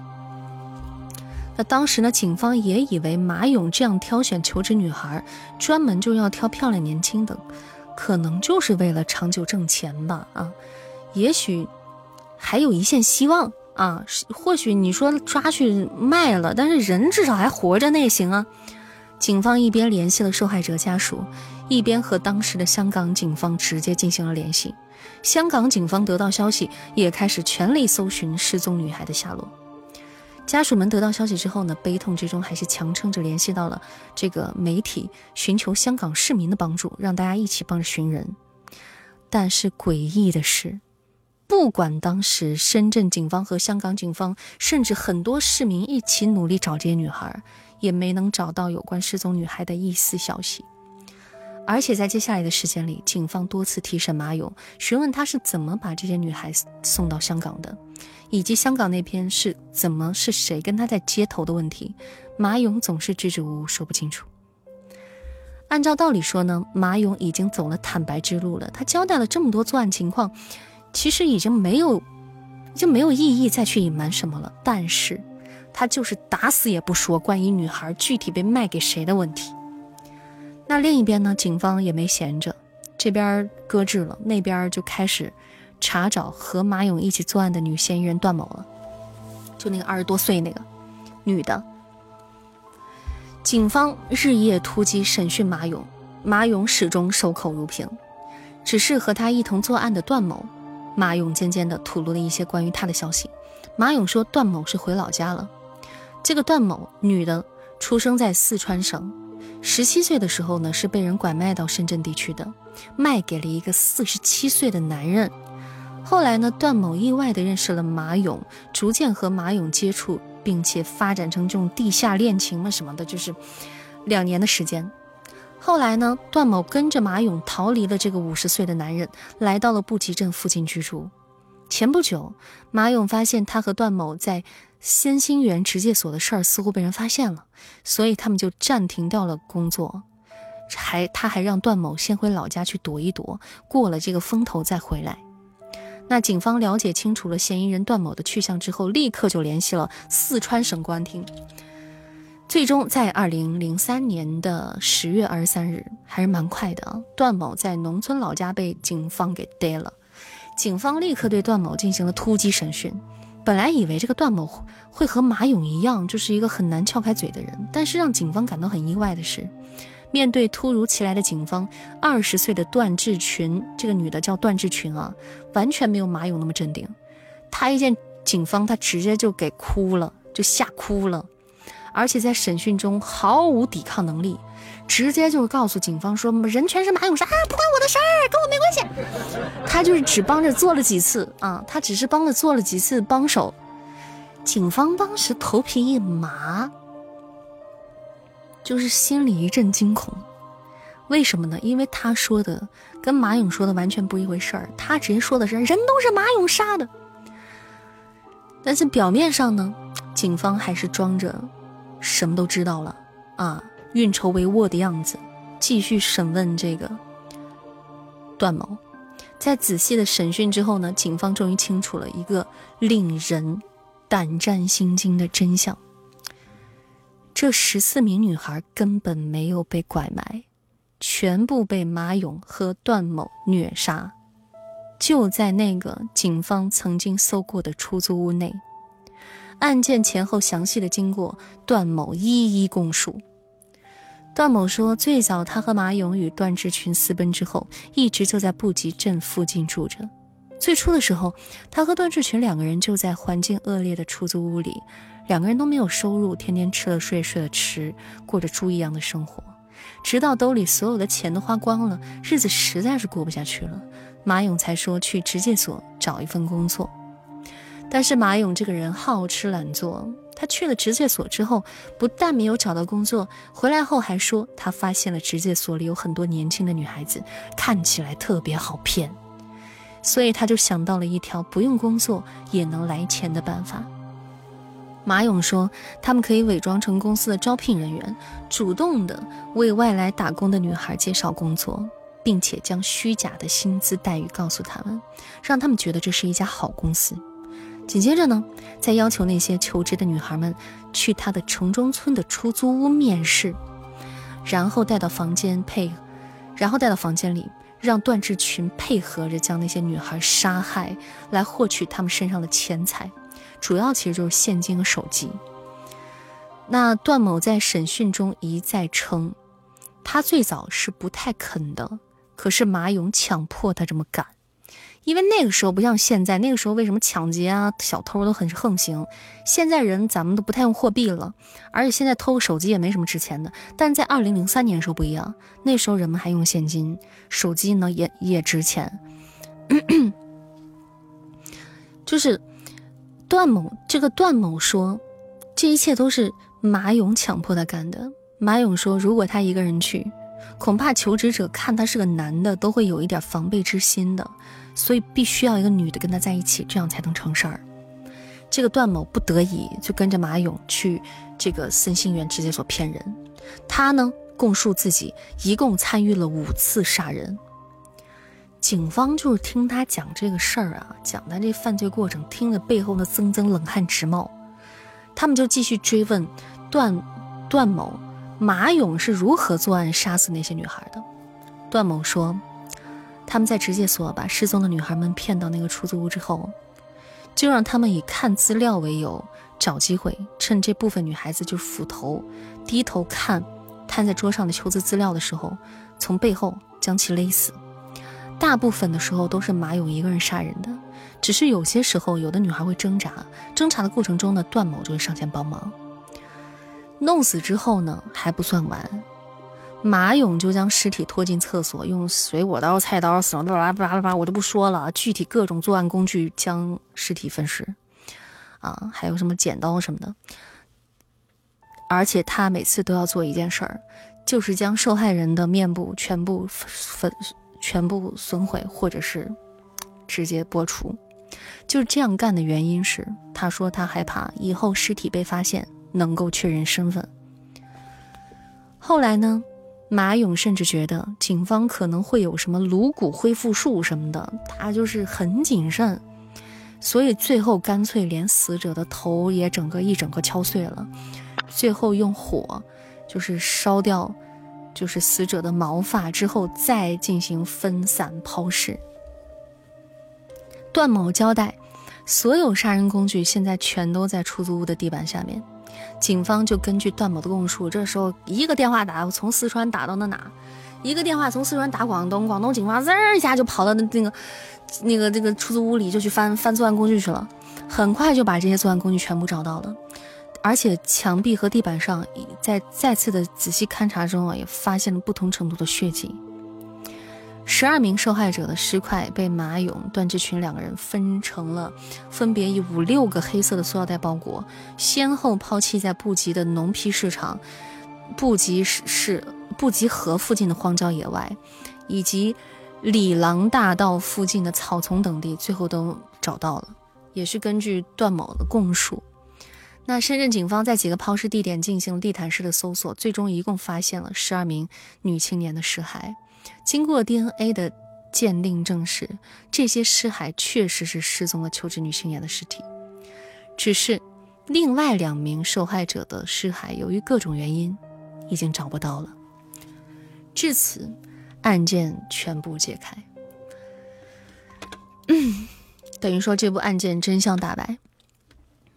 Speaker 1: 那当时呢，警方也以为马勇这样挑选求职女孩，专门就要挑漂亮年轻的。可能就是为了长久挣钱吧，啊，也许还有一线希望啊，或许你说抓去卖了，但是人至少还活着，那也行啊。警方一边联系了受害者家属，一边和当时的香港警方直接进行了联系。香港警方得到消息，也开始全力搜寻失踪女孩的下落。家属们得到消息之后呢，悲痛之中还是强撑着联系到了这个媒体，寻求香港市民的帮助，让大家一起帮着寻人。但是诡异的是，不管当时深圳警方和香港警方，甚至很多市民一起努力找这些女孩，也没能找到有关失踪女孩的一丝消息。而且在接下来的时间里，警方多次提审马勇，询问他是怎么把这些女孩送到香港的。以及香港那边是怎么是谁跟他在接头的问题，马勇总是支支吾吾说不清楚。按照道理说呢，马勇已经走了坦白之路了，他交代了这么多作案情况，其实已经没有就没有意义再去隐瞒什么了。但是，他就是打死也不说关于女孩具体被卖给谁的问题。那另一边呢，警方也没闲着，这边搁置了，那边就开始。查找和马勇一起作案的女嫌疑人段某了，就那个二十多岁那个女的。警方日夜突击审讯马勇，马勇始终守口如瓶，只是和他一同作案的段某，马勇渐渐的吐露了一些关于他的消息。马勇说段某是回老家了。这个段某女的，出生在四川省，十七岁的时候呢是被人拐卖到深圳地区的，卖给了一个四十七岁的男人。后来呢，段某意外的认识了马勇，逐渐和马勇接触，并且发展成这种地下恋情嘛什么的，就是两年的时间。后来呢，段某跟着马勇逃离了这个五十岁的男人，来到了布吉镇附近居住。前不久，马勇发现他和段某在先兴园直介所的事儿似乎被人发现了，所以他们就暂停掉了工作，还他还让段某先回老家去躲一躲，过了这个风头再回来。那警方了解清楚了嫌疑人段某的去向之后，立刻就联系了四川省公安厅。最终在二零零三年的十月二十三日，还是蛮快的，段某在农村老家被警方给逮了。警方立刻对段某进行了突击审讯。本来以为这个段某会和马勇一样，就是一个很难撬开嘴的人，但是让警方感到很意外的是，面对突如其来的警方，二十岁的段志群，这个女的叫段志群啊，完全没有马勇那么镇定。她一见警方，她直接就给哭了，就吓哭了，而且在审讯中毫无抵抗能力。直接就告诉警方说，人全是马永山啊，不关我的事儿，跟我没关系。他就是只帮着做了几次啊，他只是帮着做了几次帮手。警方当时头皮一麻，就是心里一阵惊恐。为什么呢？因为他说的跟马勇说的完全不一回事儿。他直接说的是人都是马勇杀的，但是表面上呢，警方还是装着什么都知道了啊。运筹帷幄的样子，继续审问这个段某。在仔细的审讯之后呢，警方终于清楚了一个令人胆战心惊的真相：这十四名女孩根本没有被拐卖，全部被马勇和段某虐杀，就在那个警方曾经搜过的出租屋内。案件前后详细的经过，段某一一供述。段某说，最早他和马勇与段志群私奔之后，一直就在布吉镇附近住着。最初的时候，他和段志群两个人就在环境恶劣的出租屋里，两个人都没有收入，天天吃了睡，睡了吃，过着猪一样的生活。直到兜里所有的钱都花光了，日子实在是过不下去了，马勇才说去直戒所找一份工作。但是马勇这个人好吃懒做。他去了职介所之后，不但没有找到工作，回来后还说他发现了职介所里有很多年轻的女孩子，看起来特别好骗，所以他就想到了一条不用工作也能来钱的办法。马勇说，他们可以伪装成公司的招聘人员，主动的为外来打工的女孩介绍工作，并且将虚假的薪资待遇告诉他们，让他们觉得这是一家好公司。紧接着呢，再要求那些求职的女孩们去他的城中村的出租屋面试，然后带到房间配，然后带到房间里，让段志群配合着将那些女孩杀害，来获取他们身上的钱财，主要其实就是现金和手机。那段某在审讯中一再称，他最早是不太肯的，可是马勇强迫他这么干。因为那个时候不像现在，那个时候为什么抢劫啊、小偷都很横行？现在人咱们都不太用货币了，而且现在偷个手机也没什么值钱的。但是在二零零三年时候不一样，那时候人们还用现金，手机呢也也值钱。就是段某这个段某说，这一切都是马勇强迫他干的。马勇说，如果他一个人去，恐怕求职者看他是个男的，都会有一点防备之心的。所以必须要一个女的跟他在一起，这样才能成事儿。这个段某不得已就跟着马勇去这个森信园直接所骗人。他呢供述自己一共参与了五次杀人。警方就是听他讲这个事儿啊，讲他这犯罪过程，听着背后的曾曾冷汗直冒。他们就继续追问段段某马勇是如何作案杀死那些女孩的。段某说。他们在直接所把失踪的女孩们骗到那个出租屋之后，就让他们以看资料为由，找机会趁这部分女孩子就是斧头低头看摊在桌上的求职资料的时候，从背后将其勒死。大部分的时候都是马勇一个人杀人的，只是有些时候有的女孩会挣扎，挣扎的过程中呢，段某就会上前帮忙。弄死之后呢，还不算完。马勇就将尸体拖进厕所，用水果刀、菜刀什么的，巴拉巴拉巴拉，我就不说了。具体各种作案工具将尸体分尸，啊，还有什么剪刀什么的。而且他每次都要做一件事儿，就是将受害人的面部全部粉、全部损毁，或者是直接剥除。就是这样干的原因是，他说他害怕以后尸体被发现能够确认身份。后来呢？马勇甚至觉得警方可能会有什么颅骨恢复术什么的，他就是很谨慎，所以最后干脆连死者的头也整个一整个敲碎了，最后用火就是烧掉，就是死者的毛发之后再进行分散抛尸。段某交代，所有杀人工具现在全都在出租屋的地板下面。警方就根据段某的供述，这时候一个电话打从四川打到那哪，一个电话从四川打广东，广东警方滋一下就跑到那那个那个这个出租屋里就去翻翻作案工具去了，很快就把这些作案工具全部找到了，而且墙壁和地板上在再次的仔细勘查中啊，也发现了不同程度的血迹。十二名受害者的尸块被马勇、段志群两个人分成了，分别以五六个黑色的塑料袋包裹，先后抛弃在布吉的农批市场、布吉市市布吉河附近的荒郊野外，以及里郎大道附近的草丛等地，最后都找到了。也是根据段某的供述，那深圳警方在几个抛尸地点进行了地毯式的搜索，最终一共发现了十二名女青年的尸骸。经过 DNA 的鉴定，证实这些尸骸确实是失踪的求职女青年的尸体。只是另外两名受害者的尸骸，由于各种原因，已经找不到了。至此，案件全部解开。嗯，等于说这部案件真相大白。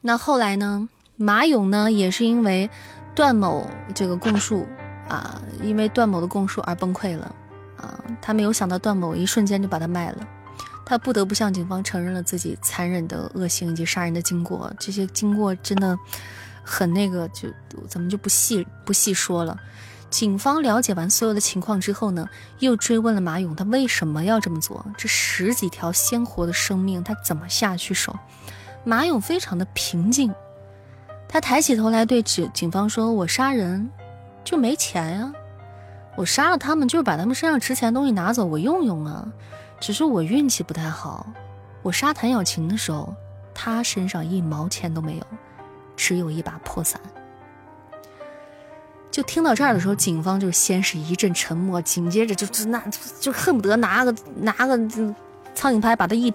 Speaker 1: 那后来呢？马勇呢，也是因为段某这个供述啊，因为段某的供述而崩溃了。啊，他没有想到段某一瞬间就把他卖了，他不得不向警方承认了自己残忍的恶行以及杀人的经过。这些经过真的很那个，就咱们就不细不细说了。警方了解完所有的情况之后呢，又追问了马勇，他为什么要这么做？这十几条鲜活的生命，他怎么下去手？马勇非常的平静，他抬起头来对警警方说：“我杀人就没钱呀。”我杀了他们，就是把他们身上值钱的东西拿走，我用用啊。只是我运气不太好，我杀谭小琴的时候，他身上一毛钱都没有，只有一把破伞。就听到这儿的时候，警方就先是一阵沉默，紧接着就就那就恨不得拿个拿个苍蝇拍把他一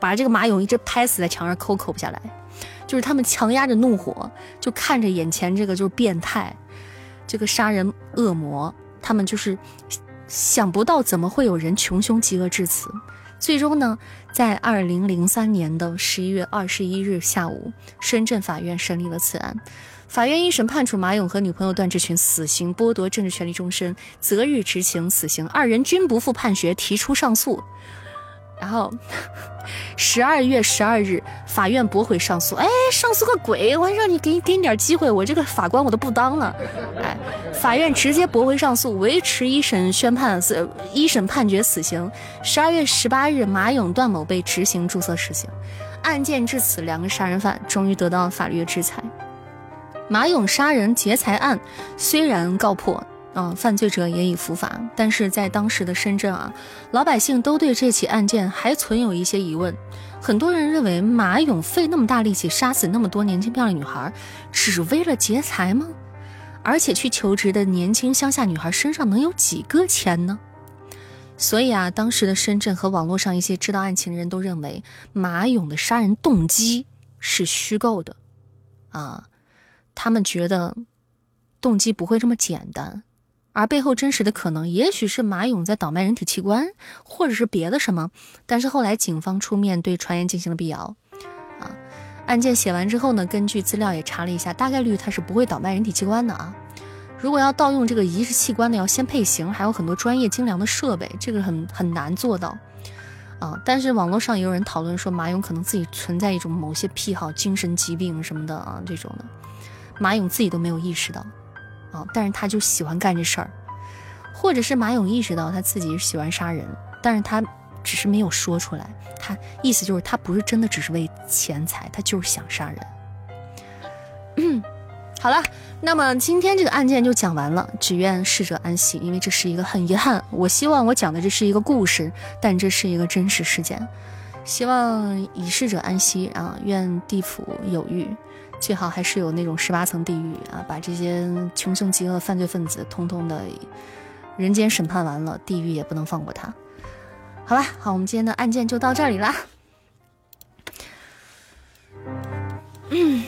Speaker 1: 把这个马勇一直拍死在墙上，抠抠不下来。就是他们强压着怒火，就看着眼前这个就是变态，这个杀人恶魔。他们就是想不到怎么会有人穷凶极恶至此。最终呢，在二零零三年的十一月二十一日下午，深圳法院审理了此案。法院一审判处马勇和女朋友段志群死刑，剥夺政治权利终身，择日执行死刑。二人均不服判决，提出上诉。然后，十二月十二日，法院驳回上诉。哎，上诉个鬼！我还让你给给你点机会，我这个法官我都不当了。哎，法院直接驳回上诉，维持一审宣判死，一审判决死刑。十二月十八日，马勇、段某被执行注册死刑。案件至此，两个杀人犯终于得到了法律的制裁。马勇杀人劫财案虽然告破。嗯，犯罪者也已伏法，但是在当时的深圳啊，老百姓都对这起案件还存有一些疑问。很多人认为马勇费那么大力气杀死那么多年轻漂亮女孩，只为了劫财吗？而且去求职的年轻乡下女孩身上能有几个钱呢？所以啊，当时的深圳和网络上一些知道案情的人都认为马勇的杀人动机是虚构的，啊，他们觉得动机不会这么简单。而背后真实的可能，也许是马勇在倒卖人体器官，或者是别的什么。但是后来警方出面对传言进行了辟谣。啊，案件写完之后呢，根据资料也查了一下，大概率他是不会倒卖人体器官的啊。如果要盗用这个移植器官呢，要先配型，还有很多专业精良的设备，这个很很难做到。啊，但是网络上也有人讨论说，马勇可能自己存在一种某些癖好、精神疾病什么的啊，这种的，马勇自己都没有意识到。但是他就喜欢干这事儿，或者是马勇意识到他自己喜欢杀人，但是他只是没有说出来。他意思就是他不是真的只是为钱财，他就是想杀人。嗯，好了，那么今天这个案件就讲完了。只愿逝者安息，因为这是一个很遗憾。我希望我讲的这是一个故事，但这是一个真实事件。希望已逝者安息啊，愿地府有狱。最好还是有那种十八层地狱啊，把这些穷凶极恶犯罪分子通通的人间审判完了，地狱也不能放过他。好吧，好，我们今天的案件就到这里啦。嗯。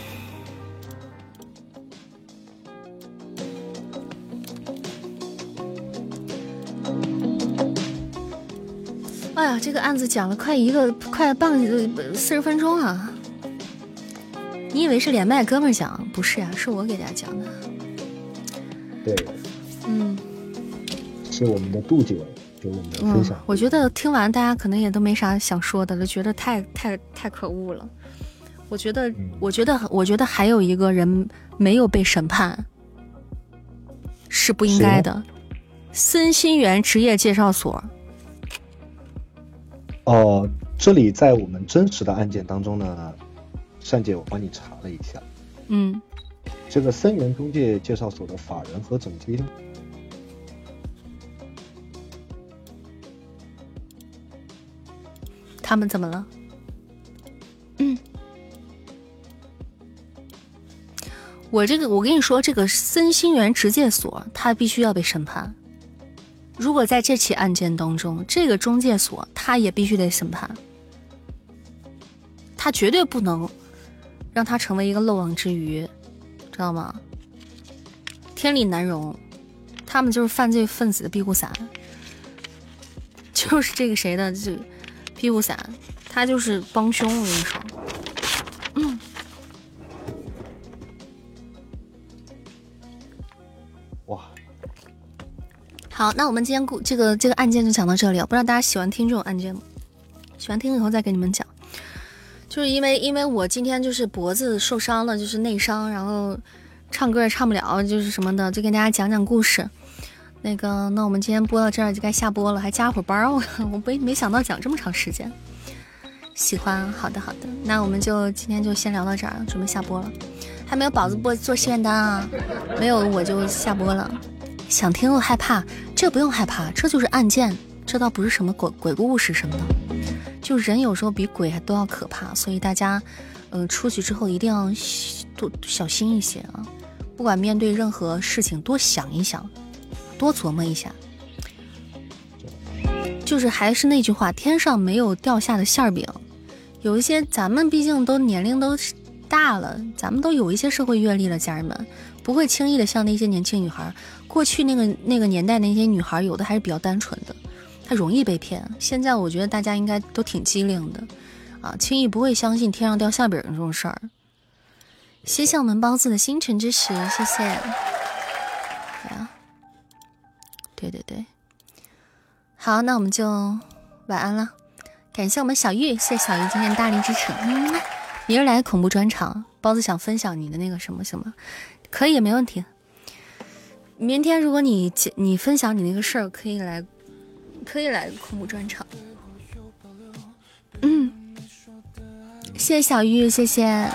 Speaker 1: 哎呀，这个案子讲了快一个快半个四十分钟啊！你以为是连麦哥们讲？不是呀，是我给大家讲的。
Speaker 3: 对，
Speaker 1: 嗯，
Speaker 3: 是我们的杜姐给我们的分享。
Speaker 1: 我觉得听完大家可能也都没啥想说的了，觉得太太太可恶了。我觉得，我觉得，我觉得还有一个人没有被审判，是不应该的。森心源职业介绍所。
Speaker 3: 哦，这里在我们真实的案件当中呢，善姐，我帮你查了一下。
Speaker 1: 嗯，
Speaker 3: 这个森源中介介绍所的法人和总经理，
Speaker 1: 他们怎么了？嗯，我这个，我跟你说，这个森新源职介所，他必须要被审判。如果在这起案件当中，这个中介所他也必须得审判，他绝对不能让他成为一个漏网之鱼，知道吗？天理难容，他们就是犯罪分子的庇护伞，就是这个谁的这庇护伞，他就是帮凶，我跟你说。嗯。哇好，那我们今天故这个这个案件就讲到这里了。不知道大家喜欢听这种案件吗？喜欢听以后再给你们讲。就是因为因为我今天就是脖子受伤了，就是内伤，然后唱歌也唱不了，就是什么的，就跟大家讲讲故事。那个，那我们今天播到这儿就该下播了，还加会儿班，我 我没没想到讲这么长时间。喜欢，好的好的，那我们就今天就先聊到这儿，准备下播了。还没有宝子播做心愿单啊？没有我就下播了。想听又害怕，这不用害怕，这就是案件，这倒不是什么鬼鬼故事什么的。就人有时候比鬼还都要可怕，所以大家，嗯，出去之后一定要多小心一些啊！不管面对任何事情，多想一想，多琢磨一下。就是还是那句话，天上没有掉下的馅儿饼。有一些咱们毕竟都年龄都大了，咱们都有一些社会阅历了，家人们不会轻易的像那些年轻女孩。过去那个那个年代那些女孩，有的还是比较单纯的，他容易被骗。现在我觉得大家应该都挺机灵的，啊，轻易不会相信天上掉馅饼这种事儿。谢谢我们包子的星辰之石，谢谢。对，对对对，好，那我们就晚安了。感谢我们小玉，谢谢小玉今天大力支持。嗯，明儿来恐怖专场，包子想分享你的那个什么什么，可以，没问题。明天如果你你分享你那个事儿，可以来，可以来个恐怖专场。嗯，谢谢小玉，谢谢，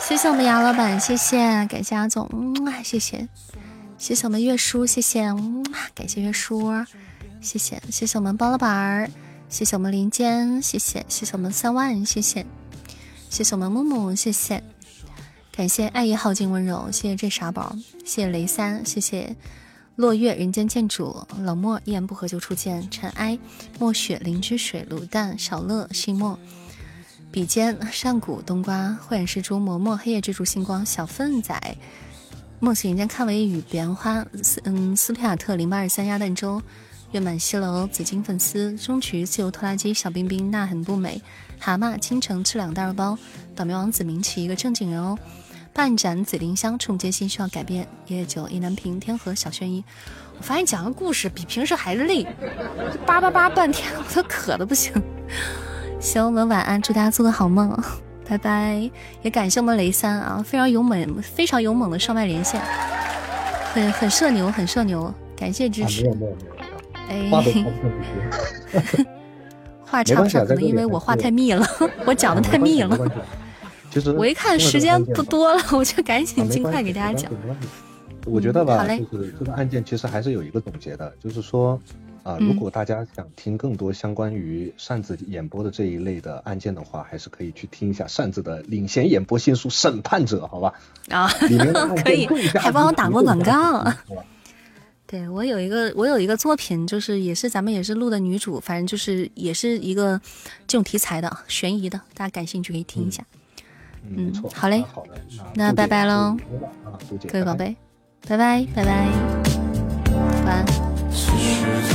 Speaker 1: 谢谢我们杨老板，谢谢，感谢阿总，嗯，谢谢，谢谢我们月叔，谢谢，嗯，感谢月叔，谢谢，谢谢我们包老板儿，谢谢我们林间，谢谢，谢谢我们三万，谢谢，谢谢我们木木，谢谢。感谢爱意耗尽温柔，谢谢这傻宝，谢谢雷三，谢谢落月人间见主，冷漠一言不合就出剑，尘埃墨雪灵芝水卤蛋小乐心墨。笔尖上古冬瓜慧眼识珠嬷嬷黑夜追逐星光小粪仔。梦醒人间看为雨彼岸花斯嗯斯皮亚特零八二三鸭蛋粥。月满西楼紫金粉丝中曲自由拖拉机小冰冰那很不美。蛤蟆倾城吃两大肉包。倒霉王子名起一个正经人哦。半盏紫丁香，触目皆心，需要改变。夜夜酒，意难平，天河小轩一。我发现讲个故事比平时还累，叭叭叭半天，我都渴的不行。行，我们晚安，祝大家做个好梦，拜拜。也感谢我们雷三啊，非常勇猛，非常勇猛的上麦连线，很很社牛，很社牛，感谢支持。哎，话差不差，可能因为我话太密了，我讲的太密了。我一看时间不多了，我就赶紧尽快给大家讲。
Speaker 3: 我觉得吧，就是这个案件其实还是有一个总结的，就是说，啊，如果大家想听更多相关于扇子演播的这一类的案件的话，还是可以去听一下扇子的领衔演播新书《审判者》，好吧？
Speaker 1: 啊，可以，还帮我打过广告。对我有一个，我有一个作品，就是也是咱们也是录的女主，反正就是也是一个这种题材的悬疑的，大家感兴趣可以听一下。
Speaker 3: 嗯，
Speaker 1: 好嘞，
Speaker 3: 好嘞，
Speaker 1: 那拜拜喽，各位宝贝，拜拜拜拜，晚安。